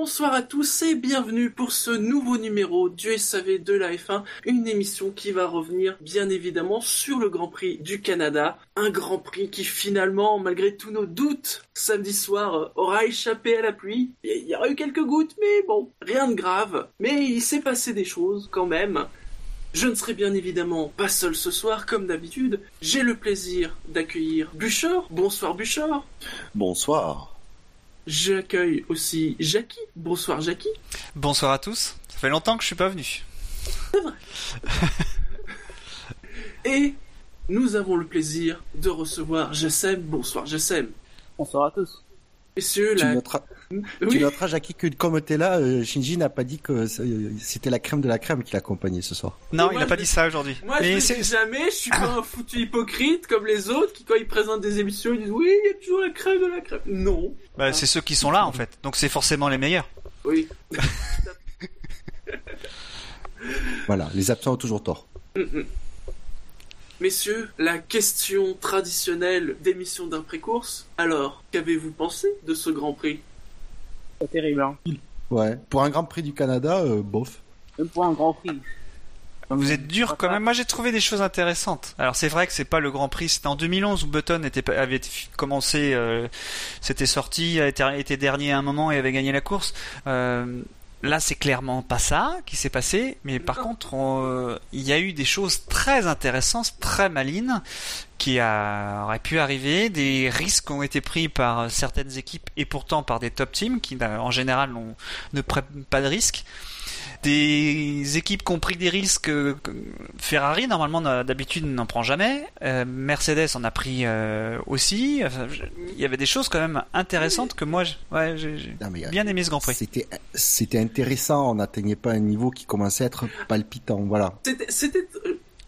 Bonsoir à tous et bienvenue pour ce nouveau numéro du SAV de la F1, une émission qui va revenir bien évidemment sur le Grand Prix du Canada, un Grand Prix qui finalement, malgré tous nos doutes, samedi soir aura échappé à la pluie. Il y aura eu quelques gouttes, mais bon, rien de grave. Mais il s'est passé des choses quand même. Je ne serai bien évidemment pas seul ce soir, comme d'habitude. J'ai le plaisir d'accueillir Bouchard. Bonsoir Bouchard. Bonsoir. J'accueille aussi Jackie. Bonsoir Jackie. Bonsoir à tous. Ça fait longtemps que je suis pas venu. C'est vrai. Et nous avons le plaisir de recevoir Jassem. Bonsoir Jassem. Bonsoir à tous. Messieurs, Tu la... noteras, Oui. tu noteras, Jackie, que comme t'es là, euh, Shinji n'a pas dit que c'était la crème de la crème qui l'accompagnait ce soir. Non, moi, il a je pas dit ça aujourd'hui. Moi, je ne dis jamais, je suis pas un foutu hypocrite comme les autres qui, quand ils présentent des émissions, ils disent oui, il y a toujours la crème de la crème. Non. bah, c'est ceux qui sont là en fait. Donc c'est forcément les meilleurs. Oui. Voilà, les absents ont toujours tort. Messieurs, la question traditionnelle d'émission d'après-course. Alors, qu'avez-vous pensé de ce Grand Prix? Pas terrible, hein. Ouais. Pour un Grand Prix du Canada, euh, bof. Même pour un Grand Prix. Vous êtes dur quand même. Moi j'ai trouvé des choses intéressantes. Alors c'est vrai que c'est pas le Grand Prix. C'était en 2011 où Button était, avait commencé, euh, c'était sorti, a été, été dernier à un moment et avait gagné la course. Euh, là c'est clairement pas ça qui s'est passé. Mais par contre on- euh, il y a eu des choses très intéressantes, très malines qui a- auraient pu arriver, des risques ont été pris par certaines équipes et pourtant par des top teams qui en général ne prennent pas de risques des équipes qui ont pris des risques euh, que Ferrari normalement n'a- d'habitude n'en prend jamais Euh, Mercedes en a pris euh, aussi Enfin, je- il y avait des choses quand même intéressantes que moi ouais, j'ai bien aimé ce Grand Prix C'était, intéressant. On n'atteignait pas un niveau qui commençait à être palpitant. Voilà. C'était,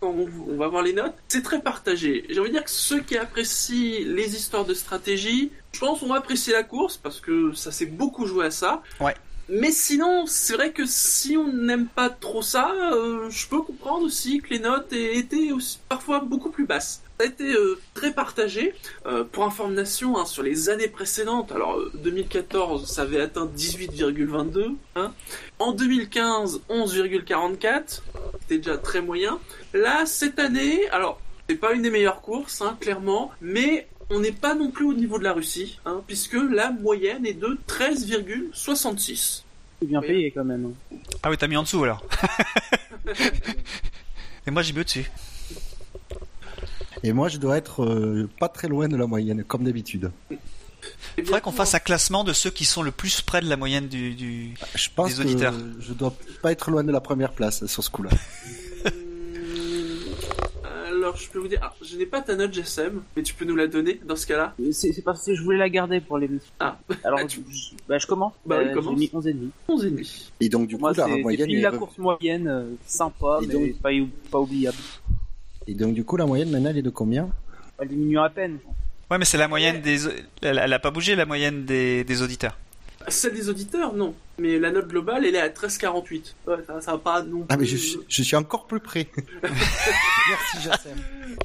on, va voir les notes. C'est très partagé. J'ai envie de dire que ceux qui apprécient les histoires de stratégie, je pense, on va apprécier la course parce que ça s'est beaucoup joué à ça. Ouais. Mais sinon, c'est vrai que si on n'aime pas trop ça, euh, je peux comprendre aussi que les notes aient été parfois beaucoup plus basses. Ça a été euh, très partagé. Euh, pour information, hein, sur les années précédentes, alors euh, 2014, ça avait atteint 18,22. Hein. En 2015, 11,44. C'était déjà très moyen. Là, cette année, alors, c'est pas une des meilleures courses, hein, clairement, mais on n'est pas non plus au niveau de la Russie, hein, puisque la moyenne est de 13,66. C'est bien payé quand même. hein. ah oui t'as mis en dessous alors et moi j'ai mis au-dessus Et moi, je dois être euh, pas très loin de la moyenne, comme d'habitude. Il faudrait qu'on fasse un classement de ceux qui sont le plus près de la moyenne du, du... Je pense Des que auditeurs. je dois pas être loin de la première place sur ce coup-là. Alors, je peux vous dire, ah, je n'ai pas ta note GSM, mais tu peux nous la donner dans ce cas-là. C'est parce que je voulais la garder pour l'émission. Ah, Alors, bah, tu- je, bah, je commence. Bah oui, Euh, commence. J'ai mis 11 et demi. 11 et demi. Et donc, du coup, Moi, la moyenne est la course moyenne, euh, sympa, Et mais donc- pas, pas oubliable. Et donc, du coup, la moyenne maintenant, elle est de combien? Elle diminue à peine. ouais mais c'est la moyenne des elle, elle a pas bougé la moyenne des, des auditeurs Celle des auditeurs, non. Mais la note globale, elle est à 13,48. Ouais, ça, ça va pas non plus... Ah, mais je, suis- je suis encore plus près. Merci, Jassem.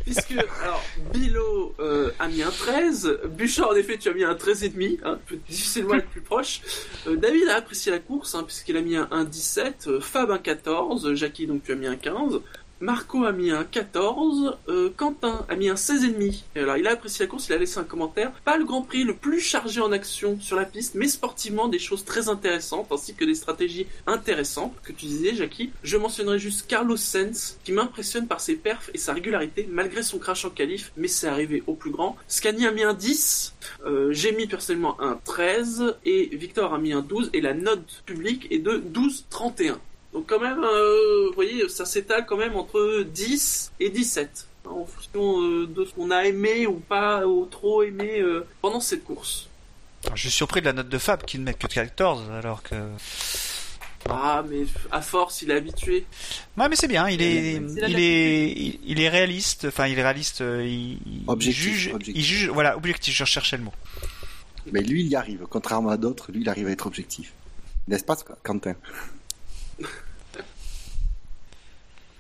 Puisque, alors, Bilo euh, a mis un 13, Bouchard, en effet, tu as mis un 13,5, hein, difficilement être plus proche. Euh, David a apprécié la course, hein, puisqu'il a mis un, un 17, euh, Fab un 14, euh, Jackie, donc tu as mis un 15, Marco a mis un 14, euh, Quentin a mis un 16,5. Et Alors, il a apprécié la course, il a laissé un commentaire. Pas le Grand Prix le plus chargé en action sur la piste, mais sportivement des choses très intéressantes, ainsi que des stratégies intéressantes, que tu disais, Jackie. Je mentionnerai juste Carlos Sainz, qui m'impressionne par ses perfs et sa régularité, malgré son crash en qualif, mais c'est arrivé au plus grand. Scani a mis un 10, euh, j'ai mis personnellement un 13, et Victor a mis un 12, et la note publique est de 12,31. Donc quand même, euh, vous voyez, ça s'étale quand même entre 10 et 17, hein, en fonction euh, de ce qu'on a aimé ou pas, ou trop aimé euh, pendant cette course. Alors, je suis surpris de la note de Fab qui ne met que 14 alors que Ah, mais à force, il est habitué. Ouais, mais c'est bien. Il est, il est, il, il est réaliste. Enfin, il est réaliste. Il, Objectif, juge, objectif. il juge. Voilà, objectif. Je cherchais le mot. Mais lui, il y arrive. Contrairement à d'autres, lui, il arrive à être objectif. N'est-ce pas, Quentin?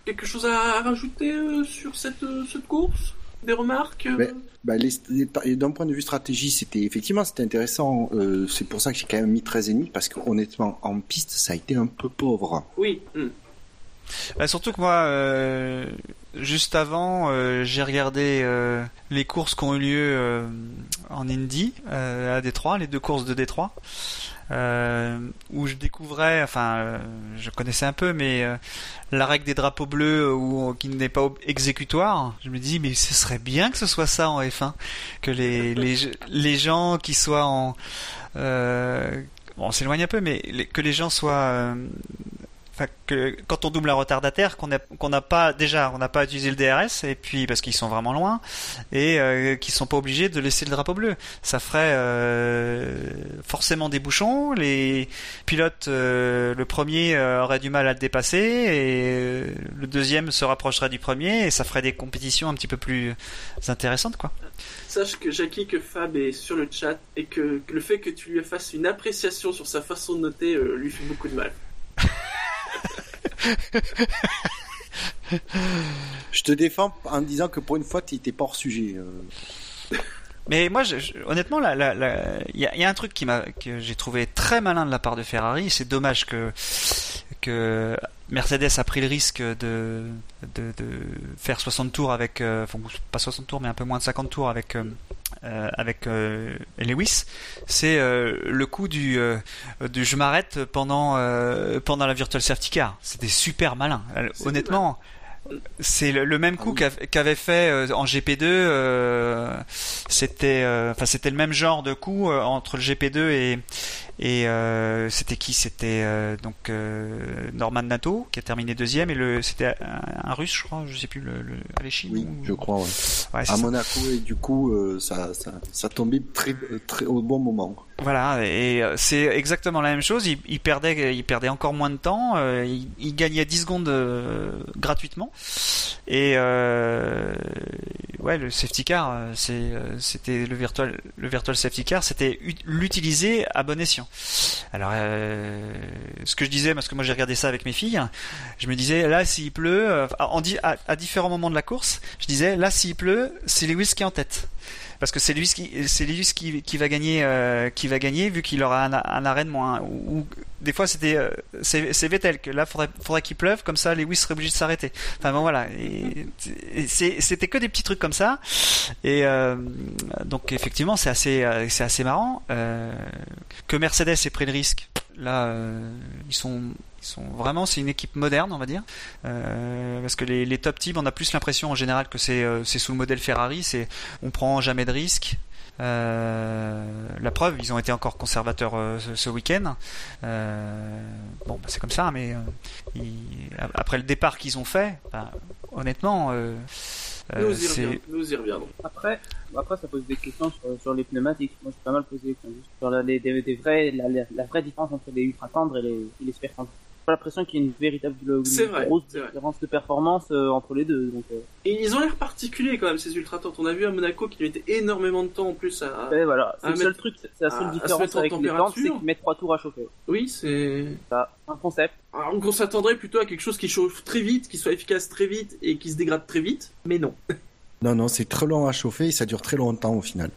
Quelque chose à rajouter euh, sur cette, euh, cette course? Des remarques euh? Mais- bah, D'un point de vue stratégie, c'était effectivement c'était intéressant. Euh, c'est pour ça que j'ai quand même mis 13,5 parce que honnêtement, en piste, ça a été un peu pauvre. Oui. hmm. Bah, surtout que moi, euh, juste avant, euh, j'ai regardé euh, les courses qui ont eu lieu euh, en Indy euh, à Détroit, les deux courses de Détroit, euh, où je découvrais, enfin, euh, je connaissais un peu, mais euh, la règle des drapeaux bleus ou qui n'est pas exécutoire. Je me dis, mais ce serait bien que ce soit ça en F1, que les les, les gens qui soient en euh, Bon, on s'éloigne un peu, mais les- que les gens soient euh, Enfin, que quand on double un retardataire, qu'on n'a qu'on pas déjà, on n'a pas utilisé le DRS et puis parce qu'ils sont vraiment loin et euh, qu'ils sont pas obligés de laisser le drapeau bleu. Ça ferait euh, forcément des bouchons. Les pilotes, euh, le premier euh, aurait du mal à le dépasser et le deuxième se rapprocherait du premier et ça ferait des compétitions un petit peu plus intéressantes, quoi. Sache que Jackie, que Fab est sur le chat et que, que le fait que tu lui fasses une appréciation sur sa façon de noter lui fait beaucoup de mal. Je te défends en disant que pour une fois, tu n'étais pas hors sujet. euh. Mais moi, honnêtement, il y a, un truc qui que j'ai trouvé très malin de la part de Ferrari. C'est dommage que Mercedes a pris le risque de de, de faire 60 tours avec, euh, enfin pas 60 tours, mais un peu moins de 50 tours avec euh, euh, avec euh, Lewis. C'est euh, le coup du euh, du je m'arrête pendant euh, pendant la virtual safety car. C'était super malin. Honnêtement. C'est le, le même coup qu'a- qu'avait fait en GP2. euh, c'était, euh, enfin, c'était le même genre de coup entre le GP2 et et euh, c'était qui? C'était euh, donc euh, Norman Nato qui a terminé deuxième et le c'était un, un russe, je crois, je sais plus le, le Alechine Oui, ou- je crois. ouais. Ouais, À ça. Monaco et du coup, euh, ça, ça, ça tombait très, très au bon moment. Voilà, et euh, c'est exactement la même chose. Il, il perdait, il perdait encore moins de temps. euh, il, il gagnait 10 secondes euh, gratuitement. Et euh, ouais, le safety car, c'est, c'était le virtual, le virtual safety car, c'était ut- l'utiliser à bon escient. Alors, euh, ce que je disais, parce que moi j'ai regardé ça avec mes filles, je me disais là s'il pleut, euh, à, à différents moments de la course, je disais là s'il pleut, c'est Lewis qui est en tête parce que c'est Lewis qui c'est qui, qui va gagner euh, qui va gagner vu qu'il aura un, un de moins ou, des fois c'était euh, c'est Vettel que là faudrait faudrait qu'il pleuve comme ça Lewis serait obligé de s'arrêter. Enfin bon voilà. C'était que des petits trucs comme ça. Et euh, donc effectivement c'est assez c'est assez marrant. Que Mercedes ait pris le risque là ils sont sont vraiment c'est une équipe moderne on va dire euh, parce que les, les top teams on a plus l'impression en général que c'est euh, sous le modèle Ferrari c'est on prend jamais de risques. Euh, la preuve, ils ont été encore conservateurs euh, ce, ce week-end. Euh, bon, bah, c'est comme ça, mais ils- après le départ qu'ils ont fait, bah, honnêtement, Nous y c'est reviendrons. Nous y reviendrons. Après, après, ça pose des questions sur, sur les pneumatiques. Moi, j'ai pas mal posé des questions juste sur la, les, des, des vrais, la, la, la vraie différence entre les ultra tendres et les, et les super tendres. J'ai pas l'impression qu'il y ait une véritable une C'est vrai, grosse vrai. différence de performance euh, entre les deux. Donc, euh, Et ils ont l'air particuliers quand même ces ultra tentes. On a vu à Monaco qu'ils mettaient énormément de temps en plus à. ouais, voilà. C'est à le seul mettre- truc, c'est la à- seule à se différence mettre en avec les tentes, c'est qu'ils mettent trois tours à chauffer. Oui, c'est. Ça, un concept. Alors on s'attendrait plutôt à quelque chose qui chauffe très vite, qui soit efficace très vite et qui se dégrade très vite, mais non. Non, non, c'est très long à chauffer et ça dure très longtemps au final.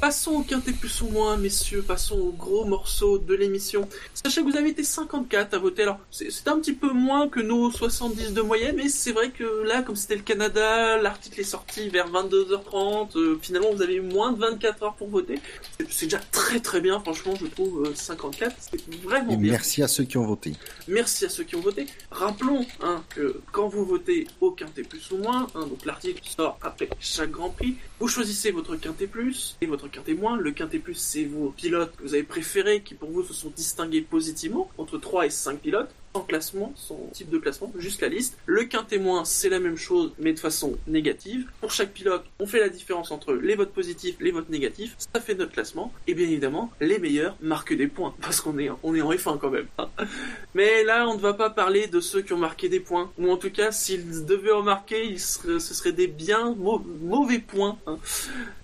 Passons au quintet plus ou moins, messieurs, passons au gros morceau de l'émission. Sachez que vous avez été 54 à voter, alors c'est un petit peu moins que nos 70 de moyenne, mais c'est vrai que là, comme c'était le Canada, l'article est sorti vers 22h30, euh, finalement vous avez eu moins de 24 heures pour voter. C'est- C'est déjà très très bien, franchement, je trouve euh, 54, c'est vraiment Et bien. merci à ceux qui ont voté. Merci à ceux qui ont voté. Rappelons hein, que quand vous votez au quintet plus ou moins, hein, donc l'article sort après chaque Grand Prix, vous choisissez votre quintet plus et votre quintet moins. Le quintet plus, c'est vos pilotes que vous avez préférés, qui pour vous se sont distingués positivement, entre 3 et 5 pilotes. sans classement, sans type de classement, juste la liste. Le quintet moins, c'est la même chose, mais de façon négative. Pour chaque pilote, on fait la différence entre les votes positifs, les votes négatifs, ça fait notre classement. Et bien évidemment, les meilleurs marquent des points, parce qu'on est, on est en F1 quand même. hein. Mais là, on ne va pas parler de ceux qui ont marqué des points, ou en tout cas, s'ils devaient en marquer, ce seraient des bien mau- mauvais points.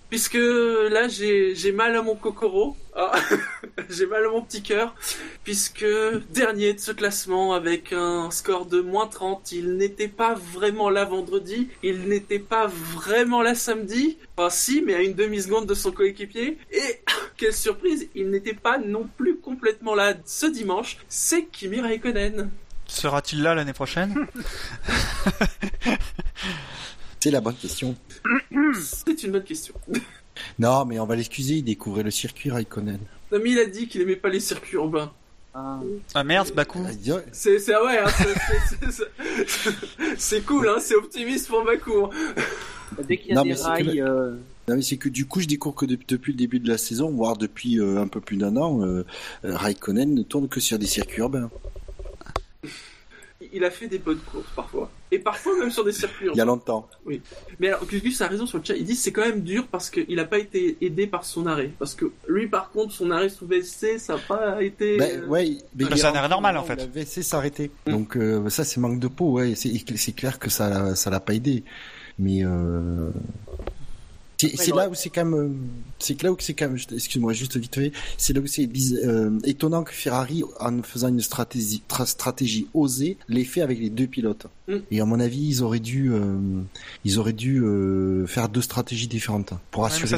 Puisque là, j'ai mal à mon cocoro, Ah, j'ai mal à mon petit cœur, puisque dernier de ce classement avec un score de moins 30, il n'était pas vraiment là vendredi, il n'était pas vraiment là samedi, enfin si, mais à une demi-seconde de son coéquipier, et quelle surprise, il n'était pas non plus complètement là ce dimanche, c'est Kimi Raikkonen. Sera-t-il là l'année prochaine? C'est la bonne question. C'est une bonne question. Non, mais on va l'excuser, il découvrait le circuit Raikkonen. Non mais il a dit qu'il aimait pas les circuits urbains. Ah. Ah merde, Bakou. Ah, C'est, ah ouais, hein, c'est, cool, hein, c'est optimiste pour Bakou. hein. Dès qu'il y a Non, des mais c'est que rails, euh, Non, mais c'est que du coup, je découvre que de- depuis le début de la saison, voire depuis euh, un peu plus d'un an, euh, Raikkonen ne tourne que sur des circuits urbains. Il a fait des bonnes courses parfois. Et parfois même sur des circuits Il y a longtemps. Mais alors, Gus a raison sur le chat, il dit que c'est quand même dur parce qu'il n'a pas été aidé par son arrêt. Parce que lui, par contre, son arrêt sous VSC, ça n'a pas été... Ben, euh, ouais, mais c'est un arrêt normal, en fait. La VSC s'arrêter. Mm. Donc euh, ça, c'est manque de peau, ouais. C'est clair que ça, l'a- ça l'a pas aidé. Mais euh... c'est là où c'est quand même, c'est là où c'est quand même, excuse-moi, juste vite fait, c'est là où c'est euh, étonnant que Ferrari, en faisant une stratégie, tra- stratégie osée, l'ait fait avec les deux pilotes. Mm. Et à mon avis, ils auraient dû, euh, ils auraient dû euh, faire deux stratégies différentes pour assurer.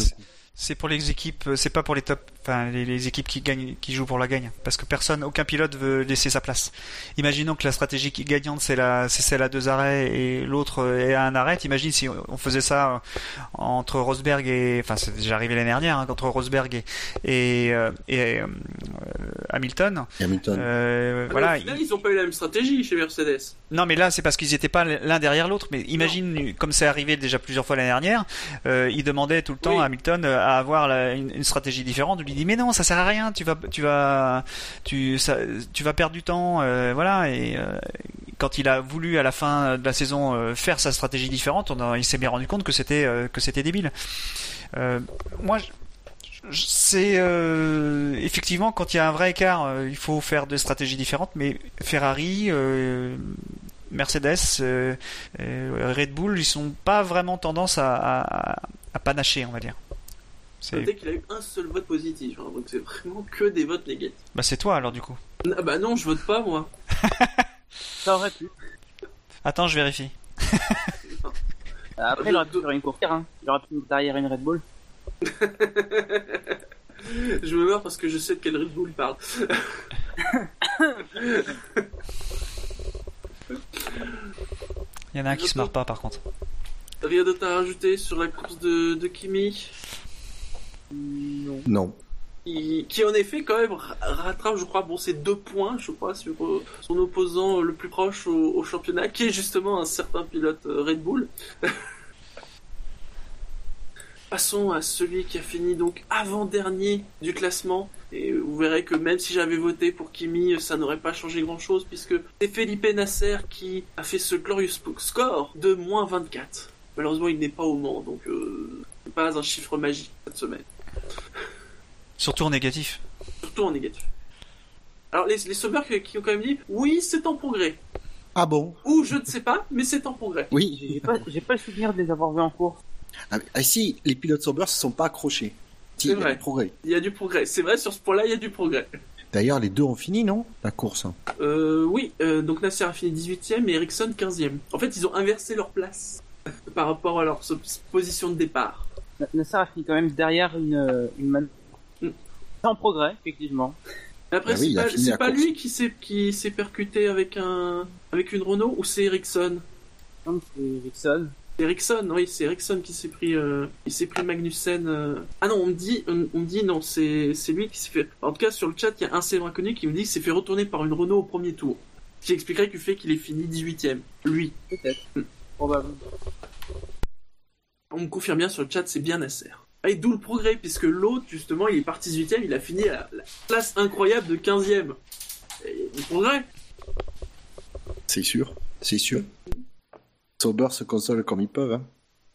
C'est pour les équipes, euh, c'est pas pour les top, enfin les, les équipes qui gagnent, qui jouent pour la gagne, parce que personne, aucun pilote veut laisser sa place. Imaginons que la stratégie qui gagnante c'est la, c'est celle à deux arrêts et l'autre euh, est à un arrêt. Imagine si on faisait ça euh, entre Rosberg et, enfin c'est déjà arrivé l'année dernière, hein, entre Rosberg et et, et, euh, Hamilton. Hamilton. Euh, ah, voilà. Au final, ils ont pas eu la même stratégie chez Mercedes. Non, mais là, c'est parce qu'ils n'étaient pas l'un derrière l'autre. Mais imagine, comme c'est arrivé déjà plusieurs fois l'année dernière, euh, il demandait tout le temps Oui. à Hamilton avoir une, stratégie différente. Lui dit mais non, ça sert à rien. Tu vas, tu vas, tu, vas perdre du temps. euh, voilà. Et euh, quand il a voulu à la fin de la saison euh, faire sa stratégie différente, il s'est bien rendu compte que c'était que c'était débile. Moi, c'est effectivement quand il y a un vrai écart, il faut faire des stratégies différentes. Mais Ferrari, Mercedes, Red Bull, ils sont pas vraiment tendance à, à panacher, on va dire. C'est Notez qu'il a eu un seul vote positif, hein, donc c'est vraiment que des votes négatifs. bah, c'est toi alors du coup. Ah bah non, je vote pas moi. ça aurait pu. Attends, je vérifie. Après, il aurait pu faire une course, hein. Il aurait pu derrière une Red Bull. Je me meurs parce que je sais de quel Red Bull il parle. Il y en a un qui se marre pas par contre. Rien d'autre à rajouter sur la course de, de Kimi? Non. Non. qui, qui en effet quand même ra- rattrape, je crois, bon, c'est deux points, je crois, sur euh, son opposant le plus proche au, au championnat, qui est justement un certain pilote euh, Red Bull. Passons à celui qui a fini donc avant-dernier du classement. Et vous verrez que même si j'avais voté pour Kimi, ça n'aurait pas changé grand-chose, puisque c'est Felipe Nasser qui a fait ce glorious score de moins 24. Malheureusement, il n'est pas au Mans, donc euh, c'est pas un chiffre magique cette semaine. Surtout en négatif. surtout en négatif. Alors les, les qui, qui ont quand même dit oui c'est en progrès Ah bon? Ou je ne sais pas mais c'est en progrès. Oui. J'ai pas, le souvenir de les avoir vus en course. Ah, ah, si, les pilotes Sauber se sont pas accrochés. Si, C'est il y a vrai. du progrès. Il y a du progrès. C'est vrai sur ce point-là il y a du progrès. D'ailleurs, les deux ont fini, non? La course. Euh, oui euh, donc Nasser a fini 18ème et Ericsson 15ème. En fait ils ont inversé leur place par rapport à leur position de départ. Na- Nasser a fini quand même derrière une, euh, une man... C'est en progrès, effectivement. Mais Après Ah oui, c'est pas, lui qui s'est qui s'est percuté avec un avec une Renault ou c'est Ericsson? Donc, c'est Ericsson. C'est Ericsson, oui, c'est Ericsson qui s'est pris, euh, il s'est pris Magnussen. euh. Ah non, on me dit, on, on me dit non, c'est c'est lui qui s'est fait. En tout cas, sur le chat, il y a un célèbre inconnu qui me dit qu'il s'est fait retourner par une Renault au premier tour. Ce qui expliquerait du fait qu'il est fini 18ème. Lui. Peut-être. Probablement. On me confirme bien sur le chat, c'est bien Nasser. Et d'où le progrès, puisque l'autre, justement, il est parti 18ème, il a fini à la place incroyable de 15ème. Et du progrès. C'est sûr, c'est sûr. Sauber se console comme ils peuvent. Hein.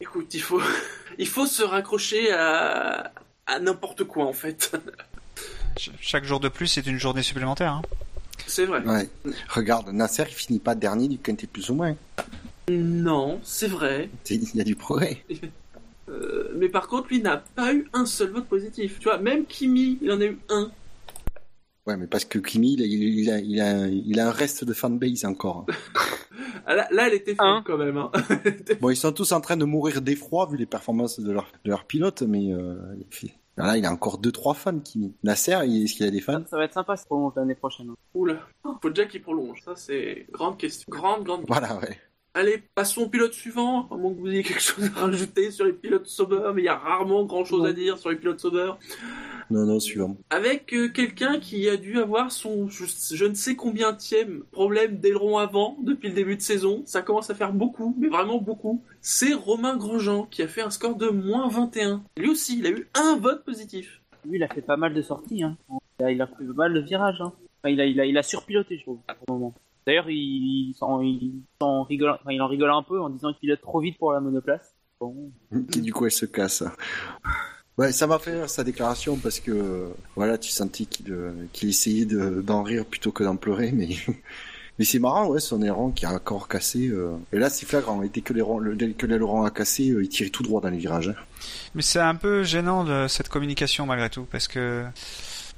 Écoute, il faut, il faut se raccrocher à, à n'importe quoi en fait. Ch- Chaque jour de plus, c'est une journée supplémentaire. hein. C'est vrai. Ouais. Regarde, Nasser, il finit pas dernier du quintet plus ou moins. Non, c'est vrai. Il y a du progrès. Euh, mais par contre, lui n'a pas eu un seul vote positif. Tu vois, même Kimi, il en a eu un. Ouais, mais parce que Kimi, il a, il a, il a, il a un reste de fanbase encore. Ah, Là, là, elle était Un. faible quand même. Hein. Bon, ils sont tous en train de mourir d'effroi vu les performances de leur, de leur pilote, mais euh, là, il a encore deux trois fans, Kimi. Nasser, est-ce qu'il a des fans? Ça, ça va être sympa si prolonge l'année prochaine. hein. Oula, faut déjà qu'il prolonge. Ça, c'est grande question. Grande, grande question. Voilà, ouais. Allez, passons au pilote suivant. À moins que vous ayez quelque chose à rajouter sur les pilotes Sauber, mais il y a rarement grand chose Non. à dire sur les pilotes Sauber. Non, non, suivant. Avec euh, quelqu'un qui a dû avoir son je, je ne sais combien tième problème d'aileron avant depuis le début de saison. Ça commence à faire beaucoup, mais vraiment beaucoup. C'est Romain Grosjean qui a fait un score de moins 21. Lui aussi, il a eu un vote positif. Lui, il a fait pas mal de sorties. Hein. Il, a, il a fait pas mal de virages. Hein. Enfin, il, a, il, a, il a surpiloté, je trouve, pour le moment. D'ailleurs, il, il, s'en- il, rigole, enfin, il en rigole un peu en disant qu'il pilote trop vite pour la monoplace. Bon. Qui du coup elle se casse. Ouais, ça m'a fait rire, sa déclaration parce que voilà, tu sentais qu'il euh, essayait de- d'en rire plutôt que d'en pleurer, mais mais c'est marrant, ouais, son aileron qui a encore cassé. euh. Et là, c'est flagrant. Et dès que l'aileron le- dès que l'aileron a cassé, euh, il tirait tout droit dans les virages. hein. Mais c'est un peu gênant de cette communication malgré tout, parce que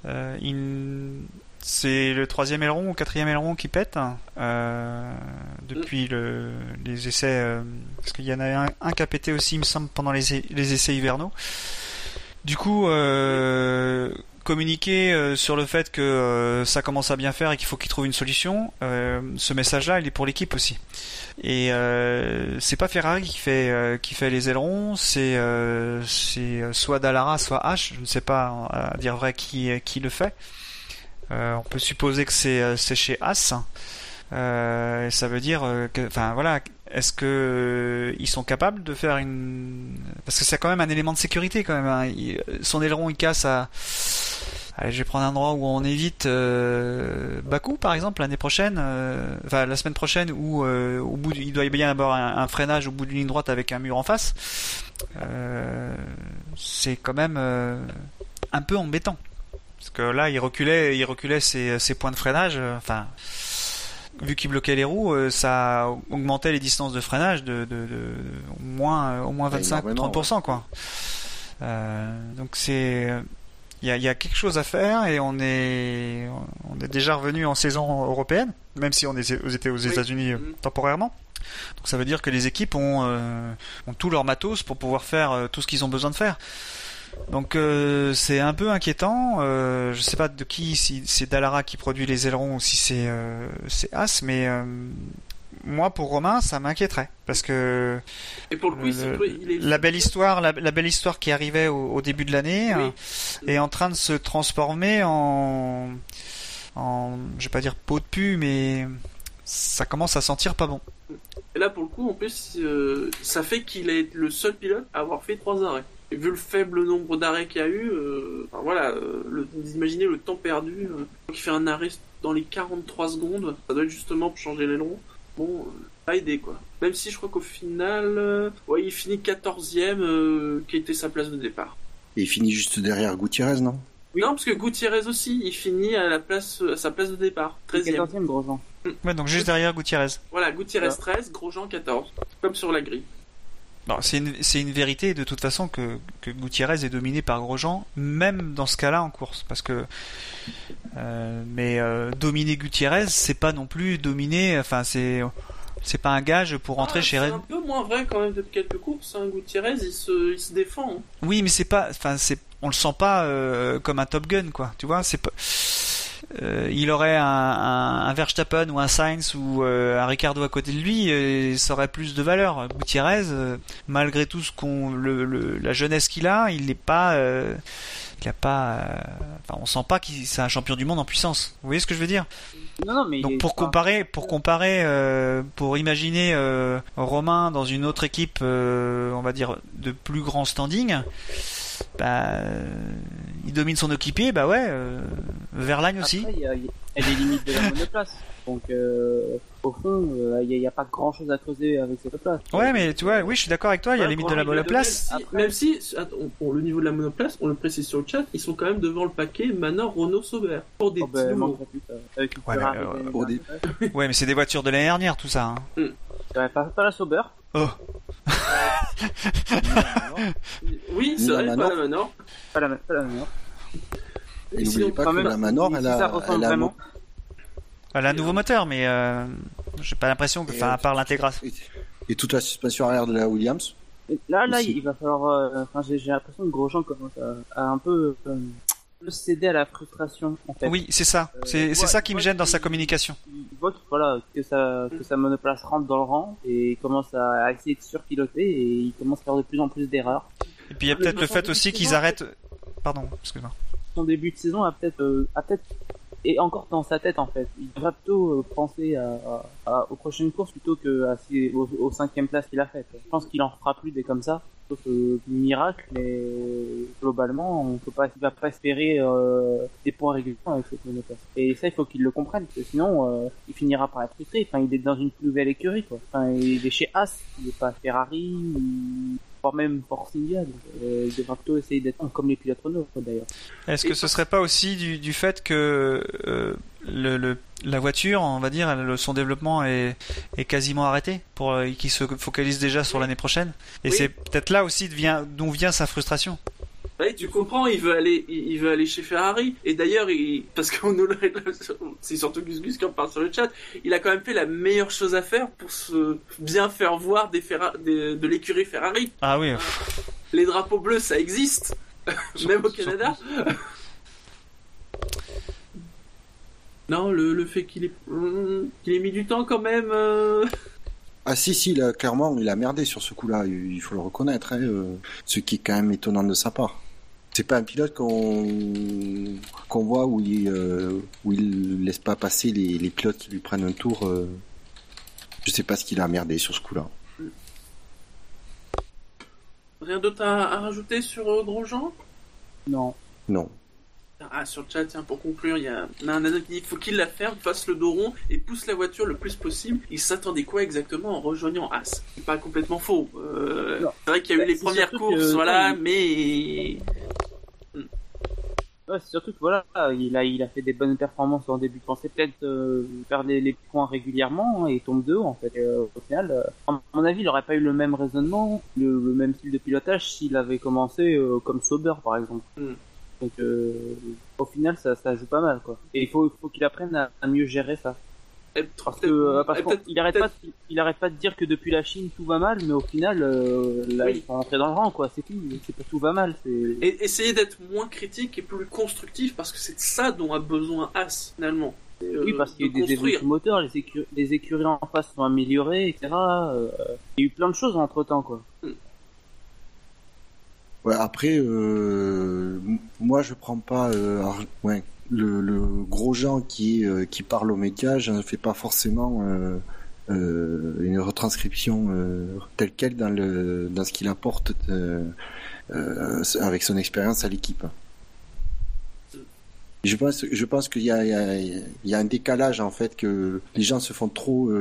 euh, il- c'est le troisième aileron ou quatrième aileron qui pète euh, depuis le, les essais. euh, parce qu'il y en a un, qui a pété aussi, il me semble, pendant les, essais hivernaux. Du coup, euh, communiquer euh, sur le fait que euh, ça commence à bien faire et qu'il faut qu'il trouve une solution, euh, ce message-là, il est pour l'équipe aussi. Et c'est pas Ferrari qui fait qui fait les ailerons, c'est c'est soit Dallara, soit H. Je ne sais pas à dire vrai qui qui le fait. Euh, on peut supposer que c'est euh, chez As. Euh, ça veut dire euh, que, enfin voilà, est-ce que ils sont capables de faire une parce que c'est quand même un élément de sécurité quand même. hein. Son aileron il casse à Allez, je vais prendre un endroit où on évite Bakou, par exemple, l'année prochaine, enfin la semaine prochaine, où au bout, il doit y avoir un, freinage au bout d'une ligne droite avec un mur en face. C'est quand même un peu embêtant, parce que là, il reculait, il reculait ses, ses points de freinage. euh, Enfin, vu qu'il bloquait les roues, euh, ça augmentait les distances de freinage de, de, de- au moins, au moins Ouais, 25-30%, quoi. Euh, donc c'est il y a, y a quelque chose à faire et on est on est déjà revenu en saison européenne, même si on était aux. États-Unis euh, Mhm. temporairement. Donc ça veut dire que les équipes ont, euh, ont tout leur matos pour pouvoir faire euh, tout ce qu'ils ont besoin de faire. Donc euh, c'est un peu inquiétant. Euh, je sais pas de qui, si c'est Dallara qui produit les ailerons ou si c'est euh, As, mais euh, moi pour Romain ça m'inquiéterait parce que Et pour le coup, Le- il s'est- il est... la belle histoire, la, la belle histoire qui arrivait au, au début de l'année Oui. euh, est en train de se transformer en, en, je vais pas dire peau de pu, mais ça commence à sentir pas bon. Et là, pour le coup, en plus, euh, ça fait qu'il est le seul pilote à avoir fait trois arrêts. Et vu le faible nombre d'arrêts qu'il y a eu, euh, enfin, voilà, euh, le, vous imaginez le temps perdu. Euh, il fait un arrêt dans les 43 secondes. Ça doit être justement pour changer l'aileron. Bon, euh, pas aidé quoi. Même si je crois qu'au final, euh, ouais, il finit 14ème, euh, qui était sa place de départ. Et il finit juste derrière Gutiérrez, non? Non, parce que Gutiérrez aussi, il finit à la place, à sa place de départ, 13ème. 14e Grosjean. Ouais, donc juste derrière Gutiérrez. Voilà, Gutiérrez Ouais. 13, Grosjean 14, comme sur la grille. Bon, c'est une, c'est une vérité de toute façon que, que Gutiérrez est dominé par Grosjean, même dans ce cas-là en course, parce que euh, mais euh, dominer Gutiérrez, c'est pas non plus dominer, enfin c'est c'est pas un gage pour rentrer Ah, chez C'est Red. un peu moins vrai quand même depuis quelques courses. Hein. Gutiérrez, il se, il se défend. hein. Oui, mais c'est pas, enfin c'est, on le sent pas euh, comme un Top Gun quoi, tu vois, c'est pas. Euh, il aurait un, un, un Verstappen ou un Sainz ou euh, un Ricardo à côté de lui, euh, ça aurait plus de valeur. Gutiérrez, euh, malgré tout ce qu'on, le, le- la jeunesse qu'il a, il n'est pas, il a pas, enfin, on sent pas qu'il c'est un champion du monde en puissance. Vous voyez ce que je veux dire? Non, non, mais il Donc pour comparer, pour comparer, pour imaginer Romain dans une autre équipe, on va dire de plus grand standing, bah, il domine son équipier, bah ouais, euh, Verlaine aussi Après, il y a, il y a les limites de la monoplace. Donc, euh, au fond, euh, il n'y a, pas grand chose à creuser avec cette place. Ouais, mais tu vois, oui, je suis d'accord avec toi, il y a Ouais, les limites de la monoplace. Même si, même si attends, pour le niveau de la monoplace, on le précise sur le chat, ils sont quand même devant le paquet Manor, Renault, Sauber. Pour des Oh, ben, petits. Avec une Ouais, mais, euh. Ouais, c'est des voitures de l'année dernière, tout ça. hein. Ouais, pas, pas la Sauber. Oh, Oui, c'est La vrai, pas Manor. la Manor. Pas la, pas la Manor. Et Et n'oubliez sinon, pas que même, la Manor, elle a, elle a, vraiment. elle a un nouveau moteur, mais euh, j'ai pas l'impression que, enfin, à part l'intégration. et, toute la suspension arrière de la Williams. Et Là, là, Aussi. il va falloir. euh, Enfin, j'ai j'ai l'impression que Grosjean commence à, à un peu euh, céder à la frustration, en fait. Oui, c'est ça. Euh, C'est ça qui me gêne dans sa communication. Il voit que, voilà, que, sa, que sa monoplace rentre dans le rang et commence à, essayer de surpiloter et il commence à faire de plus en plus d'erreurs. Et puis il y a peut-être le fait aussi qu'ils arrêtent. Pardon, excuse-moi. Son début de saison a peut-être, euh, a peut-être, et encore dans sa tête en fait. Il devrait plutôt euh, penser à, à- à- aux prochaines courses plutôt que à ses, aux, aux cinquième places qu'il a faites. Je pense qu'il en fera plus des comme ça. Sauf euh, miracle, mais globalement, on peut pas, espérer euh, des points réguliers avec cette monoplace. Et ça, il faut qu'il le comprenne, parce que sinon, euh, il finira par être frustré. Enfin, il est dans une nouvelle écurie, quoi. Enfin, il est chez As, il est pas Ferrari. Voire même Force India. Donc, euh, il devra plutôt essayer d'être comme les pilotes Renault, d'ailleurs. Est-ce que ce serait pas aussi du, du fait que euh, le, le- la voiture, on va dire, elle- son développement est, est quasiment arrêté pour euh, qu'il se focalise déjà sur l'année prochaine? Et Oui. c'est peut-être là aussi d'où vient sa frustration. Ouais, tu comprends, il veut aller, il il veut aller chez Ferrari. Et d'ailleurs, il, parce qu'on nous c'est surtout Gus Gus qui en parle sur le chat, il a quand même fait la meilleure chose à faire pour se bien faire voir des Ferra- des- de l'écurie Ferrari. Ah oui, Les drapeaux bleus, ça existe, même au Canada. Non, le, le fait qu'il ait, qu'il ait mis du temps quand même. euh, Ah si, si, là, clairement, il a merdé sur ce coup-là, il il faut le reconnaître, hein, euh, ce qui est quand même étonnant de sa part. C'est pas un pilote qu'on qu'on voit où il, euh, où il laisse pas passer les, les pilotes qui lui prennent un tour. euh. Je sais pas ce qu'il a merdé sur ce coup-là. Rien d'autre à, à rajouter sur euh, Grosjean? Non. Non. Ah, sur le chat, tiens, pour conclure, il y a un nana qui dit faut qu'il la ferme, fasse le dos rond et pousse la voiture le plus possible. Il s'attendait quoi exactement en rejoignant As? C'est pas complètement faux. Euh, c'est vrai qu'il y a eu Bah, les premières courses, que- voilà, non, mais Ouais, c'est surtout que voilà, il a, il a fait des bonnes performances en début de pensée, peut-être euh, faire les, les points régulièrement hein, et tombe deux en fait. Et, euh, au final, euh, à mon avis, il aurait pas eu le même raisonnement, le, le même style de pilotage s'il avait commencé euh, comme Sauber par exemple. Mm. Donc euh, au final, ça, ça joue pas mal quoi. Et il faut, faut qu'il apprenne à, à mieux gérer ça. Parce que euh, parce il arrête pas, de- il arrête pas de dire que depuis la Chine tout va mal, mais au final, euh, là, Oui. ils sont rentrés dans le rang quoi. C'est tout, c'est pas tout va mal. Et essayer d'être moins critique et plus constructif parce que c'est ça dont a besoin As finalement. C'est, euh, Oui, parce qu'il y a eu des évolutions moteurs, les, écu- les écuries en face sont améliorées, etc. Euh, il y a eu plein de choses entre temps, quoi. Après, euh, moi je prends pas euh, le, gros gens qui, euh, qui parle aux médias, je ne fais pas forcément une retranscription telle quelle dans, le, dans ce qu'il apporte avec son expérience à l'équipe. Je pense, je pense qu'il y a, un décalage en fait que les gens se font trop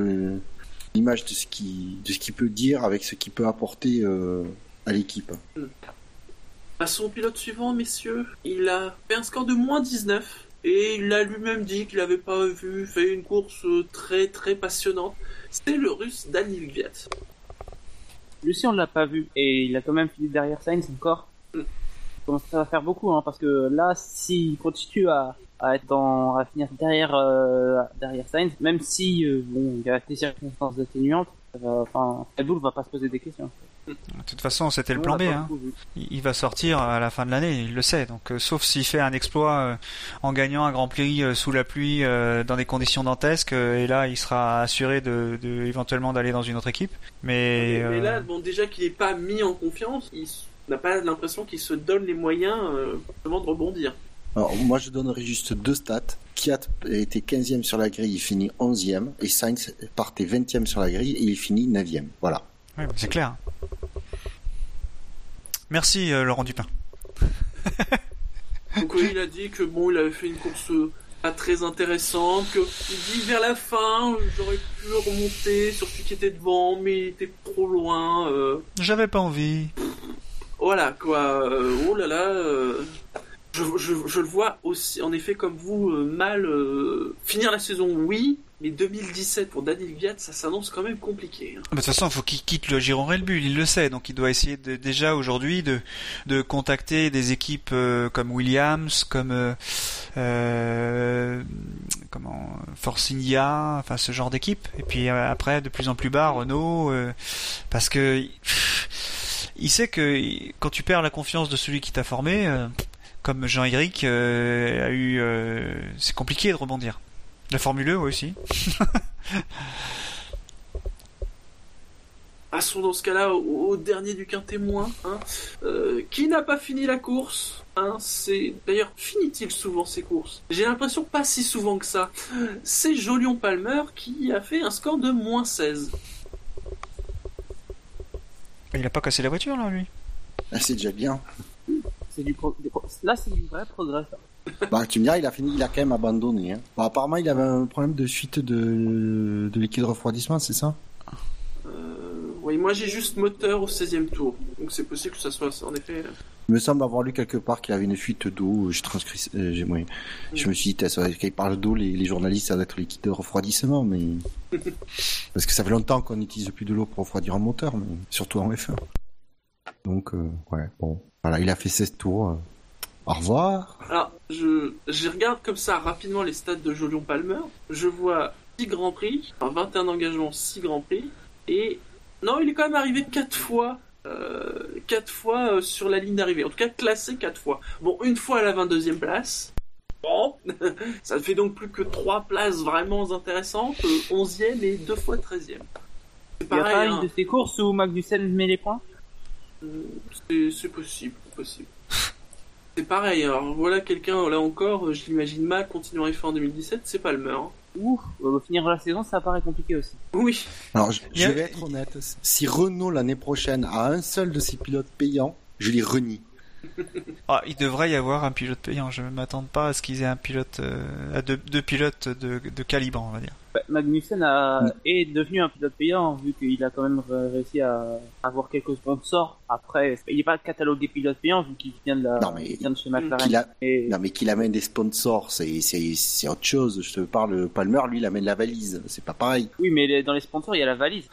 l'image de ce qui de ce qu'il peut dire avec ce qu'il peut apporter à l'équipe. Passons au pilote suivant, messieurs. Il a fait un score de moins 19 et il a lui-même dit qu'il n'avait pas vu fait une course euh, très très passionnante. C'est le russe Daniel Gviat. Lucie, on l'a pas vu, et il a quand même fini derrière Sainz encore. Mm. Donc ça va faire beaucoup, hein, parce que là, s'il continue à, à être dans, à finir derrière, euh, derrière Sainz, même si, euh, bon, il y a des circonstances atténuantes, enfin, Red Bull va pas se poser des questions. de toute façon, c'était le On plan l'a B. Hein. Il va sortir à la fin de l'année, il le sait. Donc, euh, sauf s'il fait un exploit euh, en gagnant un Grand Prix euh, sous la pluie euh, dans des conditions dantesques, euh, et là, il sera assuré de, de éventuellement d'aller dans une autre équipe. Mais, Mais euh, là, bon, déjà qu'il n'est pas mis en confiance, il n'a pas l'impression qu'il se donne les moyens euh, de rebondir. Alors, moi, je donnerais juste deux stats. Kiat était 15e sur la grille, il finit 11e. Et Sainz partait 20e sur la grille et il finit 9e. Voilà. ouais, c'est clair. Merci euh, Laurent Dupin. Donc oui, il a dit que bon, il avait fait une course euh, pas très intéressante, que il dit vers la fin, euh, j'aurais pu remonter sur celui qui était devant, mais il était trop loin. euh, J'avais pas envie. voilà quoi. euh, oh là là. Je, je- je le vois aussi, en effet, comme vous, euh, mal euh, finir la saison, oui, mais 2017 pour Daniel Viat, ça s'annonce quand même compliqué. hein. Bah, De toute façon, il faut qu'il quitte le Giron Bull, il le sait, donc il doit essayer de- déjà aujourd'hui de, de contacter des équipes euh, comme Williams, comme euh, euh, comment enfin ce genre d'équipe. Et puis euh, après, de plus en plus bas, Renault, euh, parce que il sait que quand tu perds la confiance de celui qui t'a formé, comme Jean-Éric euh, a eu, euh, c'est compliqué de rebondir. La Formule E aussi. Passons dans ce cas-là au, au dernier du quintémoin. Hein. Euh, qui n'a pas fini la course hein, C'est d'ailleurs finit-il souvent ces courses? J'ai l'impression pas si souvent que ça. C'est Jolion Palmer qui a fait un score de moins 16. Il a pas cassé la voiture là, lui? Ah, C'est déjà bien. C'est du pro- des pro- Là, c'est du vrai progrès. ça. Bah, tu me diras, il a fini, il a quand même abandonné. Hein. Bah, apparemment, il avait un problème de fuite de, de liquide refroidissement, c'est ça? Euh, oui, moi j'ai juste moteur au 16e tour. Donc c'est possible que ça soit en effet. Il me semble avoir lu quelque part qu'il y avait une fuite d'eau. Je transcris, euh, j'ai- ouais. Je me suis dit, ça- quand ils parlent d'eau, les, les journalistes, ça doit être liquide de refroidissement, mais parce que ça fait longtemps qu'on n'utilise plus de l'eau pour refroidir un moteur, mais surtout en F1. Donc, euh, ouais, bon, voilà, il a fait 16 tours. euh. Au revoir. Alors, je, je regarde comme ça rapidement les stats de Jolion Palmer. Je vois 6 Grands Prix, enfin 21 engagements, 6 Grands Prix. Et non, il est quand même arrivé 4 fois. Euh, 4 fois euh, sur la ligne d'arrivée. En tout cas, classé 4 fois. Bon, une fois à la 22e place. Bon, ça fait donc plus que 3 places vraiment intéressantes. euh, 11e et 2 fois 13e. C'est Il y a pas pareil, une hein. de ces courses où Magnussen met les points? C'est c'est possible, c'est possible. C'est pareil, alors voilà quelqu'un, là encore, euh, je l'imagine mal continuer à F1 en 2017, c'est Palmer. hein. Ouf, euh, finir la saison, ça paraît compliqué aussi. Oui, Alors, je, je vais être honnête. Si Renault l'année prochaine a un seul de ses pilotes payants, je les renie. Ah, il devrait y avoir un pilote payant. Je ne m'attends pas à ce qu'ils aient un pilote, euh, à deux, deux pilotes de, de calibre, on va dire. Bah, Magnussen a, est devenu un pilote payant vu qu'il a quand même ré- réussi à avoir quelques sponsors. Après, il n'est pas catalogué pilote payant vu qu'il vient de la, Non, mais il vient de chez McLaren. Qu'il a, Et- Non, mais qu'il amène des sponsors, c'est, autre chose. Je te parle, Palmer, lui, il amène la valise. C'est pas pareil. Oui, mais dans les sponsors, il y a la valise.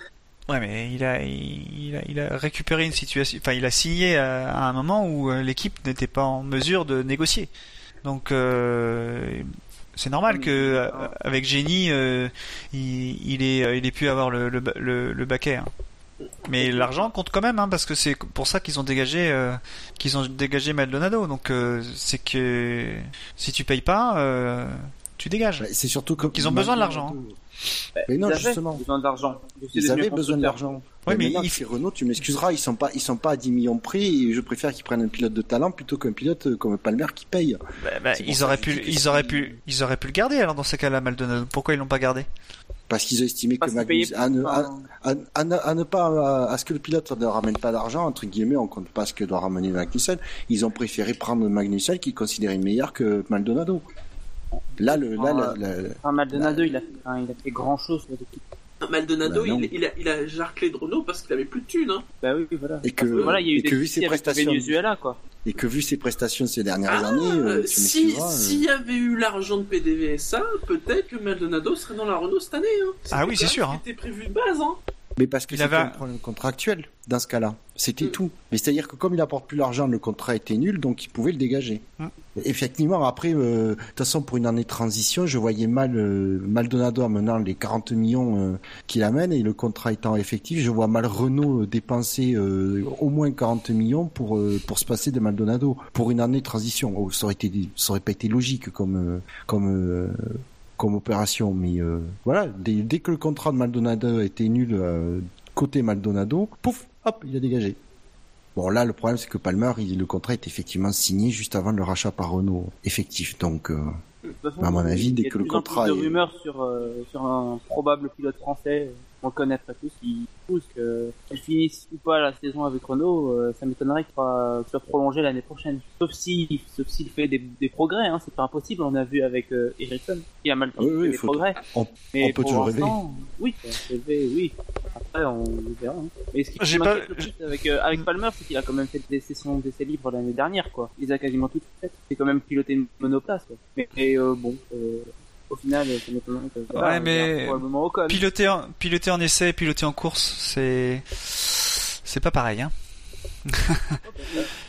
Ouais, mais il a, il, a, il a récupéré une situation. Enfin, il a signé à, à un moment où euh, l'équipe n'était pas en mesure de négocier. Donc, euh, c'est normal que euh, avec Génie, euh, il, il ait, euh, il ait pu avoir le, le, ba- le, le baquet. hein. Mais l'argent compte quand même, hein, parce que c'est pour ça qu'ils ont dégagé, euh, qu'ils ont dégagé Maldonado. Donc, euh, c'est que si tu payes pas, euh, tu dégages. Ouais, C'est surtout que. ils ont besoin de l'argent, Mais non, ils avaient justement. besoin d'argent. Ils avaient besoin de l'argent. Ouais, mais maintenant il- c'est Renault, tu m'excuseras, ils sont pas, ils sont pas à 10 millions près et je préfère qu'ils prennent un pilote de talent plutôt qu'un pilote euh, comme Palmer qui paye. Bah, bah, ils auraient pu, ils auraient pu, ils auraient pu le garder alors dans ces cas-là, Maldonado. Pourquoi ils l'ont pas gardé? Parce qu'ils ont estimé Parce que Magnus, à ne, à, enfin, à- à ne- à ne pas, à, à ce que le pilote ne ramène pas d'argent, entre guillemets, on compte pas ce que doit ramener Magnussen, ils ont préféré prendre Magnussen qu'ils considéraient meilleur que Maldonado. Là, le, là, Ah, enfin, Maldonado, il a il a fait grand chose pour l'équipe. Maldonado, Bah il, il a, il a jarclé de Renault parce qu'il avait plus de thunes. Hein. Bah oui, voilà. et que, Voilà, il y a eu et des que vu ses prestations, Venezuela, quoi. et que vu ses prestations ces dernières Ah, années, euh, si euh, s'il y avait eu l'argent de PDVSA, peut-être que Maldonado serait dans la Renault cette année. Hein. Ah C'était oui, c'est sûr, ce hein. prévu de base. Hein. Mais parce que c'était avait un problème contractuel dans ce cas-là. C'était Mm. tout. Mais c'est-à-dire que comme il apporte plus l'argent, le contrat était nul, donc il pouvait le dégager. Mm. Effectivement, après, euh, de toute façon, pour une année de transition, je voyais mal euh, Maldonado amenant les 40 millions euh, qu'il amène et le contrat étant effectif, je vois mal Renault euh, dépenser euh, au moins 40 millions pour euh, pour se passer de Maldonado pour une année de transition. Oh, ça aurait été, ça aurait pas été logique comme euh, comme euh, comme opération, mais euh, voilà, dès, dès que le contrat de Maldonado était nul euh, côté Maldonado, pouf, hop, il a dégagé. Bon là, le problème c'est que Palmer, il, le contrat est effectivement signé juste avant le rachat par Renault effectif, donc euh, De toute façon, À mon avis, il dès y a que le plus en plus contrat de est- rumeurs sur, euh, sur un probable pilote français, on le connaît après tous, qui pousse que qu'elle finisse ou pas la saison avec Renault, euh, ça m'étonnerait qu'il soit, qu'il soit prolongé l'année prochaine. Sauf si, sauf s'il fait des, des progrès, hein, c'est pas impossible. On a vu avec euh, Ericsson, qui a mal Oui, oui, fait des progrès. on- Mais on peut pour toujours rêver. l'instant, Oui, on peut rêver, oui. Après, on verra. hein. Mais ce qui J'ai m'inquiète pas- le plus avec, euh, avec Palmer, c'est qu'il a quand même fait des sessions d'essais libres l'année dernière, quoi. Il les a quasiment toutes faites. C'est quand même piloté une monoplace, quoi. Mais, et, euh, bon, euh, au final, euh, Ouais, on mais-. Piloter en, piloter en essai et piloter en course, c'est c'est pas pareil. Hein.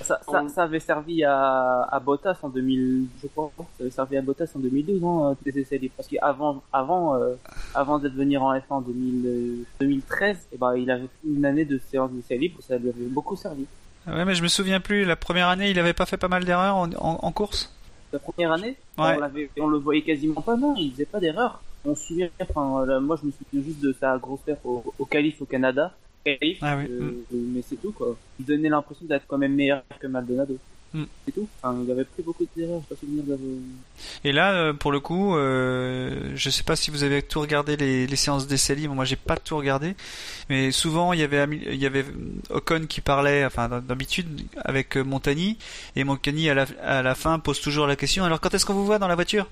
Ça, ça, ça avait servi à, à Bottas en 2000, je crois. Ça avait servi à Bottas en 2012, hein, des essais libres. Parce qu'avant, avant, euh, avant d'être venir en F1 en 2000, euh, 2013, eh ben, il avait fait une année de séance d'essais libres, ça lui avait beaucoup servi. Ouais, mais je me souviens plus. La première année, il avait pas fait pas mal d'erreurs en, en- en course? La première année, Ouais. on, l'avait, on le voyait quasiment pas, non, il faisait pas d'erreur. On se souvient, enfin, là, moi je me souviens juste de sa grosse perte au, au qualif au Canada. Qualif, Ah oui, euh, mm. mais c'est tout quoi. Il donnait l'impression d'être quand même meilleur que Maldonado. Mm. C'est tout. Enfin, il avait pris beaucoup d'erreurs, je pas souvenir d'avoir. Et là, euh, pour le coup, euh, je sais pas si vous avez tout regardé les, les séances d'essai libres. Moi, j'ai pas tout regardé, mais souvent il y avait il y avait Ocon qui parlait, enfin d'habitude avec euh, Montagny, et Montagny à la, à la fin pose toujours la question. Alors, quand est-ce qu'on vous voit dans la voiture?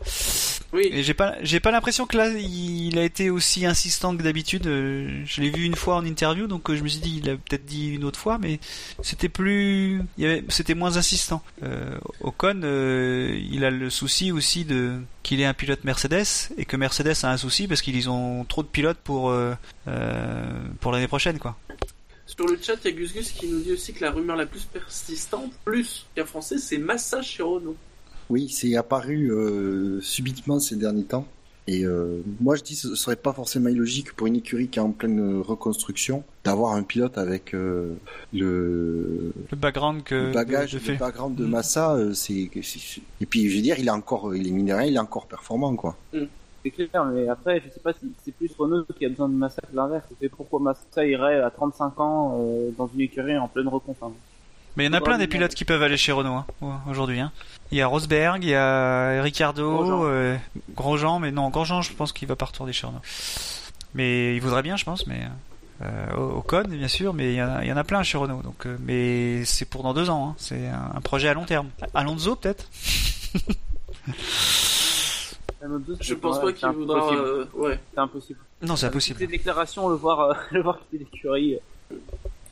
Oui, Et j'ai pas j'ai pas l'impression que là il a été aussi insistant que d'habitude. Euh, Je l'ai vu une fois en interview, donc je me suis dit il a peut-être dit une autre fois, mais c'était plus c'était moins insistant. Euh, Ocon, euh, il a le souci aussi de qu'il est un pilote Mercedes et que Mercedes a un souci parce qu'ils ont trop de pilotes pour euh, euh, pour l'année prochaine quoi. sur le chat, il y a Gus Gus qui nous dit aussi que la rumeur la plus persistante, plus qu'un français, c'est Massa chez Renault. Oui, c'est apparu euh, subitement ces derniers temps. Et euh, moi, je dis ce serait pas forcément illogique pour une écurie qui est en pleine reconstruction d'avoir un pilote avec euh, le, Le background que le bagage, de, de le background de Massa. euh, c'est c'est- et puis je veux dire, il est encore, il est minéré, il est encore performant, quoi. C'est clair, mais après, je sais pas si c'est plus Renault qui a besoin de Massa que l'inverse. C'est pourquoi Massa irait à 35 ans euh, dans une écurie en pleine reconstruction. Mais il y en a plein des pilotes qui peuvent aller chez Renault hein, aujourd'hui. Hein. Il y a Rosberg, il y a Ricardo, Grosjean. euh, Grosjean, mais non, Grosjean, je pense qu'il va pas retourner chez Renault. Mais il voudrait bien, je pense, mais euh, Ocon, bien sûr, mais il y, en a, il y en a plein chez Renault. Donc, euh, mais c'est pour dans deux ans. Hein. C'est un, un projet à long terme. Alonso, peut-être? Je pense pas qu'il voudra. euh, ouais. C'est impossible. Non, c'est Ces impossible. déclarations, le voir, euh, le voir quitter l'écurie.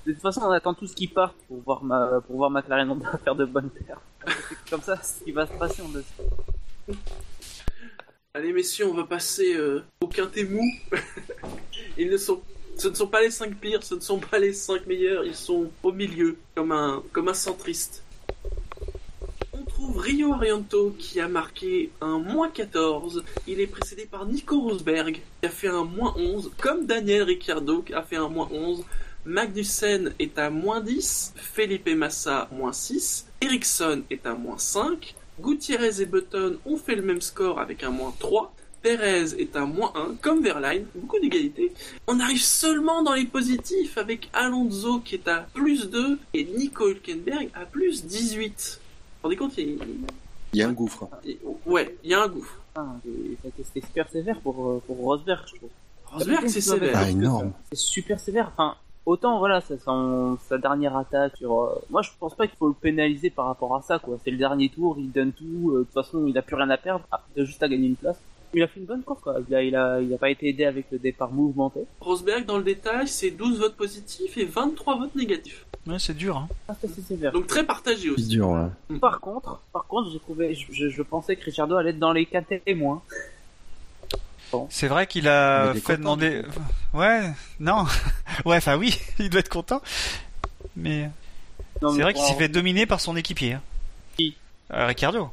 De toute façon, on attend tous qu'ils partent pour voir ma, pour voir McLaren faire de bonnes. C'est comme ça, ce qui va se passer, on le. Allez, messieurs, on va passer euh, au quintet mou. Ils ne sont. Ce ne sont pas les 5 pires, ce ne sont pas les 5 meilleurs, ils sont au milieu, comme un, comme un centriste. On trouve Rio Arianto qui a marqué un moins 14. Il est précédé par Nico Rosberg qui a fait un moins 11, comme Daniel Ricciardo qui a fait un moins 11. Magnussen est à moins 10, Felipe Massa moins 6, Ericsson est à moins 5, Gutiérrez et Button ont fait le même score avec un moins 3, Perez est à moins 1, comme Verline, beaucoup d'égalité. On arrive seulement dans les positifs avec Alonso qui est à plus 2 et Nico Hülkenberg à plus 18. Vous vous rendez compte il- Il y a un gouffre. il- Ouais, il y a un gouffre. Putain, et ça a été- C'était super sévère pour, euh, pour Rosberg, je trouve. Rosberg, c'est sévère. Ah, énorme. C'est super sévère. Enfin, autant voilà, c'est son, sa dernière attaque sur. euh, moi, je pense pas qu'il faut le pénaliser par rapport à ça, quoi. C'est le dernier tour, il donne tout. euh, de toute façon, il a plus rien à perdre. Ah, il a juste à gagner une place. Il a fait une bonne course, quoi. Il a, il a, il a pas été aidé avec le départ mouvementé. Rosberg, dans le détail, c'est 12 votes positifs et 23 votes négatifs. Ouais, c'est dur. Hein. Ah, c'est sévère. Donc très partagé C'est aussi. dur, ouais. Par contre, par contre, j'ai trouvé, je, je, je pensais que Richardo allait être dans les 4 témoins. C'est vrai qu'il Il a fait content, demander. Ouais, non. ouais, enfin oui, il doit être content. Mais c'est vrai qu'il s'est fait dominer par son équipier. hein. Qui Euh, Ricardo.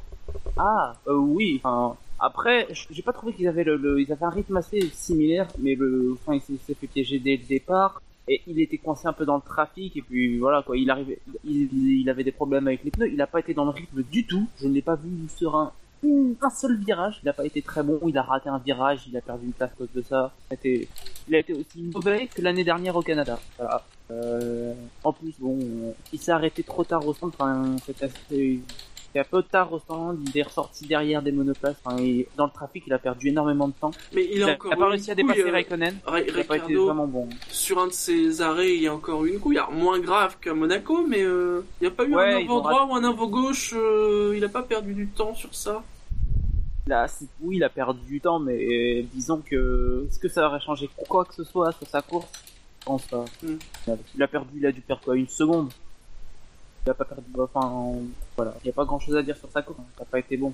Ah, euh, oui. Enfin, après, j'ai pas trouvé qu'ils avaient le, le- ils avaient un rythme assez similaire, mais le, enfin, il s'est- s'est fait piéger dès le départ et il était coincé un peu dans le trafic et puis voilà quoi. Il arrivait, il, il avait des problèmes avec les pneus. Il a pas été dans le rythme du tout. Je ne l'ai pas vu serein. Un seul virage, il a pas été très bon. Il a raté un virage, il a perdu une place à cause de ça. Il a été, aussi mauvais que l'année dernière au Canada. Voilà. Euh, en plus, bon, il s'est arrêté trop tard au centre. Enfin, c'était assez- Et un peu tard au stand, il est ressorti derrière des monoplaces. Et dans le trafic, il a perdu énormément de temps. Mais il Il a a, encore a pas réussi à dépasser euh, Raikkonen. Ri- Il a pas été Ricardo, vraiment bon. sur un de ses arrêts, il y a encore une couille. Alors, moins grave qu'à Monaco, mais euh, il n'y a pas eu Ouais, un avant droit ou un avant gauche. euh, il a pas perdu du temps sur ça. Là, c'est- oui, il a perdu du temps, mais disons que est-ce que ça aurait changé quoi que ce soit sur sa course? Je pense pas. Hmm. Il a perdu, il a dû perdre quoi Une seconde? Il a pas perdu. Enfin. Il n'y a pas grand chose à dire sur sa course. Ça n'a pas été bon.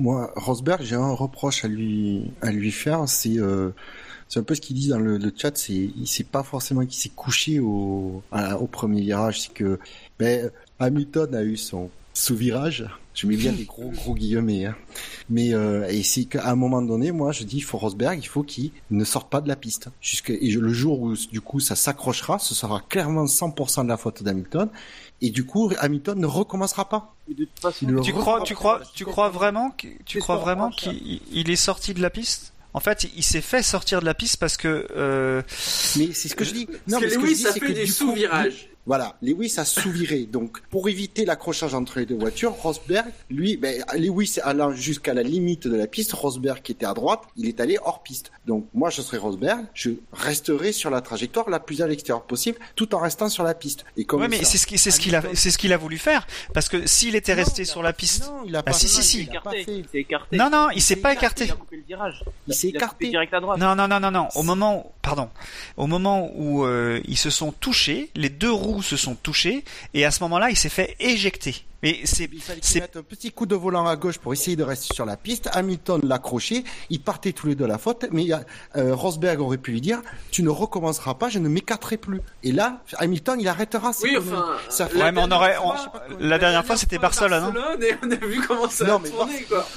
Moi, Rosberg, j'ai un reproche à lui faire, c'est euh, c'est un peu ce qu'il dit dans le, le chat, c'est il sait pas forcément qu'il s'est couché au premier virage, c'est que ben, Hamilton a eu son sous-virage. Je mets bien des gros gros guillemets, hein. mais euh, c'est qu'à un moment donné, moi je dis, il faut Rosberg, il faut qu'il ne sorte pas de la piste. Je- le jour où du coup ça s'accrochera, ce sera clairement 100% de la faute d'Hamilton, et du coup Hamilton ne recommencera pas. De toute façon, Tu crois, pas tu pour crois, la tu suite. crois vraiment, que- tu crois vraiment qu'il il est sorti de la piste? En fait, il s'est fait sortir de la piste parce que euh, Mais c'est ce que je dis. Parce que mais ce Lewis je dis, a c'est fait que des du coup, sous-virages. Voilà, Lewis a sous-viré. Donc, pour éviter l'accrochage entre les deux voitures, Rosberg, lui, ben, Lewis allant jusqu'à la limite de la piste, Rosberg qui était à droite, il est allé hors piste. Donc, moi, je serais Rosberg, je resterai sur la trajectoire la plus à l'extérieur possible, tout en restant sur la piste. Et comme ouais, mais ça- c'est ce qui- c'est ce qu'il a, c'est ce qu'il a voulu faire parce que s'il était Non, resté il a sur pas la piste, Non, il a Ah, pas si, fait, si, si. il s'est écarté. non, non, il Il s'est pas écarté. écarté. Il a coupé le virage. Il s'est écarté. direct à droite. Non, non, non, non, non. Au moment, pardon, au moment où euh, ils se sont touchés, les deux roues se sont touchées, et à ce moment-là, il s'est fait éjecter. Mais c'est, Il fallait c'est, qu'il mette un petit coup de volant à gauche pour essayer de rester sur la piste. Hamilton l'accrochait. Ils partaient tous les deux à la faute. Mais euh, Rosberg aurait pu lui dire Tu ne recommenceras pas, je ne m'écarterai plus. Et là, Hamilton, il arrêtera. Oui, enfin. Ça la ouais, mais on dernière aurait, fois- la dernière fois, c'était Barcelone, hein. et on a vu comment ça Non, a tourné, quoi.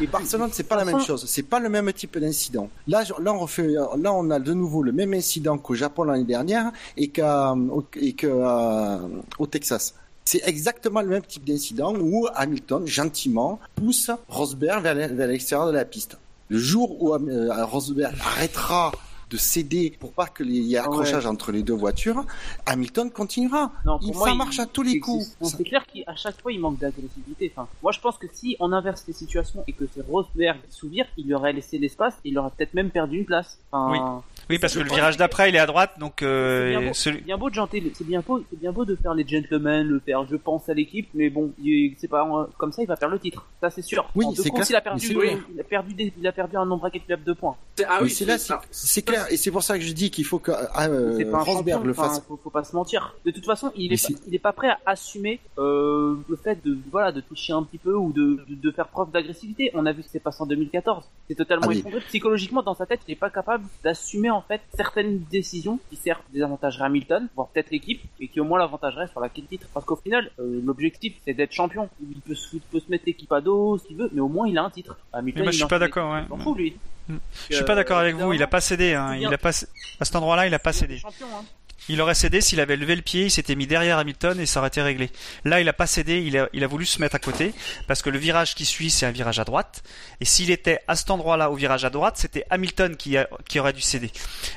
Et Barcelone, c'est pas la même chose. C'est pas le même type d'incident. Là, là, on refait, là, on a de nouveau le même incident qu'au Japon l'année dernière et qu'à, au- et que, euh, Texas. C'est exactement le même type d'incident où Hamilton, gentiment, pousse Rosberg vers l'extérieur de la piste. Le jour où euh, Rosberg arrêtera de céder pour pas qu'il y ait accrochage entre les deux voitures, Hamilton continuera. Non, Il- moi, ça il- marche à tous les coups. c'est- clair qu'à chaque fois, il manque d'agressivité. Enfin, moi, je pense que si on inverse les situations et que c'est Rosberg qui sous-vire, il lui aurait laissé l'espace et il aurait peut-être même perdu une place. Enfin, oui, parce que le virage que- d'après, il est à droite, donc c'est euh, bien, beau, celui- c'est bien beau de janter, c'est bien beau, c'est bien beau de faire les gentlemen, le faire je pense à l'équipe, mais bon, il- c'est pas euh, comme ça, il va perdre le titre. Ça, c'est sûr. Oui, c'est clair. il a perdu, c'est oui, il a perdu, des- il a perdu un nombre incalculable de points. C'est- Ah oui, c'est là, c'est c'est clair, et c'est pour ça que je dis qu'il faut que euh, c'est pas un Rosberg le fasse. faut, faut pas se mentir. De toute façon, il est, c'est- pas, il est pas prêt à assumer euh, le fait de voilà de toucher un petit peu ou de, de, de faire preuve d'agressivité. On a vu ce qui s'est passé en 2014. C'est totalement Ah oui. effondré psychologiquement dans sa tête. Il est pas capable d'assumer en fait certaines décisions qui certes désavantageraient Hamilton, voire peut-être l'équipe, et qui au moins l'avantageraient sur la quête titre. Parce qu'au final, euh, l'objectif c'est d'être champion. Il peut, se, il peut se mettre l'équipe à dos, ce qu'il veut, mais au moins il a un titre. Hamilton, Mais moi, je il suis pas d'accord, ouais. Il fout lui. Mm. Je suis pas d'accord avec vous. Il a pas cédé. Hein. Il a pas à cet endroit-là, il a pas cédé. champion, hein. Il aurait cédé s'il avait levé le pied, il s'était mis derrière Hamilton et ça aurait été réglé. Là, il a pas cédé, il a, voulu se mettre à côté parce que le virage qui suit, c'est un virage à droite. Et s'il était à cet endroit-là, au virage à droite, c'était Hamilton qui, aurait dû céder.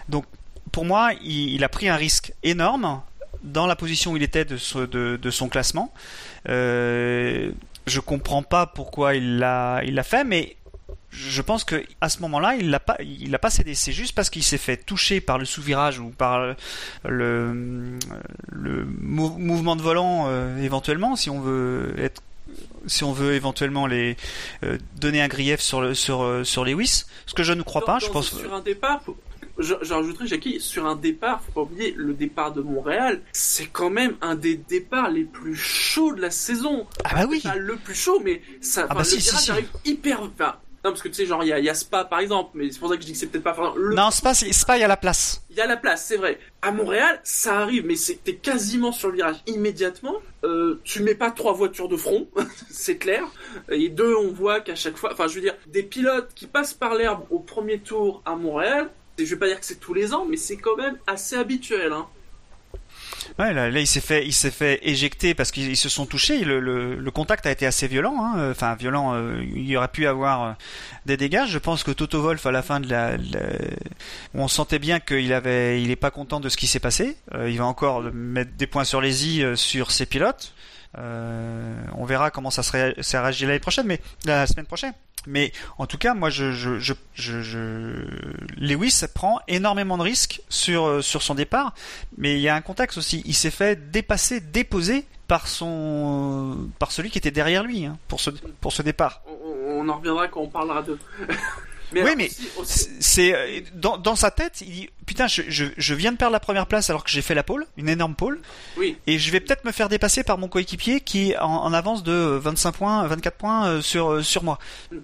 Donc, pour moi, il, a pris un risque énorme dans la position où il était de, son classement. Euh, je comprends pas pourquoi il l'a fait, mais je pense que à ce moment-là, il l'a pas, il a pas cédé. C'est juste parce qu'il s'est fait toucher par le sous-virage ou par le, le mou- mouvement de volant euh, éventuellement, si on veut être, si on veut éventuellement les euh, donner un grief sur le sur euh, sur Lewis, ce que je ne crois dans- pas. Je pense. Sur un départ, je- j'en rajouterais, Jackie, sur un départ, faut pas oublier, le départ de Montréal, c'est quand même un des départs les plus chauds de la saison. Ah bah oui. Pas le plus chaud, mais ça, Ah bah si, le si, virage si. arrive hyper, non, parce que tu sais, genre, il y, a- il y a Spa, par exemple, mais c'est pour ça que je dis que c'est peut-être pas, le Non, c'est pas il y a la place. il y a la place, c'est vrai. À Montréal, ça arrive, mais t'es quasiment sur le virage immédiatement. Euh, tu mets pas trois voitures de front, c'est clair. Et deux, on voit qu'à chaque fois, enfin, je veux dire, des pilotes qui passent par l'herbe au premier tour à Montréal. Je vais pas dire que c'est tous les ans, mais c'est quand même assez habituel. Hein. Là, il s'est fait, il s'est fait éjecter parce qu'ils ils se sont touchés. Le, contact a été assez violent, hein. enfin violent. euh, il y aurait pu avoir euh, des dégâts. Je pense que Toto Wolff à la fin de la, on sentait bien qu'il avait, il est pas content de ce qui s'est passé. Euh, il va encore mettre des points sur les i sur ses pilotes. On verra comment ça se ça réagit l'année prochaine, mais la semaine prochaine. Mais en tout cas, moi, je, je, je, je, Lewis prend énormément de risques sur euh, sur son départ, mais il y a un contexte aussi. Il s'est fait dépasser, déposer par son par celui qui était derrière lui hein, pour ce pour ce départ. On, on en reviendra quand on parlera de. Mais oui, mais c'est euh, dans, dans, sa tête, il dit putain, je, je, je, viens de perdre la première place alors que j'ai fait la pole, une énorme pole. Oui. Et je vais peut-être me faire dépasser par mon coéquipier qui est en, en, avance de 25 points, 24 points euh, sur euh, sur moi.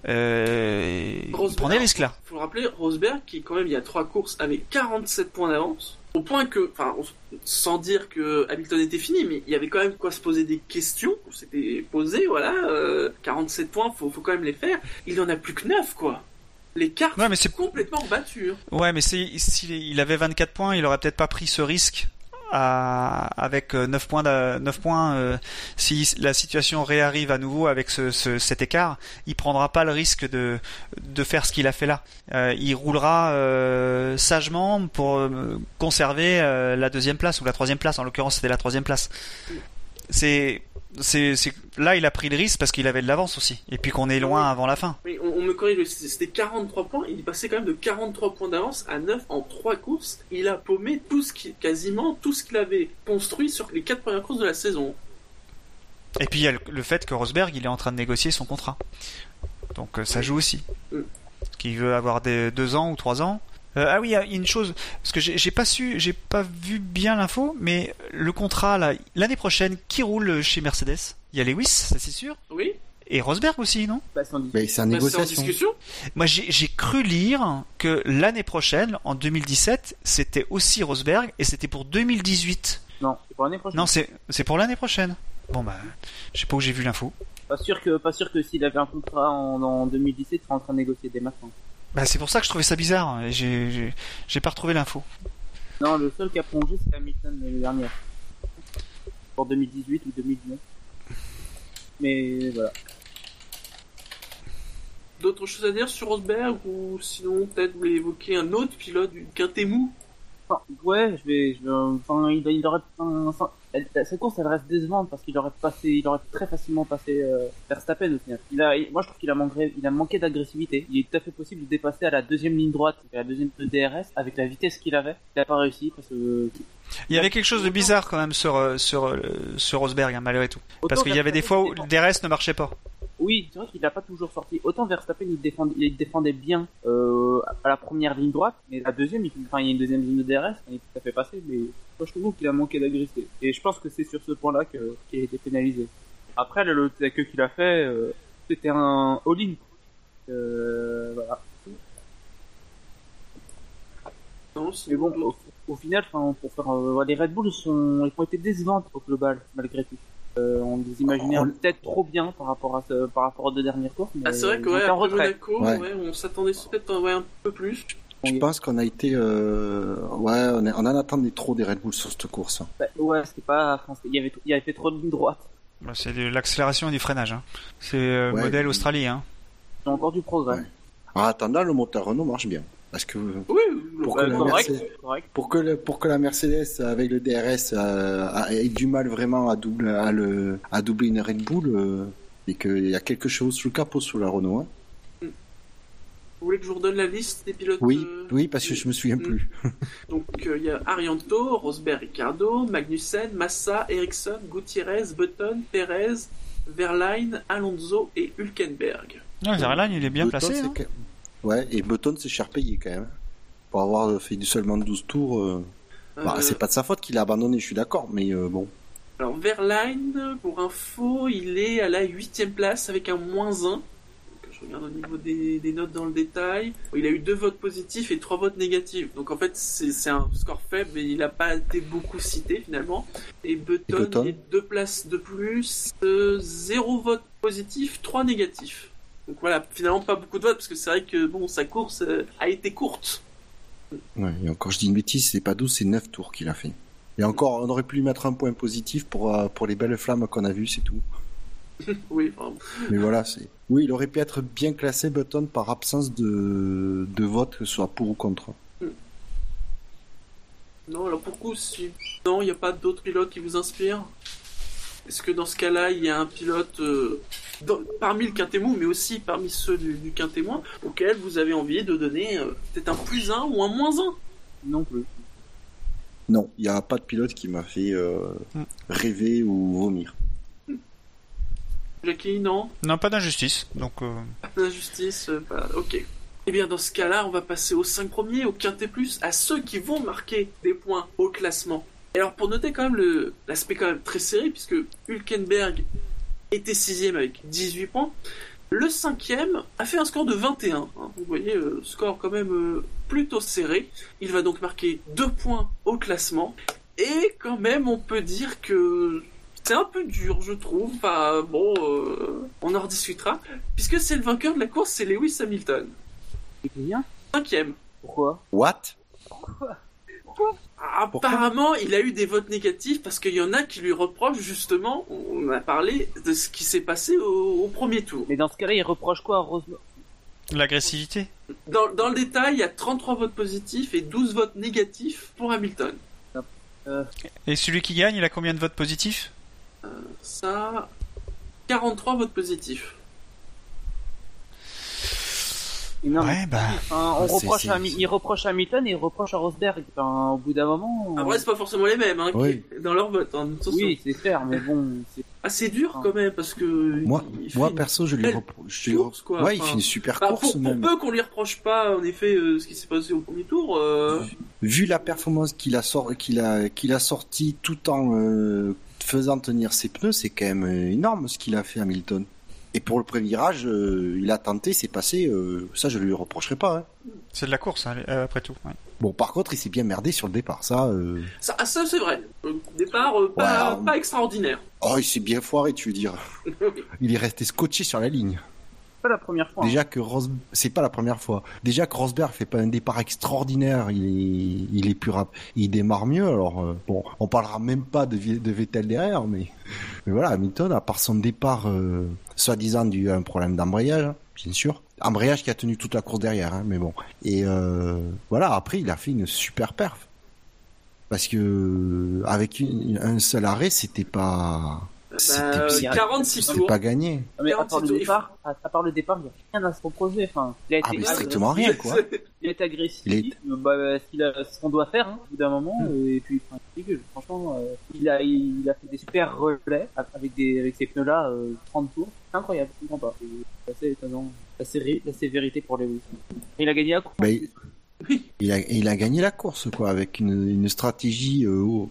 Euh, prenez risque là. Faut le rappeler, Rosberg qui quand même il y a trois courses avec 47 points d'avance. Au point que, enfin, sans dire que Hamilton était fini, mais il y avait quand même quoi se poser des questions. On s'était posé, voilà, euh, 47 points, faut, faut quand même les faire. Il en a plus que 9, quoi les cartes ouais, mais c'est complètement battues. Ouais, mais s'il si, il avait 24 points, il aurait peut-être pas pris ce risque à, avec 9 euh, points, de, 9 points euh, si la situation réarrive à nouveau avec ce, ce, cet écart, il prendra pas le risque de, de faire ce qu'il a fait là. Euh, il roulera euh, sagement pour conserver la deuxième place ou la troisième place. En l'occurrence, c'était la troisième place. C'est c'est, là il a pris le risque parce qu'il avait de l'avance aussi et puis qu'on est loin avant la fin. Oui, on, me corrige, c'était 43 points, il est passé quand même de 43 points d'avance à 9 en 3 courses. Il a paumé tout ce qui, quasiment tout ce qu'il avait construit sur les 4 premières courses de la saison. Et puis il y a le, fait que Rosberg il est en train de négocier son contrat. Donc euh, ça joue aussi. Mm. Qu'il veut avoir des 2 ans ou 3 ans. Euh, ah oui, il y a une chose parce que j'ai pas su, j'ai pas vu bien l'info, mais le contrat là, l'année prochaine, qui roule chez Mercedes? Il y a Lewis, ça c'est sûr? Oui. Et Rosberg aussi, non? Bah, C'est en négociation. discussion Moi, j'ai cru lire que l'année prochaine, en 2017, c'était aussi Rosberg et c'était pour 2018. Non, c'est pour l'année prochaine. Non, c'est pour l'année prochaine. Bon bah, je sais pas où j'ai vu l'info. Pas sûr que, pas sûr que s'il avait un contrat en, en 2017, il serait en train de négocier dès maintenant. Bah, c'est pour ça que je trouvais ça bizarre. J'ai, j'ai, pas retrouvé l'info. Non, le seul qui a plongé, c'est Hamilton l'année dernière. Pour 2018 ou 2019. Mais voilà. D'autres choses à dire sur Rosberg ou sinon peut-être vous voulez évoquer un autre pilote du Quintemou enfin, Ouais, je vais, je vais, enfin, il, il aurait, enfin, cette course elle reste décevante parce qu'il aurait passé, il aurait très facilement passé euh, Verstappen au final. Il a, moi je trouve qu'il a manqué, il a manqué d'agressivité. Il est tout à fait possible de dépasser à la deuxième ligne droite, à la deuxième de DRS avec la vitesse qu'il avait. Il n'a pas réussi parce que. Il y avait quelque chose de bizarre quand même sur euh, sur euh, sur Rosberg hein, malgré tout, parce qu'il y avait des fois où le DRS ne marchait pas. Oui, c'est vrai qu'il n'a pas toujours sorti. Autant Verstappen, il défendait, il défendait bien euh, à la première ligne droite, mais la deuxième, il, enfin, il y a une deuxième ligne de DRS, il est tout à fait passé, mais moi, je trouve qu'il a manqué d'agressivité. Et je pense que c'est sur ce point-là qu'il a été pénalisé. Après, le queue qu'il a fait, euh, c'était un all-in. Euh, voilà. Non, mais bon, au, final, pour faire, euh, les Red Bull sont, ils ont été décevantes au global, malgré tout. Euh, on les imaginait peut-être trop bien par rapport à ce, par rapport aux deux dernières courses. ah, c'est vrai que ouais, après Monaco, ouais. on s'attendait peut-être ouais, un peu plus. Je pense qu'on a été, euh... ouais, on, est... on en attendait trop des Red Bull sur cette course. Bah, ouais, c'était pas, enfin, il y avait, il y avait fait trop de lignes droites. Bah, c'est de l'accélération et du freinage. Hein. C'est euh, modèle Australie. Hein. C'est encore du progrès. En attendant, le moteur Renault marche bien. Parce que oui, pour, que la Mercedes, pour, que le, pour que la Mercedes avec le DRS euh, ait du mal vraiment à doubler, à le, à doubler une Red Bull euh, et qu'il y a quelque chose sous le capot sur la Renault. Hein. Vous voulez que je vous redonne la liste des pilotes Oui, euh, oui, parce que je me souviens plus. Donc il y a Arianto, Rosberg, Ricardo, Magnussen, Massa, Ericsson, Gutiérrez, Button, Perez, Verline, Alonso et Hülkenberg. Non, Verline, il est bien placé. Hein. Ouais, et Button c'est cher payé quand même. Pour avoir fait du seulement 12 tours. Euh... Bah, euh, c'est pas de sa faute qu'il a abandonné, je suis d'accord, mais euh, bon. Alors Verline, pour info, il est à la 8 place avec un moins 1. Je regarde au niveau des, notes dans le détail. Il a eu deux votes positifs et trois votes négatifs. Donc en fait, c'est un score faible et il n'a pas été beaucoup cité finalement. Et Button, est deux places de plus, euh, zéro vote positif, trois négatifs. Donc voilà, finalement pas beaucoup de votes parce que c'est vrai que bon, sa course euh, a été courte. Ouais, et encore je dis une bêtise, c'est pas 12, c'est 9 tours qu'il a fait. Et encore, on aurait pu lui mettre un point positif pour, euh, pour les belles flammes qu'on a vues, c'est tout. oui, vraiment. Mais voilà, c'est. Oui, il aurait pu être bien classé Button par absence de, de vote, que ce soit pour ou contre. Hmm. Non, alors pourquoi si... Non, il n'y a pas d'autres pilotes qui vous inspirent? Est-ce que dans ce cas-là, il y a un pilote euh, dans- parmi le quintémon, mais aussi parmi ceux du, du quintémoin, auquel vous avez envie de donner euh, peut-être un plus 1 ou un moins 1 Non plus. Non, il n'y a pas de pilote qui m'a fait euh, Mm. rêver ou vomir. Jackie, non? Non, pas d'injustice. Donc, pas- ok. Eh bien, dans ce cas-là, on va passer aux 5 premiers, au quintet plus, à ceux qui vont marquer des points au classement. Et alors, pour noter quand même l'aspect quand même très serré, puisque Hülkenberg était sixième avec 18 points, le cinquième a fait un score de 21. hein. Vous voyez, euh, score quand même euh, plutôt serré. Il va donc marquer 2 points au classement. Et quand même, on peut dire que c'est un peu dur, je trouve. Enfin, bon, euh, on en rediscutera. Puisque c'est le vainqueur de la course, c'est Lewis Hamilton. C'est. Cinquième. Pourquoi? What? Apparemment, il a eu des votes négatifs parce qu'il y en a qui lui reprochent justement, on a parlé de ce qui s'est passé au, au premier tour. Mais dans ce cas-là, il reproche quoi à Rosberg l'agressivité. Dans, dans le détail, il y a 33 votes positifs et 12 votes négatifs pour Hamilton. Et celui qui gagne, il a combien de votes positifs? Ça, 43 votes positifs. Et non, mais- Ouais, bah. Enfin, on reproche à, il reproche à Hamilton et il reproche à Rosberg. Enfin, au bout d'un moment. Après, c'est pas forcément les mêmes hein, qui- dans leur vote. hein, oui, c'est clair, mais bon. c'est- Ah, dur quand même parce que. Moi, moi perso, je lui reproche. je lui course, quoi. Ouais, il fait une super Bah, course pour, pour peu qu'on lui reproche pas en effet euh, ce qui s'est passé au premier tour. euh, Vu la performance qu'il a, sor- qu'il a, qu'il a sorti tout en euh, faisant tenir ses pneus, c'est quand même énorme ce qu'il a fait Hamilton. Et pour le premier virage, euh, il a tenté, c'est passé. euh, ça, je lui reprocherai pas. hein. C'est de la course, hein, euh, après tout. ouais. Bon, par contre, il s'est bien merdé sur le départ. Ça, euh, Ça, ah, ça c'est vrai. Départ euh, pas, Ouais, pas extraordinaire. oh, il s'est bien foiré, tu veux dire. Il est resté scotché sur la ligne. Pas la première fois. hein. Déjà que Ros... c'est pas la première fois. Déjà que Rosberg fait pas un départ extraordinaire, il est, il est plus rapide, il démarre mieux. Alors euh, bon, on parlera même pas de, Vettel derrière, mais mais voilà, Hamilton, à part son départ, euh, soi-disant dû à un problème d'embrayage, bien sûr, embrayage qui a tenu toute la course derrière, hein, mais bon. Et euh, voilà, après il a fait une super perf. Parce que avec un seul arrêt, c'était pas, Bah, c'est- 46 c'était tours. pas gagné. Non, mais à part 46 le départ, à, à part le départ, il n'y a rien à se reprocher. Enfin, il a été Ah, mais agressif, strictement rien, quoi. Il est agressif. Il est- euh, Bah, ce qu'il a- ce qu'on doit faire, hein, au bout d'un moment. euh, Et puis, enfin, franchement, euh, il a, il a fait des super relais avec des, avec ces pneus-là, euh, 30 tours. C'est incroyable, je comprends pas. C'est assez étonnant. La, série, la sévérité pour les Il a gagné à coup. Bah, il- il a, il a gagné la course, quoi, avec une, une stratégie euh, au-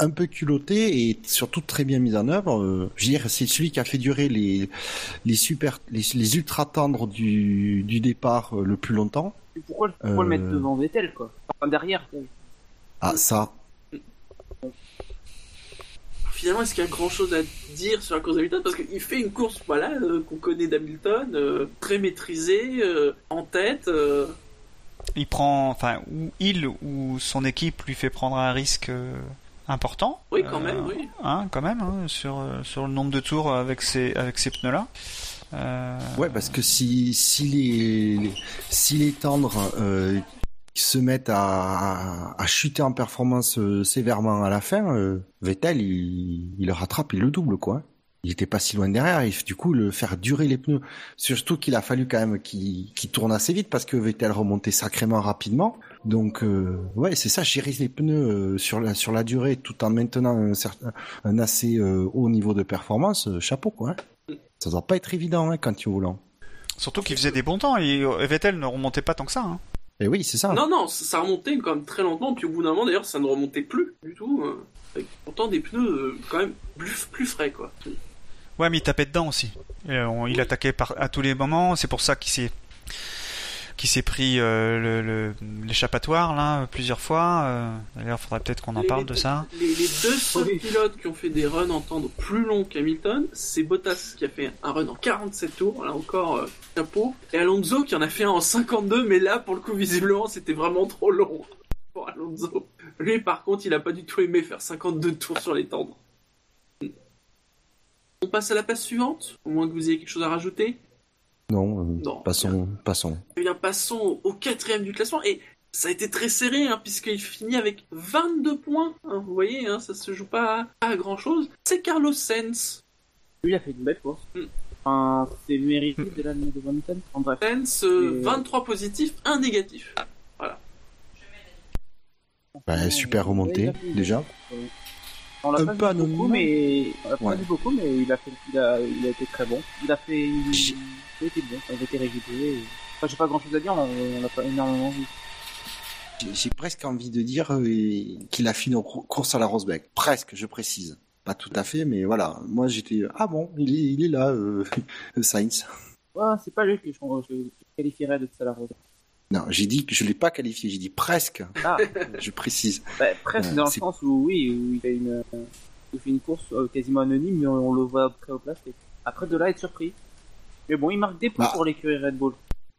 un peu culottée et surtout très bien mise en œuvre. Euh, je veux dire, c'est celui qui a fait durer les, les super, les, les ultra tendres du, du départ euh, le plus longtemps. Et Pourquoi, le- pourquoi Euh. le mettre devant Vettel, quoi? Enfin, derrière. quoi. Ah, ça. Finalement, est-ce qu'il y a grand chose à dire sur la course d'Hamilton? Parce qu'il fait une course, voilà, euh, qu'on connaît d'Hamilton, euh, très maîtrisée, euh, en tête. euh, Il prend, enfin, ou il ou son équipe lui fait prendre un risque euh, important. Oui, quand Euh, même, oui. Hein, quand même, hein, sur, euh, sur le nombre de tours avec ces, avec ces pneus-là. Euh, Ouais, parce que si, si les, les- si les tendres euh, se mettent à, à chuter en performance euh, sévèrement à la fin, euh, Vettel, il, il le rattrape, il le double, quoi. Il était pas si loin derrière, et du coup, le faire durer les pneus. Surtout qu'il a fallu quand même qu'il qu'il tourne assez vite parce que Vettel remontait sacrément rapidement. Donc, euh, ouais, c'est ça, gérer les pneus euh, sur la sur la durée tout en maintenant un, certain, un assez euh, haut niveau de performance, euh, chapeau, quoi. hein. Ça doit pas être évident hein, quand tu es au volant. Surtout qu'il faisait des bons temps et Vettel ne remontait pas tant que ça. hein. Et oui, c'est ça. Non, non, ça remontait quand même très lentement, puis au bout d'un moment, d'ailleurs, ça ne remontait plus du tout. avec pourtant des pneus quand même plus, plus frais, quoi. Ouais, mais il tapait dedans aussi. Et, on- il attaquait par, à tous les moments. C'est pour ça qu'il s'est qui s'est pris euh, le- le- l'échappatoire là plusieurs fois. Euh, D'ailleurs, faudrait peut-être qu'on en Les- parle les- de ça. Les, les deux seuls Oui. pilotes qui ont fait des runs en temps plus longs qu'Hamilton, c'est Bottas qui a fait un run en 47 tours, là encore, euh, chapeau, et Alonso qui en a fait un en 52, mais là, pour le coup, visiblement, c'était vraiment trop long pour Alonso. Lui, par contre, il a pas du tout aimé faire 52 tours sur les tendres. On passe à la place suivante, au moins que vous ayez quelque chose à rajouter. Non, euh, Non. passons, passons. Eh bien, passons au quatrième du classement. Et ça a été très serré, hein, puisqu'il finit avec 22 points. hein, vous voyez, hein, ça se joue pas à grand chose. C'est Carlos Sainz. Lui, il a fait une belle course. Mm. Enfin, c'est mérité de l'année de Hamilton. En bref. Sainz, euh, Et- 23 positifs, 1 négatif. Bah, super remonté, déjà. On l'a pas peu vu beaucoup, mais on pas Ouais. vu beaucoup, mais il a fait, il a, il a été très bon. Il a fait, il, a été bon, il a été régulier. Enfin, j'ai pas grand chose à dire, on, l'a pas énormément vu. J'ai- presque envie de dire euh, qu'il a fini en cou- course à la Rosberg. Presque, je précise. Pas tout à fait, mais voilà. Moi, j'étais ah bon, il est, il est là, euh, Sainz. Ouais, c'est pas lui que je, je, qualifierais de salarié. Non, j'ai dit que je l'ai pas qualifié. J'ai dit presque. Ah, Je précise. bah, presque Ouais, dans le sens où, oui, où il fait une, euh, il fait une course euh, quasiment anonyme, mais on, on le voit très au plastique. Après, de là, être surpris. Mais bon, il marque des points Bah. pour l'écurie Red Bull.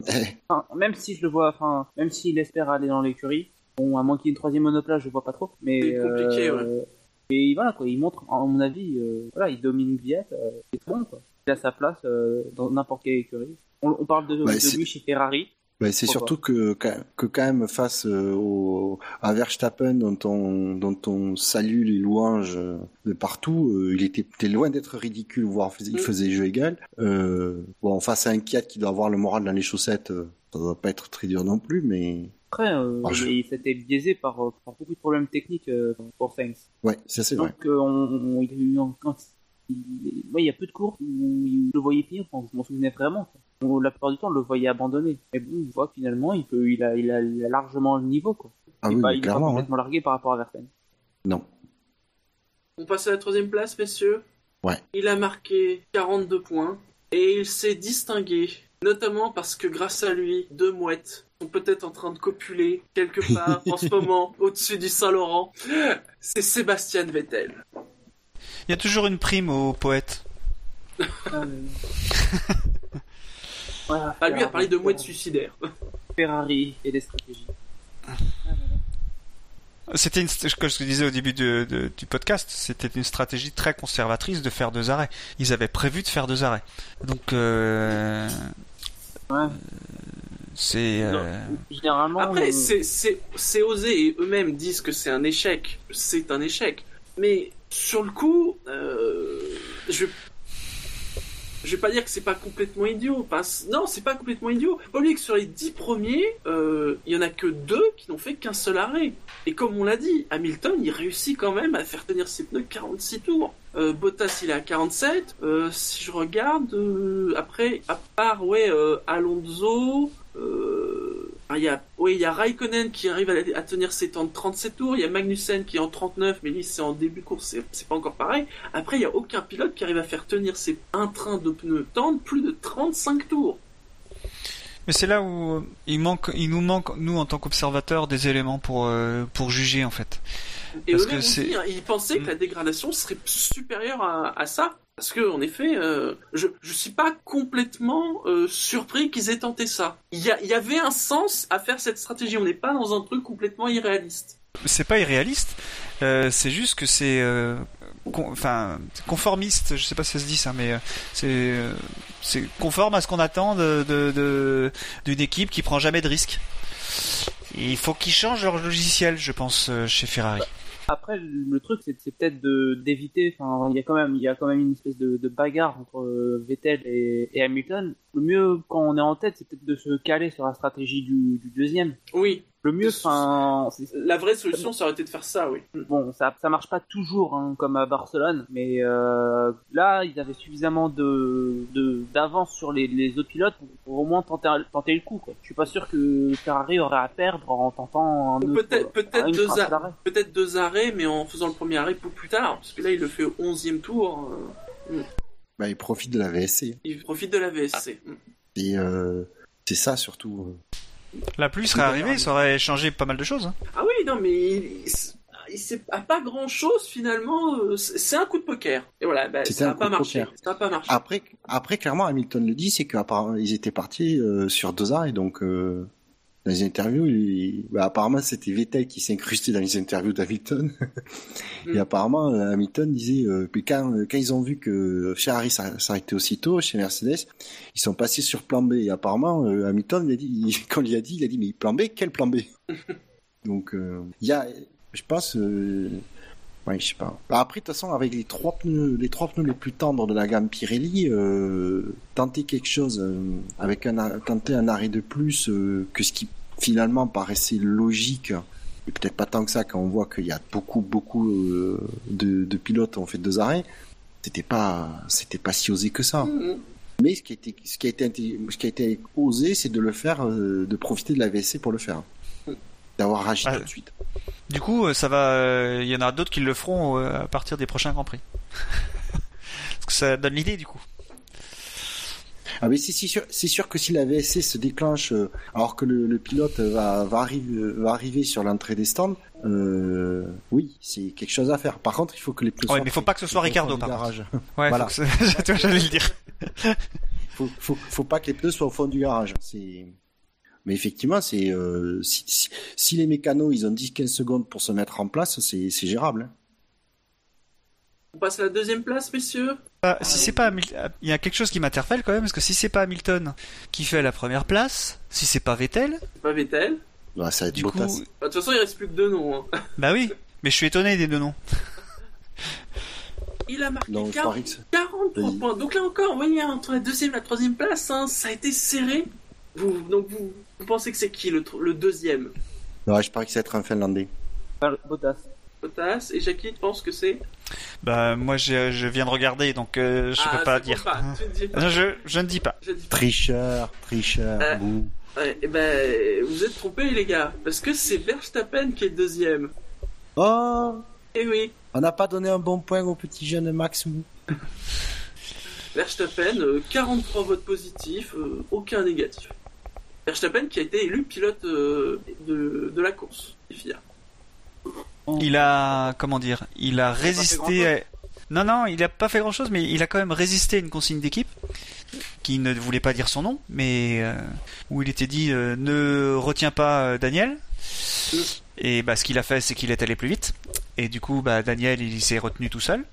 Eh, Enfin, même si je le vois, enfin, même s'il espère aller dans l'écurie, bon, à moins qu'il y ait une troisième monoplace, je vois pas trop. Mais C'est compliqué, euh, Et voilà quoi, il montre, à mon avis, euh, voilà, il domine Viet, euh, c'est bon quoi. Il a sa place euh, dans n'importe quelle écurie. On, on parle de, Ouais, lui chez Ferrari. C'est surtout que, que quand même face euh, au, à Verstappen dont on, dont on salue les louanges euh, de partout, euh, il était, était loin d'être ridicule, voire il Mm. faisait jeu égal. Euh, bon, face à un Kiat qui doit avoir le moral dans les chaussettes, ça doit pas être très dur non plus, mais Après, euh, Ah, je- il s'était biaisé par, par beaucoup de problèmes techniques euh, pour Sainz. ouais, ça c'est vrai. Donc, euh, on, on- il a eu un- quand il, ouais, il y a peu de courses où il le voyait finir, enfin, je m'en souvenais vraiment. quoi. On- la plupart du temps, on le voyait abandonner. Mais bon, on voit que finalement, il, peut, il, a, il, a, il a largement le niveau. Quoi. Ah il oui, est pas, il clairement. hein. complètement largué par rapport à Verstappen. Non. On passe à la troisième place, messieurs. Ouais. Il a marqué 42 points et il s'est distingué, notamment parce que grâce à lui, deux mouettes sont peut-être en train de copuler quelque part en ce moment au-dessus du Saint-Laurent. C'est Sébastien Vettel. Il y a toujours une prime aux poètes. Ah, Voilà, Ah, lui a Ferrari, parlé de mouettes suicidaires. Ferrari et des stratégies. C'était une, comme je te disais au début de- de- du podcast, c'était une stratégie très conservatrice de faire deux arrêts. Ils avaient prévu de faire deux arrêts. Donc, euh, Ouais. c'est, euh, Généralement, Après, on- c'est- c'est c'est osé et eux-mêmes disent que c'est un échec. C'est un échec. Mais sur le coup, euh, je je vais pas dire que c'est pas complètement idiot. Pas- non, c'est pas complètement idiot. Oublier que sur les dix premiers, euh, il y en a que deux qui n'ont fait qu'un seul arrêt. Et comme on l'a dit, Hamilton, il réussit quand même à faire tenir ses pneus 46 tours. Euh, Bottas, il est à 47. Euh, si je regarde, euh, après, à part, ouais, euh, Alonso, euh, ah, il y a, ouais, il y a Raikkonen qui arrive à, à tenir ses temps de 37 tours. Il y a Magnussen qui est en 39, mais lui, c'est en début de course, c'est- pas encore pareil. Après, il y a aucun pilote qui arrive à faire tenir ses un train de pneus de plus de 35 tours. mais c'est là où euh, il manque, il nous manque, nous en tant qu'observateurs, des éléments pour euh, pour juger en fait. Et Parce eux-mêmes que dit, hein, ils pensaient Mm. que la dégradation serait supérieure à, à ça. Parce que, en effet, euh, je, je suis pas complètement euh, surpris qu'ils aient tenté ça. Il y, avait un sens à faire cette stratégie. On n'est pas dans un truc complètement irréaliste. C'est pas irréaliste, euh, c'est juste que c'est, enfin, conformiste. Je sais pas si ça se dit ça, mais c'est c'est conforme à ce qu'on attend de d'une équipe qui prend jamais de risques. Il faut qu'ils changent leur logiciel, je pense, chez Ferrari. Après, le truc, c'est peut-être d'éviter. Enfin, il y a quand même, il y a quand même une espèce de, bagarre entre euh, Vettel et, Hamilton. Le mieux, quand on est en tête, c'est peut-être de se caler sur la stratégie du deuxième. Oui, Le mieux, enfin, la vraie solution, ça aurait été de faire ça, oui. bon, ça, ça marche pas toujours hein, comme à Barcelone, mais euh, là, ils avaient suffisamment de de- d'avance sur les, les autres pilotes pour, pour au moins tenter tenter le coup. Quoi. Je suis pas sûr que Ferrari aurait à perdre en tentant un Ou autre- peut-être peut-être une deux, trace a- d'arrêt. peut-être deux arrêts, mais en faisant le premier arrêt pour plus tard. Parce que là, il le fait au 11e tour. euh, Bah, il profite de la VSC. il profite de la VSC. Mm. Et euh, c'est ça surtout. La pluie serait arrivée, ça aurait changé pas mal de choses. hein. Ah oui, non, mais il, il, il s'est- a pas grand chose finalement. euh, C'est c'est un coup de poker. Et voilà, bah, ça un n'a pas marché. Ça pas marché. Après, après, clairement, Hamilton le dit, c'est qu'ils étaient partis euh, sur deux arrêts, donc euh, dans les interviews, il- bah, apparemment c'était Vettel qui s'incrustait dans les interviews d'Hamilton. Mm. Et apparemment Hamilton disait euh, que quand, quand ils ont vu que Ferrari s'ar- s'arrêtait aussitôt chez Mercedes, ils sont passés sur plan B. Et apparemment euh, Hamilton, il a dit, quand il lui a dit, il a dit mais plan B, quel plan B? Donc euh, il y a, je pense, euh, ouais, je sais pas. Bah, après de toute façon avec les trois pneus, les trois pneus les plus tendres de la gamme Pirelli, euh, tenter quelque chose euh, avec un tenter un arrêt de plus euh, que ce qui finalement paraissait logique et peut-être pas tant que ça quand on voit qu'il y a beaucoup beaucoup de, de pilotes qui ont fait deux arrêts c'était pas c'était pas si osé que ça Mhm. mais ce qui a été ce qui a été ce qui a été osé c'est de le faire de profiter de la VSC pour le faire d'avoir agi tout de suite Du coup, euh, ça va. euh, Il y en aura d'autres qui le feront euh, à partir des prochains Grands Prix. Parce que ça donne l'idée, du coup. ah mais c'est sûr c'est sûr que si la VSC se déclenche euh, alors que le, le pilote va va arriver va arriver sur l'entrée des stands euh, oui c'est quelque chose à faire par contre il faut que les pneus Ouais, soient mais faut prêts. pas que ce soit Au fond Ricardo, par garage. Ouais, Voilà. faut j'allais le dire. faut, faut, faut pas que les pneus soient au fond du garage. C'est, mais effectivement, c'est, euh, si, si, si les mécanos, ils ont 10-15 secondes pour se mettre en place, c'est, c'est gérable. hein. On passe à la deuxième place, messieurs. Ah, si c'est pas Hamil- ah, il y a quelque chose qui m'interpelle quand même, parce que si c'est pas Hamilton qui fait la première place, si c'est pas Vettel, C'est pas Vettel. Ouais, ça va être du coup, Bah, De toute façon, il reste plus que deux noms. hein. bah oui. Mais je suis étonné des deux noms. Il a marqué Non, je 40 parie que c'est- 43 Vas-y. points. Donc là encore, vous voyez, entre la deuxième et la troisième place, hein, ça a été serré. Vous, donc vous, vous pensez que c'est qui le, tr- le deuxième? Ouais, je parie que être un Finlandais. Bottas. Bottas et Jackie pense que c'est? Bah moi je, je viens de regarder, donc euh, je Ah, peux pas tu dire. pas, tu ne dis pas. Non, je, je ne dis pas. Je dis pas. Tricheur, tricheur. Euh. Ouais, et ben, vous êtes trompés les gars, parce que c'est Verstappen qui est le deuxième. Oh, Eh oui, on n'a pas donné un bon point au petit jeune Max Mou. Verstappen, euh, 43 votes positifs, euh, aucun négatif. Verstappen qui a été élu pilote euh, de, de la course, FIA. Il a comment dire Il a résisté. à- Non non, il a pas fait grand chose, mais il a quand même résisté à une consigne d'équipe qui ne voulait pas dire son nom, mais euh, où il était dit euh, ne retiens pas euh, Daniel. Et bah ce qu'il a fait, c'est qu'il est allé plus vite. Et du coup, bah Daniel, il s'est retenu tout seul.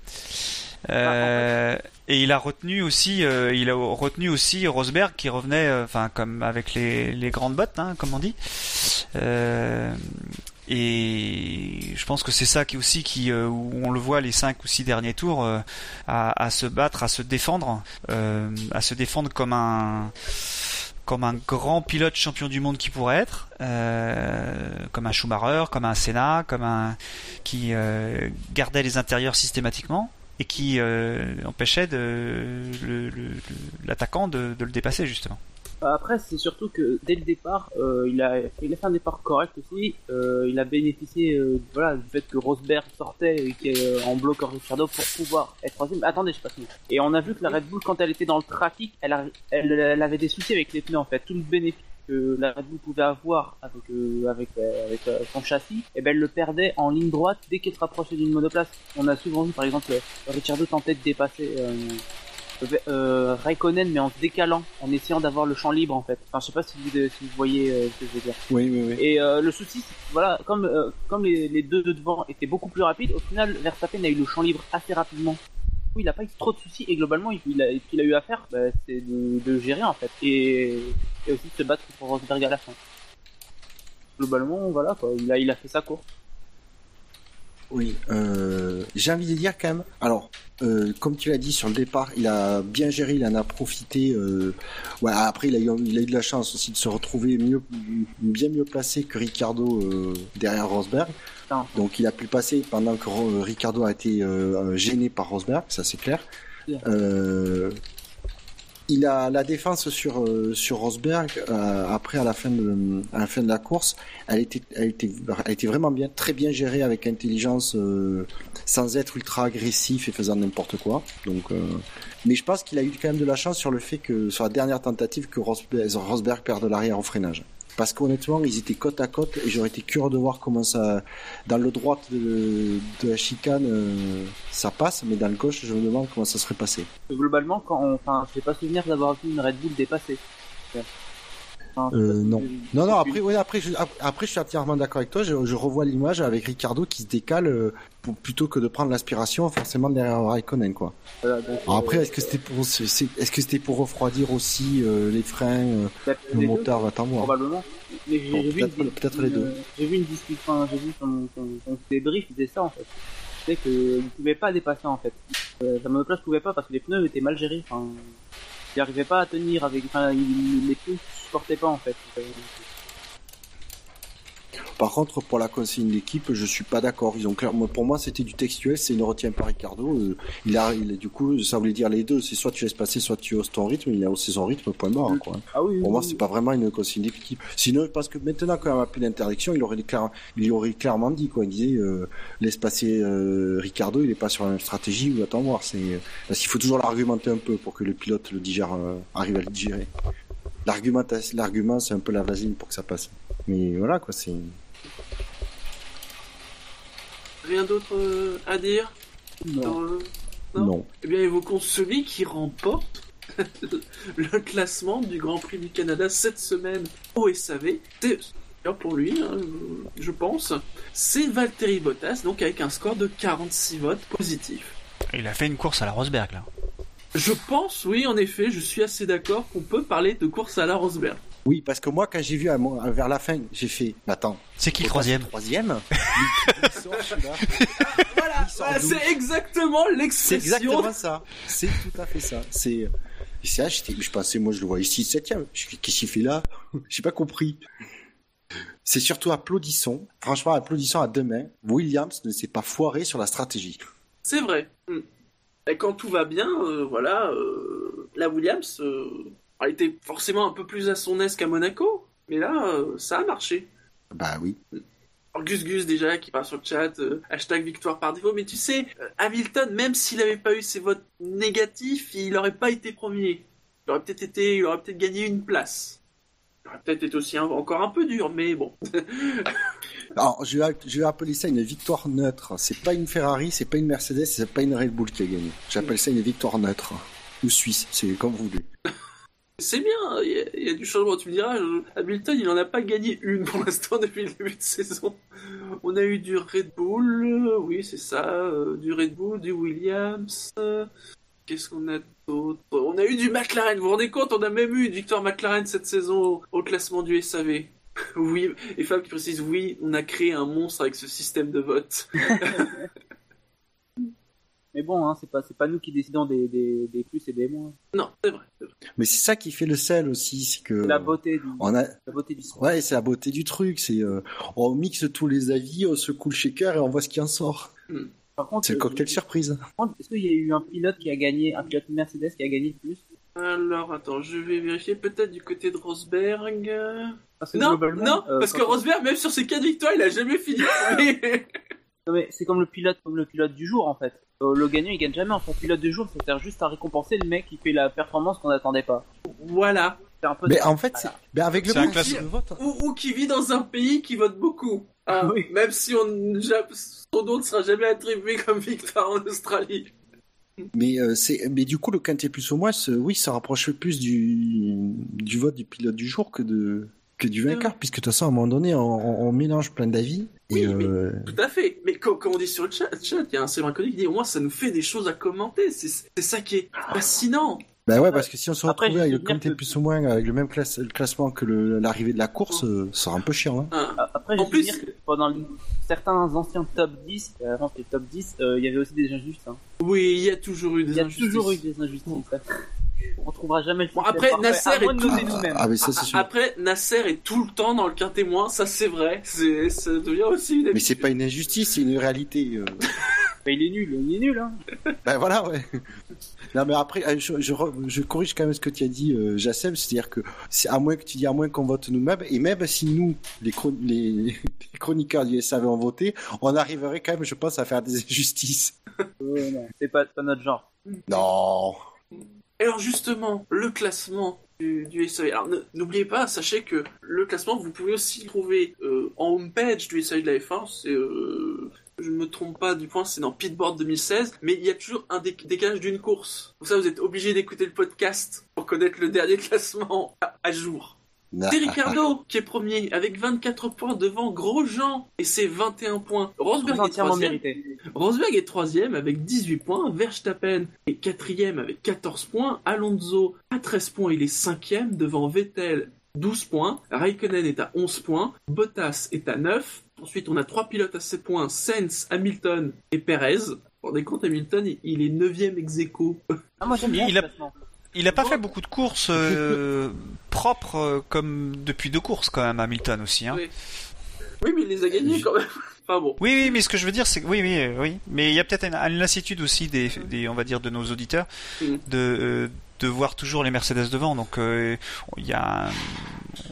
Euh, et il a retenu aussi, euh, il a retenu aussi Rosberg qui revenait, euh, enfin comme avec les, les grandes bottes, hein, comme on dit. Et je pense que c'est ça qui aussi qui où on le voit les cinq ou six derniers tours à, à se battre, à se défendre, à se défendre comme un comme un grand pilote champion du monde qui pourrait être, euh, comme un Schumacher, comme un Senna, comme un qui euh, gardait les intérieurs systématiquement et qui euh, empêchait l'attaquant de, le dépasser justement. Bah, Après, c'est surtout que dès le départ, euh, il, a, fait un départ correct aussi. Euh, il a bénéficié du fait que Rosberg sortait et qui est en bloquant Ricciardo pour pouvoir être troisième. Attendez, je passe. Et on a vu que la Red Bull, quand elle était dans le trafic, elle, a- elle, elle avait des soucis avec les pneus en fait. Tout le bénéfice que la Red Bull pouvait avoir avec euh, avec, euh, avec euh, son châssis, et ben elle le perdait en ligne droite dès qu'elle se rapprochait d'une monoplace. On a souvent vu par exemple Ricciardo tenter de dépasser. Raikkonen mais en se décalant, en essayant d'avoir le champ libre en fait. Enfin, je sais pas si vous, si vous voyez ce que je veux dire. Oui, oui, oui. Et euh, le souci, voilà, comme comme les, les deux de devant étaient beaucoup plus rapides, au final Verstappen a eu le champ libre assez rapidement. Coup, il a pas eu trop de soucis et globalement, il, a, ce qu'il a eu à faire, bah, c'est de, gérer en fait et, aussi de se battre pour Rosberg à la fin. Globalement, voilà quoi, il a fait sa course. Oui, euh, j'ai envie de dire quand même. Alors, euh, comme tu l'as dit sur le départ, il a bien géré, il en a profité. Euh, après, il a, eu, il a eu de la chance aussi de se retrouver mieux, bien mieux placé que Ricardo derrière Rosberg. Donc, il a pu passer pendant que Ro- Ricardo a été euh, gêné par Rosberg, ça c'est clair. Euh, il a la défense sur euh, sur Rosberg euh, après à la fin de à la fin de la course. Elle était elle était elle était vraiment bien très bien gérée avec intelligence euh, sans être ultra agressif et faisant n'importe quoi. Donc euh, mais je pense qu'il a eu quand même de la chance sur le fait que sur la dernière tentative que Rosberg, Rosberg perde l'arrière au freinage parce qu'honnêtement ils étaient côte à côte et j'aurais été curieux de voir comment ça dans le droit de, la chicane euh, ça passe mais dans le gauche je me demande comment ça serait passé Globalement, quand on, enfin, j'ai pas souvenir d'avoir vu une Red Bull dépasser. Euh, non. Non, non, après, ouais, après, je, ap- après, je suis entièrement d'accord avec toi. Je, je revois l'image avec Ricardo qui se décale euh, pour- plutôt que de prendre l'aspiration forcément derrière Raikkonen, quoi. Voilà, donc, Alors après, euh, est-ce que c'était pour, est-ce que c'était pour refroidir aussi euh, les freins, euh, peut-être le moteur, va t'en voir. Probablement. Mais j'ai Bon, vu une, peut-être- peut-être les deux. J'ai vu une discussion, enfin, j'ai vu son, son, son débrief, ça en fait. Qu'il ne pouvait pas dépasser en fait. Euh, sa monoplace pouvait pas parce que les pneus étaient mal gérés. Enfin, il n'arrivait pas à tenir avec, enfin, il- les pneus ne supportaient pas en fait. Par contre, pour la consigne d'équipe, je suis pas d'accord. Ils ont clairement, pour moi, c'était du textuel, c'est ne retient pas Ricardo. Euh, il a, il, du coup, ça voulait dire les deux. C'est soit tu laisses passer, soit tu hausses ton rythme. Il a haussé son rythme, point quoi. Ah oui, Pour oui, moi, oui. c'est pas vraiment une consigne d'équipe. Sinon, parce que maintenant, quand il a plus d'interdiction, il aurait clair, il aurait clairement dit, quoi. Il disait, euh, laisse passer euh, Ricardo, il est pas sur la même stratégie, ou attends voir. C'est parce qu'il faut toujours l'argumenter un peu pour que le pilote le digère, euh, arrive à le digérer. L'argument, c'est un peu la vaseline pour que ça passe. Mais voilà, quoi. C'est Rien d'autre euh, à dire Non. dans le- Non. non. Eh bien, évoquons celui qui remporte le classement du Grand Prix du Canada cette semaine au SAV. C'est pour lui, hein, je- je pense. C'est Valtteri Bottas, donc avec un score de 46 votes positifs. Il a fait une course à la Rosberg là. Je pense, oui, en effet, je suis assez d'accord qu'on peut parler de course à la Rosberg. Oui, parce que moi, quand j'ai vu à vers la fin, j'ai fait, attends. C'est qui le troisième Troisième. Sort. Voilà, voilà, c'est exactement C'est l'expression. exactement ça. C'est tout à fait ça. C'est, c'est je pensais, moi, je le vois ici, septième. Qu'est-ce qu'il fait là? J'ai pas compris. C'est surtout applaudissons. Franchement, applaudissons à deux mains. Williams ne s'est pas foiré sur la stratégie. C'est vrai. Mm. Et quand tout va bien, euh, voilà, euh, la Williams euh, a été forcément un peu plus à son aise qu'à Monaco, mais là, euh, ça a marché. Bah oui. Gus Gus déjà qui parle sur le chat, euh, hashtag victoire par défaut, mais tu sais, euh, Hamilton, même s'il n'avait pas eu ses votes négatifs, il n'aurait pas été premier. Il aurait peut-être été, il aurait peut-être gagné une place. Il aurait peut-être été aussi un- encore un peu dur, mais bon. Alors, je vais, je vais appeler ça une victoire neutre. C'est pas une Ferrari, c'est pas une Mercedes, c'est pas une Red Bull qui a gagné. J'appelle ça une victoire neutre. Ou suisse, c'est comme vous voulez. C'est bien, il y, a- du changement. Tu me diras, Hamilton, il en a pas gagné une pour l'instant depuis le début de saison. On a eu du Red Bull, oui, c'est ça, euh, du Red Bull, du Williams. euh, Qu'est-ce qu'on a d'autre? On a eu du McLaren, vous vous rendez compte On a même eu une victoire McLaren cette saison au classement du SAV. oui, et Fab qui précise, oui, on a créé un monstre avec ce système de vote. Mais bon, hein, c'est pas, c'est pas nous qui décidons des, des, des plus et des moins. Non, c'est vrai. Mais c'est ça qui fait le sel aussi, c'est que. La beauté du, On a, la beauté du sport. Ouais, c'est la beauté du truc. C'est euh, on mixe tous les avis, on secoue le shaker et on voit ce qui en sort. Par contre, C'est le euh, cocktail surprise. par contre, Est-ce qu'il y a eu un pilote qui a gagné, un pilote Mercedes qui a gagné le plus? Alors, attends, je vais vérifier peut-être du côté de Rosberg. Parce que Non, non, euh, parce que Rosberg, même sur ses 4 victoires, il a jamais fini. Non, mais c'est comme le pilote, comme le pilote du jour en fait. Euh, le gagnant il gagne jamais. En fait, le pilote du jour, ça sert juste à récompenser le mec qui fait la performance qu'on n'attendait pas. voilà. C'est un peu. Mais en fait, c'est mais avec le un type de vote. Ou, ou qui vit dans un pays qui vote beaucoup. Ah, Oui. Même si on, son nom ne sera jamais attribué comme victoire en Australie. Mais euh, c'est mais du coup le quintet plus ou moins, c'est- oui, ça rapproche plus du du vote du pilote du jour que de que du vainqueur, puisque de toute façon à un moment donné on, on- on mélange plein d'avis Oui, mais- euh, Tout à fait. Mais comme, comme on dit sur le chat, chat, il y a un Sébastien Connu qui dit au moins ça nous fait des choses à commenter. C'est ça qui est fascinant. bah ouais parce que si on se retrouvait avec veux le que- plus ou moins avec le même classe- le classement que l'arrivée de la course, euh, ça sera un peu chiant. Hein. Hein. A- Après, En je veux plus- dire que pendant certains anciens top 10, euh, avant les top 10, euh, il y avait aussi des injustices. Hein. Oui, il y a toujours eu des Il y a injustices. toujours eu des injustices. On trouvera jamais le Bon, après, Nasser est tout- noter nous-mêmes. Ah mais ça c'est A- sûr. Après, Nasser est tout le temps dans le quintet moins, ça c'est vrai. C'est, ça devient aussi une Mais c'est pas une injustice, c'est une réalité. euh. Bah, il est nul, il est nul. Hein. Ben voilà, ouais. Non, mais après, euh, je, je, re- je corrige quand même ce que tu as dit, euh, Jassem, c'est-à-dire que, c'est à moins que tu dis, à moins qu'on vote nous-mêmes, et même si nous, les, chron- les, les chroniqueurs du SAV ont voté, on arriverait quand même, je pense, à faire des injustices. Euh, c'est pas, pas notre genre. Non. Alors justement, le classement du, du. Alors n'oubliez pas, sachez que le classement, vous pouvez aussi trouver euh, en homepage du SAV de la F1. C'est, euh, je ne me trompe pas du point, c'est dans Pitboard 2016. Mais il y a toujours un dé- décalage d'une course. Pour ça, vous êtes obligé d'écouter le podcast pour connaître le dernier classement à jour. C'est Ricardo qui est premier avec 24 points devant Grosjean et c'est 21 points. Rosberg est troisième. Rosberg est troisième avec 18 points. Verstappen est quatrième avec 14 points. Alonso à 13 points, il est cinquième devant Vettel 12 points. Raikkonen est à 11 points. Bottas est à 9. Ensuite, on a trois pilotes à 7 points. Sainz, Hamilton et Perez. Vous vous rendez compte, Hamilton, il- est 9ème ex aequo. Ah, moi j'aime bien Il a-. Il a pas fait beaucoup de courses euh, propres euh, comme depuis deux courses quand même Hamilton aussi. Hein. Oui. Oui, mais il les a gagnés quand même. Enfin bon. Oui, oui, mais ce que je veux dire, c'est que oui, oui, euh, oui, mais il y a peut-être une, une lassitude aussi des, des, on va dire, de nos auditeurs, Mm. de euh, de voir toujours les Mercedes devant. Donc euh, il y a, un-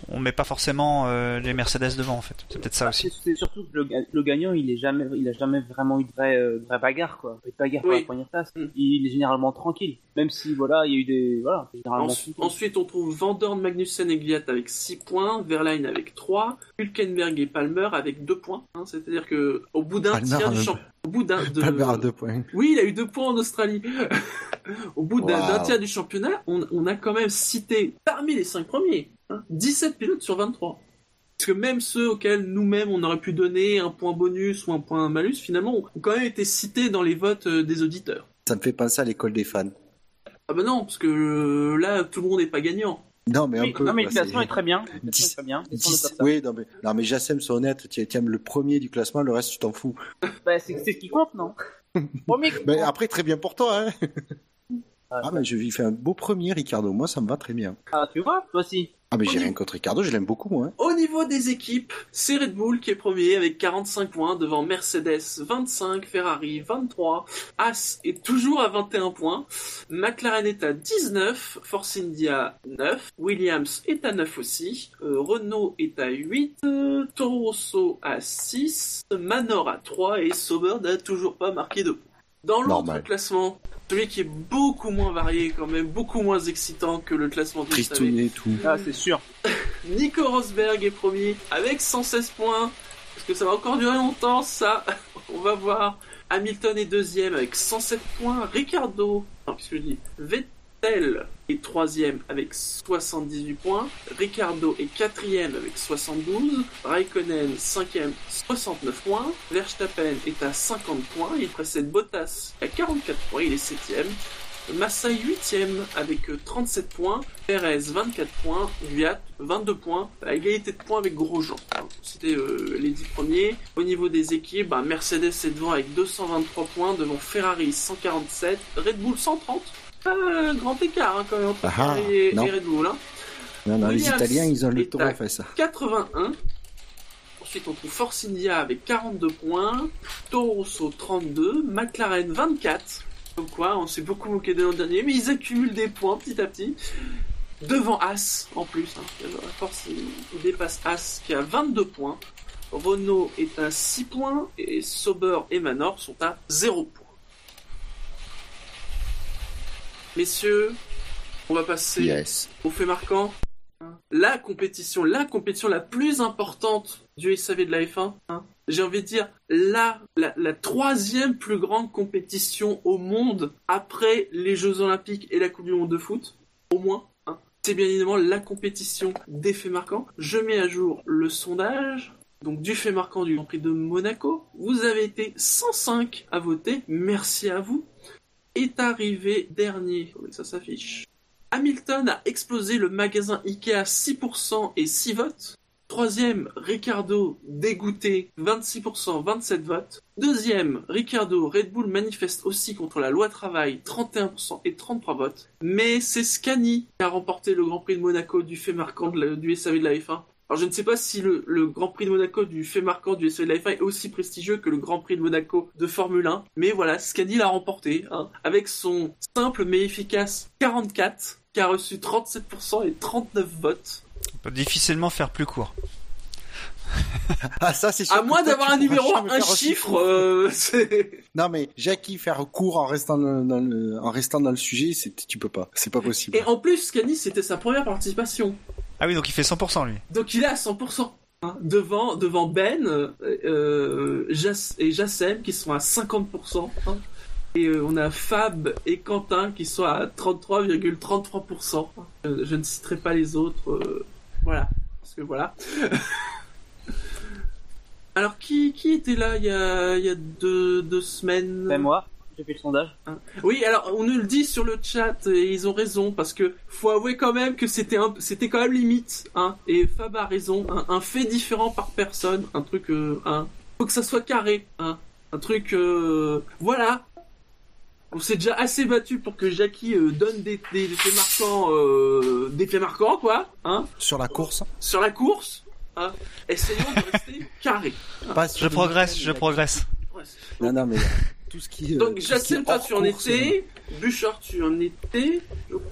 on met pas forcément euh, les Mercedes devant en fait. C'est peut-être ça Ah, aussi. C'est surtout que le, le gagnant, il est jamais, il a jamais vraiment eu de vraie, euh, vraie bagarre, quoi. Pas de bagarre pour la première place. Mm. Il est généralement tranquille. Même si, voilà, il y a eu des, voilà, généralement. Ensuite, ensuite, on trouve Vandorn, Magnussen et Gliat avec 6 points, Verline avec 3, Hülkenberg et Palmer avec 2 points. hein. C'est-à-dire que au bout d'un tiers du un- champ, au bout d'un de... Palmer à deux points. Oui, il a eu 2 points en Australie. au bout d'un Wow. d'un tiers du championnat, on, on a quand même cité parmi les 5 premiers hein, 17 pilotes sur 23. Parce que même ceux auxquels nous-mêmes on aurait pu donner un point bonus ou un point malus, finalement, ont quand même été cités dans les votes euh, des auditeurs. Ça me fait penser à l'école des fans. Ah bah non, parce que euh, là, tout le monde n'est pas gagnant. Non, mais un Oui, peu. non, mais le classement est très bien. Le classement Dix- est très bien. Oui, non, mais, non, mais Jassem, sois honnête, tu aimes le premier du classement, le reste, tu t'en fous. Bah, c'est ce qui compte, non? Premier qui après, très bien pour toi, hein. Ah, Ah, mais je lui fais un beau premier, Ricardo. Moi, ça me va très bien. Ah, tu vois, toi aussi. Ah, mais j'ai rien contre Ricardo, je l'aime beaucoup, moi. hein. Au niveau des équipes, c'est Red Bull qui est premier avec 45 points devant Mercedes 25, Ferrari 23, As est toujours à 21 points, McLaren est à 19, Force India 9, Williams est à 9 aussi, euh, Renault est à 8, euh, Toro Rosso à 6, Manor à 3 et Sauber n'a toujours pas marqué de points. Dans l'autre classement, celui qui est beaucoup moins varié quand même, beaucoup moins excitant que le classement SAV, Tristounet et tout. Ah, c'est sûr. Nico Rosberg est premier avec 116 points. Est-ce que ça va encore durer longtemps ça On va voir. Hamilton est deuxième avec 107 points. Ricardo, non, qu'est-ce que je dis? Vettel est troisième avec 78 points. Ricardo est quatrième avec 72. Raikkonen cinquième 69 points. Verstappen est à 50 points. Il précède Bottas à 44 points. Il est septième. Massa 8ème avec euh, 37 points, Perez 24 points, Gviat 22 points, à égalité de points avec Grosjean. Hein, C'était euh, les 10 premiers. Au niveau des équipes, bah, Mercedes est devant avec 223 points, devant Ferrari 147, Red Bull 130. Pas un grand écart hein, quand même entre Ah, et, et Red Bull. hein. Non, non, les Italiens, ils ont le tour fait, ça. 81. Ensuite, on trouve Force India avec 42 points, Toro Rosso 32, McLaren 24. Comme quoi, on s'est beaucoup moqué de l'an dernier, mais ils accumulent des points petit à petit. Devant As, en plus. Hein. Force, il dépasse As qui a 22 points. Renault est à 6 points et Sauber et Manor sont à 0 points. Messieurs, on va passer Yes. au fait marquant. La compétition, la compétition la plus importante du SAV de la F1. hein. J'ai envie de dire la, la, la troisième plus grande compétition au monde après les Jeux Olympiques et la Coupe du Monde de foot, au moins. hein. C'est bien évidemment la compétition des faits marquants. Je mets à jour le sondage. Donc du fait marquant du Grand Prix de Monaco. Vous avez été 105 à voter. Merci à vous. Est arrivé dernier. Que ça s'affiche. Hamilton a explosé le magasin Ikea 6% et 6 votes. Troisième, Ricardo, dégoûté, 26%, 27 votes. Deuxième, Ricardo, Red Bull manifeste aussi contre la loi travail, 31% et 33 votes. Mais c'est Scani qui a remporté le Grand Prix de Monaco du fait marquant du SAV de la F1. Alors je ne sais pas si le, Grand Prix de Monaco du fait marquant du la F1 est aussi prestigieux que le Grand Prix de Monaco de Formule 1, mais voilà, Scani l'a remporté, hein, avec son simple mais efficace 44, qui a reçu 37% et 39 votes. On peut difficilement faire plus court. Ah, ça, c'est sûr. À moins d'avoir un numéro, un chiffre, euh. Non, mais Jackie, faire court en restant dans, dans le, en restant dans le sujet, c'est, tu peux pas. C'est pas possible. Et en plus, Scani, c'était sa première participation. Ah oui, donc il fait 100% lui. Donc il est à 100%. hein, devant, devant Ben euh, euh, et Jassem qui sont à 50%. hein. et euh, on a Fab et Quentin qui sont à 33,33%. Euh, je ne citerai pas les autres. euh, Voilà. Parce que voilà. Alors, qui, qui était là il y a, il y a deux, deux semaines Ben moi, j'ai fait le sondage. Oui, alors on nous le dit sur le chat et ils ont raison parce que faut avouer quand même que c'était un, c'était quand même limite, hein. Et Fab a raison, un, un fait différent par personne, un truc, euh, hein. Faut que ça soit carré, hein. Un truc, euh, voilà. On s'est déjà assez battu pour que Jackie euh, donne des, des, des faits marquants, euh, des faits marquants quoi, hein, Sur la course. sur la course. Hein. Essayons de rester carré. Je progresse, je progresse. Ouais. Non, non, mais tout ce qui. euh, Donc est toi tu en étais, Bouchard tu en étais,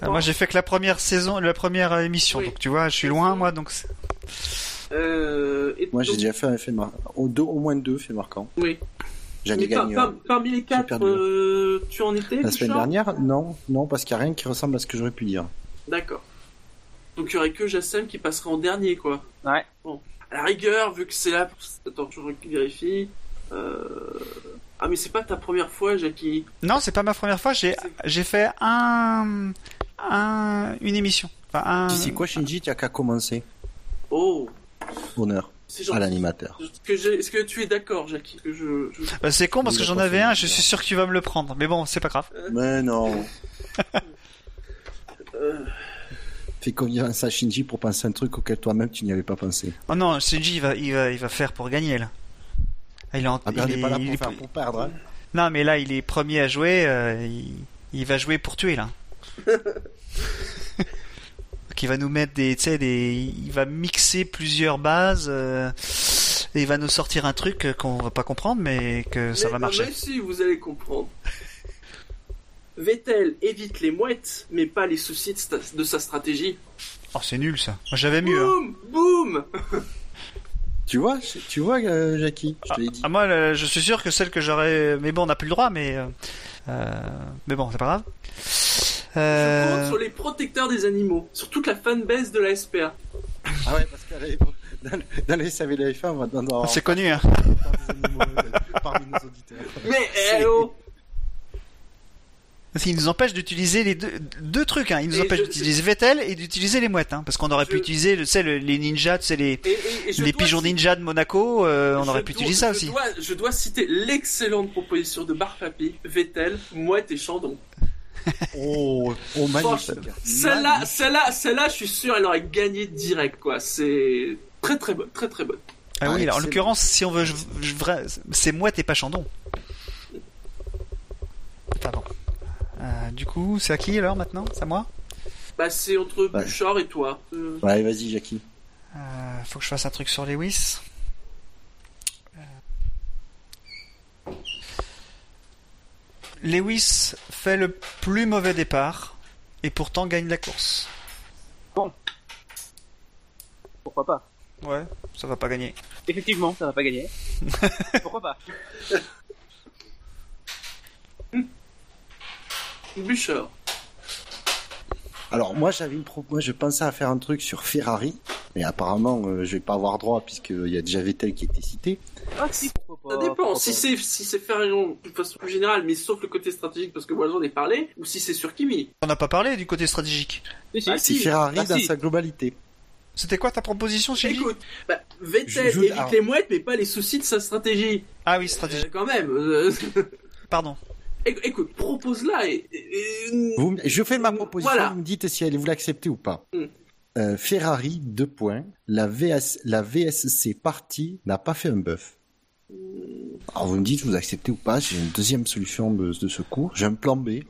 Ah, moi j'ai fait que la première saison, la première euh, émission, Oui. donc tu vois, je suis loin moi, donc Euh, et Moi, j'ai déjà fait un fait marquant. Au, moins deux faits marquants. Oui. J'en ai gagné par- parmi les quatre, perdu. euh, tu en étais La semaine dernière, non, non, parce qu'il n'y a rien qui ressemble à ce que j'aurais pu dire. D'accord. Donc il y aurait que Jacem qui passerait en dernier, quoi. Ouais. À la rigueur, vu que c'est là, pour... attends, je vérifie. Euh... Ah mais c'est pas ta première fois, Jackie. non, c'est pas ma première fois. J'ai j'ai fait un, un une émission. Enfin, un... Tu sais quoi, Shinji, tu n'as qu'à commencer. Oh, Honneur c'est à l'animateur. Est-ce que, tu es d'accord, Jackie que je, je- Bah, c'est con parce que j'en avais un. Je suis sûr que tu vas me le prendre, mais bon, c'est pas grave. Mais non. euh, Fais confiance à Shinji pour penser un truc auquel toi-même tu n'y avais pas pensé. Oh non, Shinji il va, il va, il va faire pour gagner là. Ah, Il est en- Ah ben, on il n'est pas là il pour est- faire pour perdre. Hein. Non, mais là, il est premier à jouer. euh, il, il va jouer pour tuer là. Donc, il va nous mettre des, des, il va mixer plusieurs bases. euh, et il va nous sortir un truc euh, qu'on va pas comprendre, mais que ça mais- va non, marcher. Mais si, vous allez comprendre. Vettel évite les mouettes, mais pas les soucis de, sta- de sa stratégie. Oh, c'est nul ça. Moi, j'avais mieux. hein. Boum Boum Tu vois, tu vois, euh, Jackie, je te l'ai dit. Ah, moi, le- je suis sûr que celle que j'aurais. Mais bon, on n'a plus le droit, mais. euh, euh, Mais bon, c'est pas grave. Je Euh, compte sur les protecteurs des animaux, sur toute la fanbase de la SPA. Ah ouais, parce que dans, le- dans les SAV de la F1, on va dans C'est connu, hein. parmi nos auditeurs. Mais C'est- eh oh Il nous empêche d'utiliser les deux, deux trucs. Hein. Il nous Et empêche je- d'utiliser Vettel et d'utiliser les mouettes. Hein. Parce qu'on aurait pu utiliser le- tu sais, le- les ninjas, tu sais, les, Et- et- et je les dois pigeons citer- ninja de Monaco. euh, on je aurait pu dois- utiliser ça je aussi. Dois, je dois citer l'excellente proposition de Barpapi, Vettel, Mouette et Chandon. Oh, oh magnifique. Celle-là, celle-là, celle-là, je suis sûr, elle aurait gagné direct, quoi. C'est très très bonne, très très bonne. Ah Ah, oui, alors, en l'occurrence, si on veut, je- je- vrai- c'est mouette et pas chandon. Bon. Euh, du coup, c'est à qui alors maintenant? C'est à moi? Bah, c'est entre Ouais. Bouchard et toi. Euh, Ouais, vas-y, Jackie. Euh, Faut que je fasse un truc sur Lewis. Euh. Lewis fait le plus mauvais départ et pourtant gagne la course. Pourquoi pas? Ouais, ça va pas gagner. Effectivement, ça va pas gagner. Pourquoi pas? Bouchard. Alors moi j'avais une pro... moi je pensais à faire un truc sur Ferrari, mais apparemment euh, je vais pas avoir droit puisqu'il y a déjà Vettel qui a été cité. Ah si, Ça dépend. Si c'est si c'est Ferrari de façon plus générale, mais sauf le côté stratégique parce que moi j'en ai parlé, ou si c'est sur Kimi. On n'a pas parlé du côté stratégique. Si, si. Ah, C'est si. Ferrari Ah, dans si. sa globalité. C'était quoi ta proposition, Shinji Écoute, bah, Vettel Je- je- évite alors- les mouettes, mais pas les soucis de sa stratégie. Ah oui, Euh, stratégique. quand même. euh, Pardon. Éc- Écoute, propose-la et, et- Vous, je fais ma proposition, Voilà. vous me dites si elle vous l'acceptez ou pas. Mm. Euh, Ferrari, deux points. La, VS, la VSC partie n'a pas fait un buff. Alors vous me dites, vous acceptez ou pas J'ai une deuxième solution de, de secours. J'ai un plan B.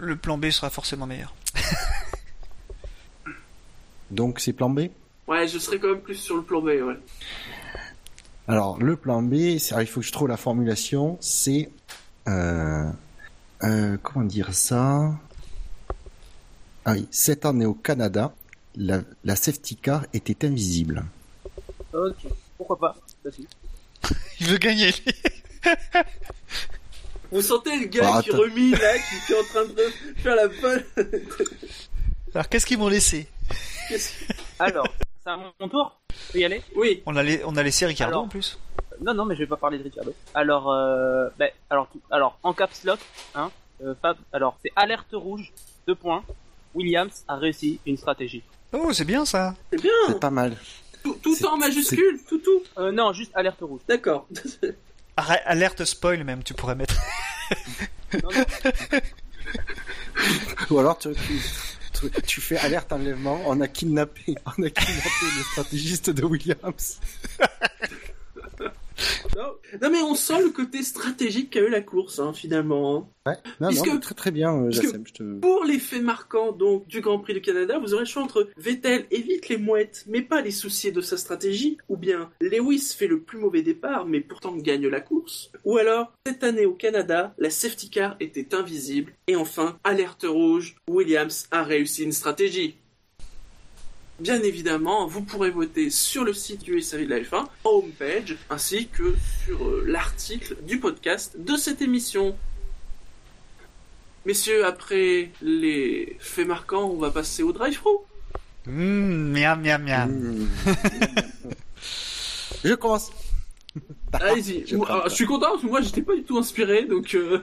Le plan B sera forcément meilleur. Donc c'est plan B? Ouais, je serais quand même plus sur le plan B, ouais. Alors, le plan B, alors, il faut que je trouve la formulation, c'est... Euh, euh, comment dire ça? Ah oui, cette année au Canada, la, la safety car était invisible. Ok, pourquoi pas Vas-y. Il veut gagner. Vous sentez le gars Ah, qui remit là, qui, est en train de faire la bonne. Alors qu'est-ce qu'ils m'ont laissé? Alors, c'est à mon tour Je peux y aller? Oui, on a, la- on a laissé Ricardo Alors. en plus. Non, non, mais je vais pas parler de Ricciardo. Alors, euh, ben, alors, tout- alors, en caps lock, hein, euh, Fab, alors, c'est alerte rouge, deux points. Williams a réussi une stratégie. Oh, c'est bien ça. C'est bien. C'est pas mal. Tout, tout en majuscule, tout, tout. Euh, non, juste alerte rouge. D'accord. Alerte spoil même, tu pourrais mettre. Non, non, Ou alors tu, tu, tu- tu fais alerte enlèvement, on a kidnappé, on a kidnappé le stratégiste de Williams. non. Non, mais on sent le côté stratégique qu'a eu la course, hein, finalement. Ouais. Non, Puisque- non, très très bien, euh, je te... Pour les faits marquants donc du Grand Prix du Canada, vous aurez le choix entre Vettel évite les mouettes mais pas les soucis de sa stratégie, ou bien Lewis fait le plus mauvais départ mais pourtant gagne la course, ou alors cette année au Canada, la safety car était invisible, et enfin, alerte rouge, Williams a réussi une stratégie. Bien évidemment, vous pourrez voter sur le site du SAV de la F1, en homepage, ainsi que sur euh, l'article du podcast de cette émission. Messieurs, après les faits marquants, on va passer au drive-thru. Mmh, miam, miam, miam. Mmh. je commence. Allez-y. Je Moi, prends alors, pas. je suis content parce que moi, j'étais pas du tout inspiré, donc. euh,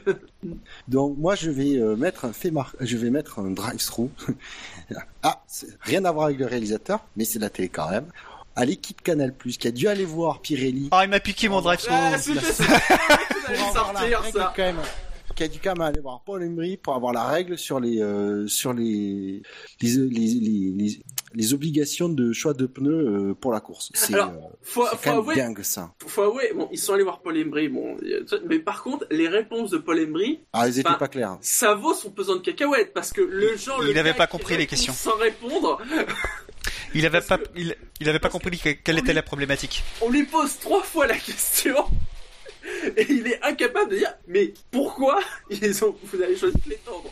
Donc moi je vais euh, mettre un fait mar... je vais mettre un drive-through. Ah, c'est- rien à voir avec le réalisateur, mais c'est la télé quand même. À l'équipe Canal qui a dû aller voir Pirelli Oh, il m'a piqué mon drive Ah, c'était ça. la sortir règle ça. quand même. Qui a dû quand même aller voir Paul Embry pour avoir la règle sur les euh, sur les les, les, les, les- les obligations de choix de pneus euh, pour la course. C'est euh, dingue ça. faut avouer, bon, ils sont allés voir Paul Embry, bon, mais par contre, les réponses de Paul Embry, Ah, ils étaient Bah, pas clairs. ça vaut son pesant de cacahuètes, parce que le genre, Il le avait gars pas compris les questions. Sans répondre, Il avait Parce pas, que- il, il avait pas compris que- quelle était la problématique. on lui pose trois fois la question. Et il est incapable de dire, mais pourquoi ils ont, vous avez choisi de l'étendre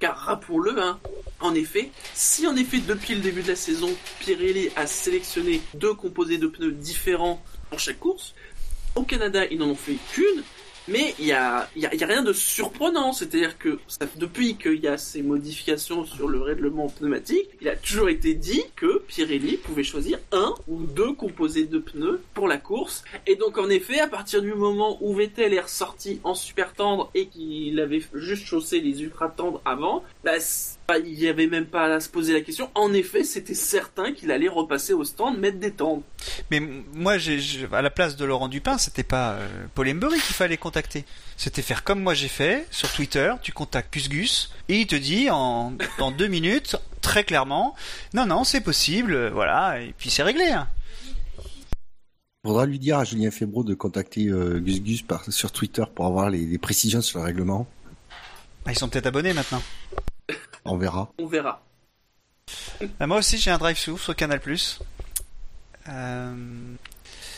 Car rappelons-le, hein, en effet, si en effet depuis le début de la saison, Pirelli a sélectionné deux composés de pneus différents pour chaque course, au Canada ils n'en ont fait qu'une, mais il y a, y a- y a rien de surprenant, c'est-à-dire que ça- depuis qu'il y a ces modifications sur le règlement pneumatique, il a toujours été dit que Pirelli pouvait choisir un ou deux composés de pneus pour la course. Et donc en effet, à partir du moment où Vettel est ressorti en super tendre et qu'il avait juste chaussé les ultra tendres avant, bah, il n'y avait même pas à se poser la question. En effet, c'était certain qu'il allait repasser au stand, mettre des tendres. Mais moi, j'ai, j'ai- à la place de Laurent Dupin, c'était pas euh, Paul Embury qu'il fallait contacter. C'était faire comme moi j'ai fait sur Twitter. Tu contactes Gus Gus et il te dit en deux minutes très clairement, non non c'est possible, euh, voilà et puis c'est réglé. hein. Faudra lui dire à Julien Febro de contacter euh, Gus Gus par, sur Twitter pour avoir les, les précisions sur le règlement. Ah, ils sont peut-être abonnés maintenant. On verra. On verra. Ah, moi aussi j'ai un drive through sur Canal+. Euh,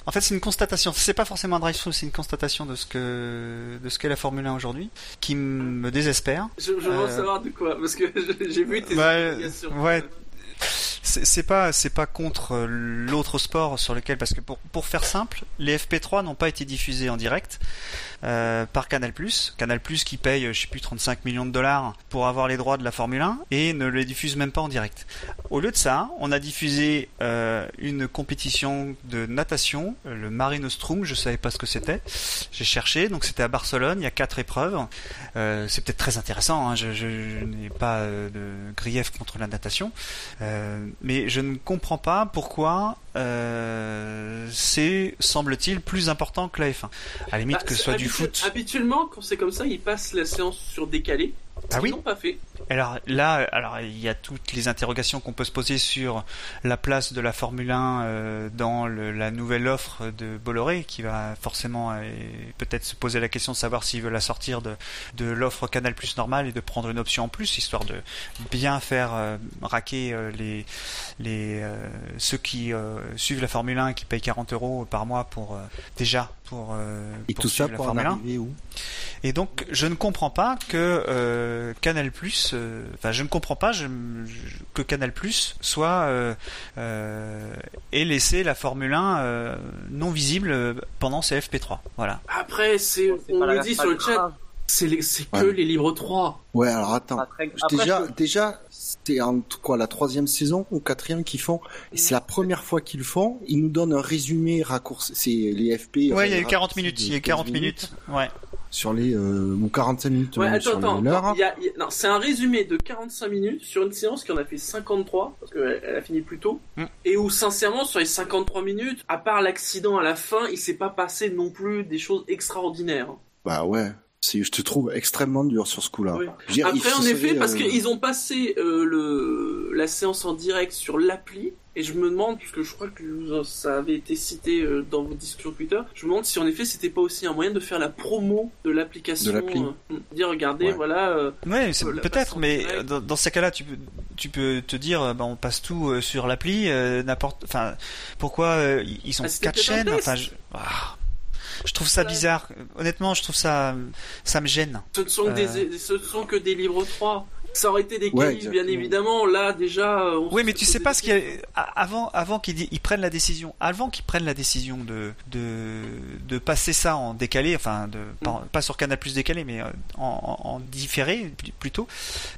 En fait, c'est une constatation. C'est pas forcément un drive-through, c'est une constatation de ce que de ce qu'est la Formule 1 aujourd'hui, qui me désespère. Je, je veux Euh, savoir de quoi, parce que j'ai vu tes Bah, explications. ouais. C'est pas c'est pas contre euh, l'autre sport sur lequel parce que pour pour faire simple, les FP3 n'ont pas été diffusés en direct euh, par Canal+. Canal+ qui paye euh, je sais plus 35 millions de dollars pour avoir les droits de la Formule 1 et ne les diffuse même pas en direct. Au lieu de ça, on a diffusé euh, une compétition de natation, euh, le Marine Ostrum, je savais pas ce que c'était. J'ai cherché, donc c'était à Barcelone, il y a quatre épreuves. Euh, c'est peut-être très intéressant, hein, je, je- je n'ai pas de grief contre la natation, mais je ne comprends pas pourquoi euh, c'est, semble-t-il, plus important que la F1. À la limite Bah, que ce soit du foot. Habituellement, quand c'est comme ça, ils passent la séance sur décalé. Ah Ils oui l'ont pas fait. Alors là, alors il y a toutes les interrogations qu'on peut se poser sur la place de la Formule 1 euh, dans le- la nouvelle offre de Bolloré, qui va forcément euh, peut-être se poser la question de savoir s'il veut la sortir de, de l'offre Canal Plus normale et de prendre une option en plus, histoire de bien faire euh, raquer euh, les, les euh, ceux qui euh, suivent la Formule 1 et qui payent 40 euros par mois pour euh, déjà pour, euh, Et pour tout ça pour en Formule 1. arriver où? Et donc, je ne comprends pas que euh, Canal Plus, enfin, je ne comprends pas je- je- que Canal Plus soit euh, euh, ait laissé la Formule 1 euh, non visible euh, pendant ces FP3. Voilà. Après, c'est, on la- dit sur le chat. C'est les- c'est que Ouais. les livres 3. Ouais, alors attends. Après, déjà, je- déjà, c'était en tout- quoi la troisième saison ou quatrième qu'ils font. Et c'est la première fois qu'ils le font. Ils nous donnent un résumé raccourci. C'est les FP. Ouais, il y a eu euh, 40 raccourcis minutes. Il y a eu 15 40 minutes. Ouais. sur les euh, ou 45 minutes Ouais, même attends, sur attends. l'heure. il y a- il y a- non, c'est un résumé de 45 minutes sur une séance qui en a fait 53, parce qu'elle elle a fini plus tôt. Mm. Et où, sincèrement, sur les 53 minutes, à part l'accident à la fin, il s'est pas passé non plus des choses extraordinaires. Bah ouais. Je te trouve extrêmement dur sur ce coup-là. Oui. Après, en effet, parce euh, qu'ils ont passé euh, le la séance en direct sur l'appli, et je me demande, puisque je crois que ça avait été cité euh, dans vos discussions Twitter, je me demande si en effet c'était pas aussi un moyen de faire la promo de l'application. De l'appli. euh, dire, regardez, Ouais. voilà. euh, Ouais, Euh, peut-être, mais dans, dans ces cas-là, tu peux, tu peux te dire, bah, on passe tout euh, sur l'appli, euh, n'importe, enfin, pourquoi euh, ils- sont Ah, quatre chaînes, enfin, je, ah, je trouve ça bizarre. Honnêtement, je trouve ça, ça me gêne. Ce ne sont, que Euh. des, ce ne sont que des livres 3. Ça aurait été des Ouais, bien évidemment. Là, déjà. on Oui, mais tu sais pas ce qu'il y a avant, avant qu'ils ils prennent la décision, avant qu'ils prennent la décision de, de, de passer ça en décalé, enfin, de, pas, pas sur Canal Plus décalé, mais euh, en, en, en différé pl- plutôt.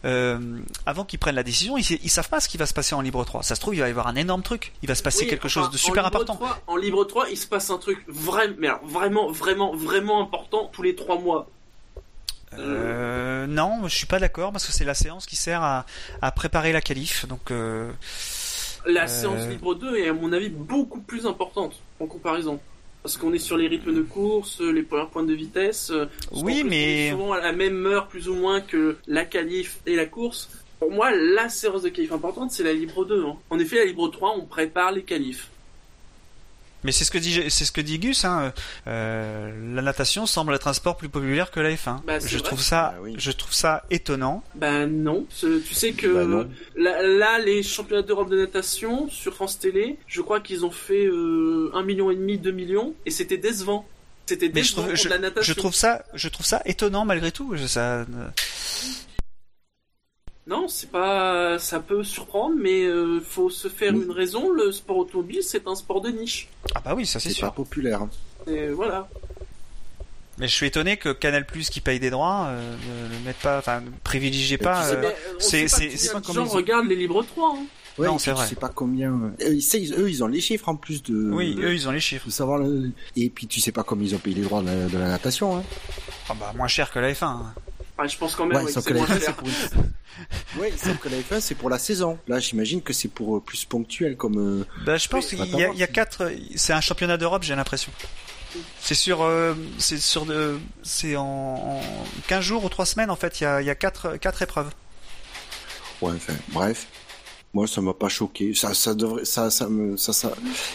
Euh, avant qu'ils prennent la décision, ils, ils savent pas ce qui va se passer en libre 3. Ça se trouve, il va y avoir un énorme truc. Il va se passer Oui, quelque enfin, chose de super important. 3 en livre 3, il se passe un truc vraiment, mais alors, vraiment, vraiment, vraiment important tous les 3 mois. Euh, non, je suis pas d'accord parce que c'est la séance qui sert à, à préparer la qualif. Donc, euh, La Euh. séance libre 2 est, à mon avis, beaucoup plus importante en comparaison. Parce qu'on est sur les rythmes de course, les premières pointes de vitesse. euh, Oui, mais- on est souvent à la même heure, plus ou moins, que la qualif et la course. Pour moi, la séance de qualif importante, c'est la libre 2. hein. En effet, la libre 3, on prépare les qualifs. Mais c'est ce que dit, c'est ce que dit Gus. Hein, euh, la natation semble être un sport plus populaire que la F1. Bah, c'est je vrai. trouve ça, Bah oui. je trouve ça étonnant. Ben non, tu sais que Bah là, là, les championnats d'Europe de natation sur France Télé, je crois qu'ils ont fait euh, 1 million et demi, 2 millions, et c'était décevant. C'était je décevant trouve, pour je, de la natation. je trouve ça, je trouve ça étonnant malgré tout. Je- ça, euh, Non, c'est pas, ça peut surprendre, mais euh, faut se faire Oui. une raison. Le sport automobile, c'est un sport de niche. ah bah oui, ça c'est c'est sûr. pas populaire. Et voilà. Mais je suis étonné que Canal Plus qui paye des droits euh, ne, ne mette pas, enfin, ne privilégie puis pas. c'est euh, c'est- sait pas c'est- combien c'est de pas comme gens regardent les libres 3. hein. Ouais, Non, c'est puis vrai. Tu sais pas combien. euh, ils, savent- eux, ils ont les chiffres en plus de. oui, eux ils ont les chiffres. de savoir. le- Et puis tu sais pas combien ils ont payé les droits de la, de la natation. Hein. Ah bah moins cher que la F1. hein. Ah, je pense quand même Ouais, oui, sauf c'est que la moins F1 c'est cher. pour une... ouais, sauf que la F1 c'est pour la saison. Là, j'imagine que c'est pour euh, plus ponctuel comme. euh, Bah, je pense Oui, qu'il y a, y quatre. C'est un championnat d'Europe, j'ai l'impression. C'est sur, euh, c'est sur de, c'est en, en 15 jours ou 3 semaines en fait. Il y a, il y a quatre, quatre épreuves. Ouais, enfin, bref. Moi, ça m'a pas choqué. Ça, ça devrait, ça, ça me, ça, ça,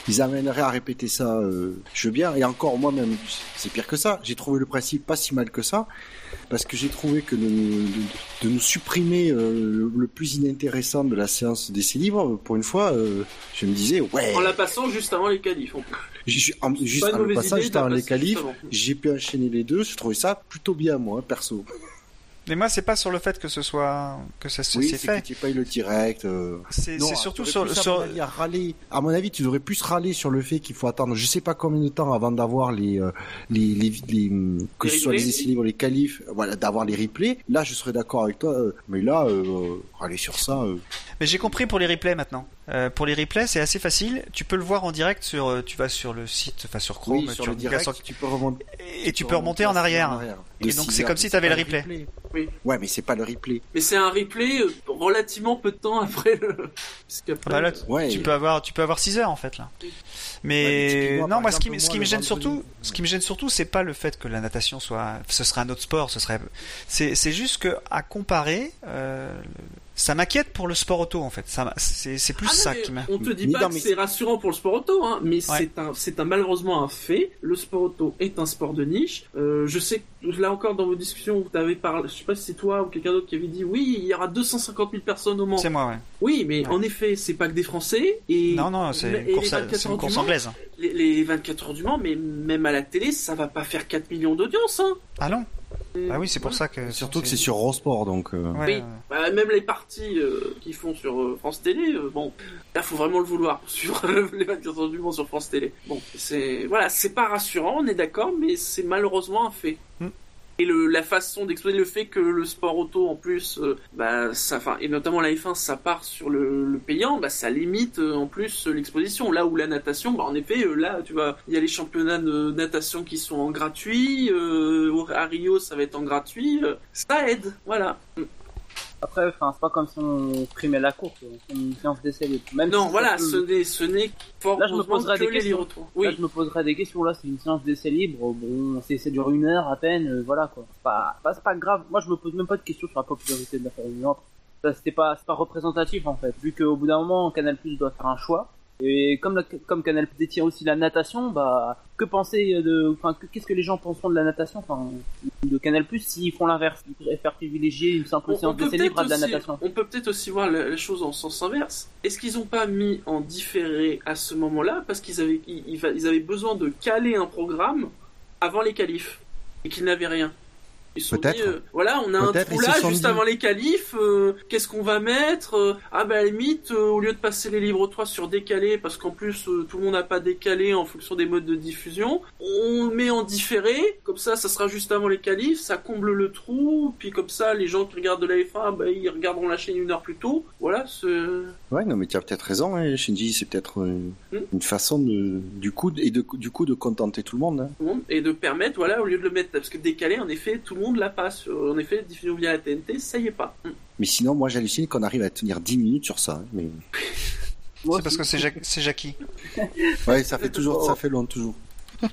ils amèneraient à répéter ça. euh, je veux bien. Et encore, moi-même, c'est pire que ça. J'ai trouvé le principe pas si mal que ça, parce que j'ai trouvé que de, de- de nous supprimer euh, le, le plus inintéressant de la séance d'essai libre, pour une fois, euh, je me disais, ouais. En la passant juste avant les qualifs. en- juste en le passant, idée juste avant les qualifs, j'ai pu enchaîner les deux. Je trouvais ça plutôt bien, moi, perso. Mais moi, c'est pas sur le fait que ce soit, que ça se- Oui, c'est c'est fait. que tu pas eu le direct. euh, C'est, Non, c'est surtout tu sur, plus, sur, à, mon avis, à râler. À mon avis, tu devrais plus râler sur le fait qu'il faut attendre je sais pas combien de temps avant d'avoir les, euh, les, les, les, que Les ce soit les essais libres, les qualifs, voilà, d'avoir les replays. Là, je serais d'accord avec toi, euh, mais là, euh, râler sur ça, euh, Mais j'ai compris pour les replays maintenant. Euh, pour les replays, c'est assez facile. Tu peux le voir en direct sur, tu vas sur le site, enfin sur Chrome, oui, sur tu le direct, sur- tu peux remonter. et tu peux remonter en arrière. De Et donc, c'est comme si t'avais c'est le pas replay. Ouais, mais c'est pas le replay. Mais c'est un replay euh, relativement peu de temps après le. Ah bah là, Ouais. tu peux avoir, tu peux avoir 6 heures en fait là. Ouais, mais non, moi, ce qui, ce me gêne surtout, ce qui me gêne surtout, c'est pas le fait que la natation soit, ce serait un autre sport, ce serait, c'est, c'est juste que à comparer, euh, ça m'inquiète pour le sport auto en fait. Ça, c'est, c'est plus Ah ça qui m'a. On te dit pas que c'est rassurant pour le sport auto, hein, mais Ouais. c'est un, c'est un malheureusement un fait. Le sport auto est un sport de niche. Euh, je sais que là encore dans vos discussions, vous avez parlé, je sais pas si c'est toi ou quelqu'un d'autre qui avait dit oui, il y aura 250 000 personnes au Mans. C'est moi, ouais. Oui, mais Ouais. en effet, c'est pas que des Français et Non, non, c'est une les course, à- 24 c'est une heures course du Mans, anglaise. Les, les 24 heures du Mans, mais même à la télé, ça va pas faire 4 millions d'audience. Hein. Ah non. Ah oui, c'est pour ça que. Surtout que c'est sur Eurosport, donc. euh, Ouais, Oui, euh, bah, même les parties euh, qu'ils font sur euh, France Télé, euh, bon, là faut vraiment le vouloir pour suivre les 24 heures du Mans sur France Télé. Bon, c'est voilà, c'est pas rassurant, on est d'accord, mais c'est malheureusement un fait. Et le, la façon d'exposer le fait que le sport auto en plus, euh, bah ça, enfin et notamment la F1, ça part sur le, le payant, bah ça limite euh, en plus euh, l'exposition. Là où la natation, bah en effet, euh, là tu vois, il y a les championnats de natation qui sont en gratuit, à Rio ça va être en gratuit, ça aide, voilà. Après, enfin, c'est pas comme si on primait la course, c'est une séance d'essai libre. Même non, si voilà, ce n'est ce n'est fort Là, je me que des questions. Là, je me poserais des questions. Là, c'est une séance d'essai libre. Bon, c'est ça dure une heure à peine. euh, voilà quoi. C'est pas, pas, c'est pas grave. Moi, je me pose même pas de questions sur la popularité de la Formule 1. Ça, c'était pas, c'est pas représentatif en fait. Vu qu'au bout d'un moment, Canal Plus doit faire un choix. Et comme, la- comme Canal Plus détient aussi la natation, bah, que penser de, enfin, que- qu'est-ce que les gens penseront de la natation, enfin, de Canal Plus s'ils font l'inverse, ils préfèrent privilégier une simple On, séance à peut-être de la natation. on peut peut-être aussi voir la, la chose en sens inverse. Est-ce qu'ils n'ont pas mis en différé à ce moment-là parce qu'ils avaient, ils, ils avaient besoin de caler un programme avant les qualifs et qu'ils n'avaient rien? Ils se sont Peut-être. dit, euh, voilà, on a un trou là juste dit- avant les qualifs. euh, Qu'est-ce qu'on va mettre euh, Ah bah à la limite, au lieu de passer les livres 3 sur décalé, parce qu'en plus tout le monde n'a pas décalé en fonction des modes de diffusion, on le met en différé. Comme ça, ça sera juste avant les qualifs, ça comble le trou. Puis comme ça, les gens qui regardent de la F1, bah, ils regarderont la chaîne une heure plus tôt. Voilà, c'est Ouais, non, mais tu as peut-être raison, hein, Shinji, c'est peut-être Hmm. une façon de, du coup, et de, du coup, de contenter tout le monde. hein. tout le monde et de permettre, voilà, au lieu de le mettre, parce que décalé, en effet, tout le monde l'a pas. Sur- En effet, diffusion via la TNT, ça y est pas. Mm. Mais sinon, moi, j'hallucine qu'on arrive à tenir 10 minutes sur ça. hein, Mais Moi C'est parce que c'est Jack- c'est Jackie. ouais, ça fait toujours, ça fait long, toujours.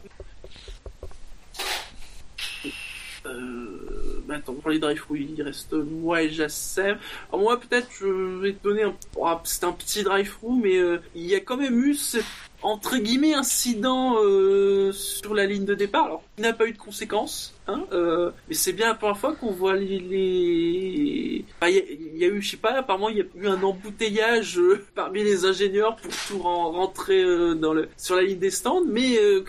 Euh, bah attends, pour les drive il reste moi et Jassem. Alors moi, peut-être, je vais te donner un... oh, c'est un petit drive-through, mais euh, il y a quand même eu ce, entre guillemets, incident euh, sur la ligne de départ. Alors, il n'a pas eu de conséquences, hein, euh, mais c'est bien la première fois qu'on voit les... les... Enfin, il y, a- il y a eu, je sais pas, apparemment, il y a eu un embouteillage euh, parmi les ingénieurs pour tout ren- rentrer euh, dans le, sur la ligne des stands, mais... euh,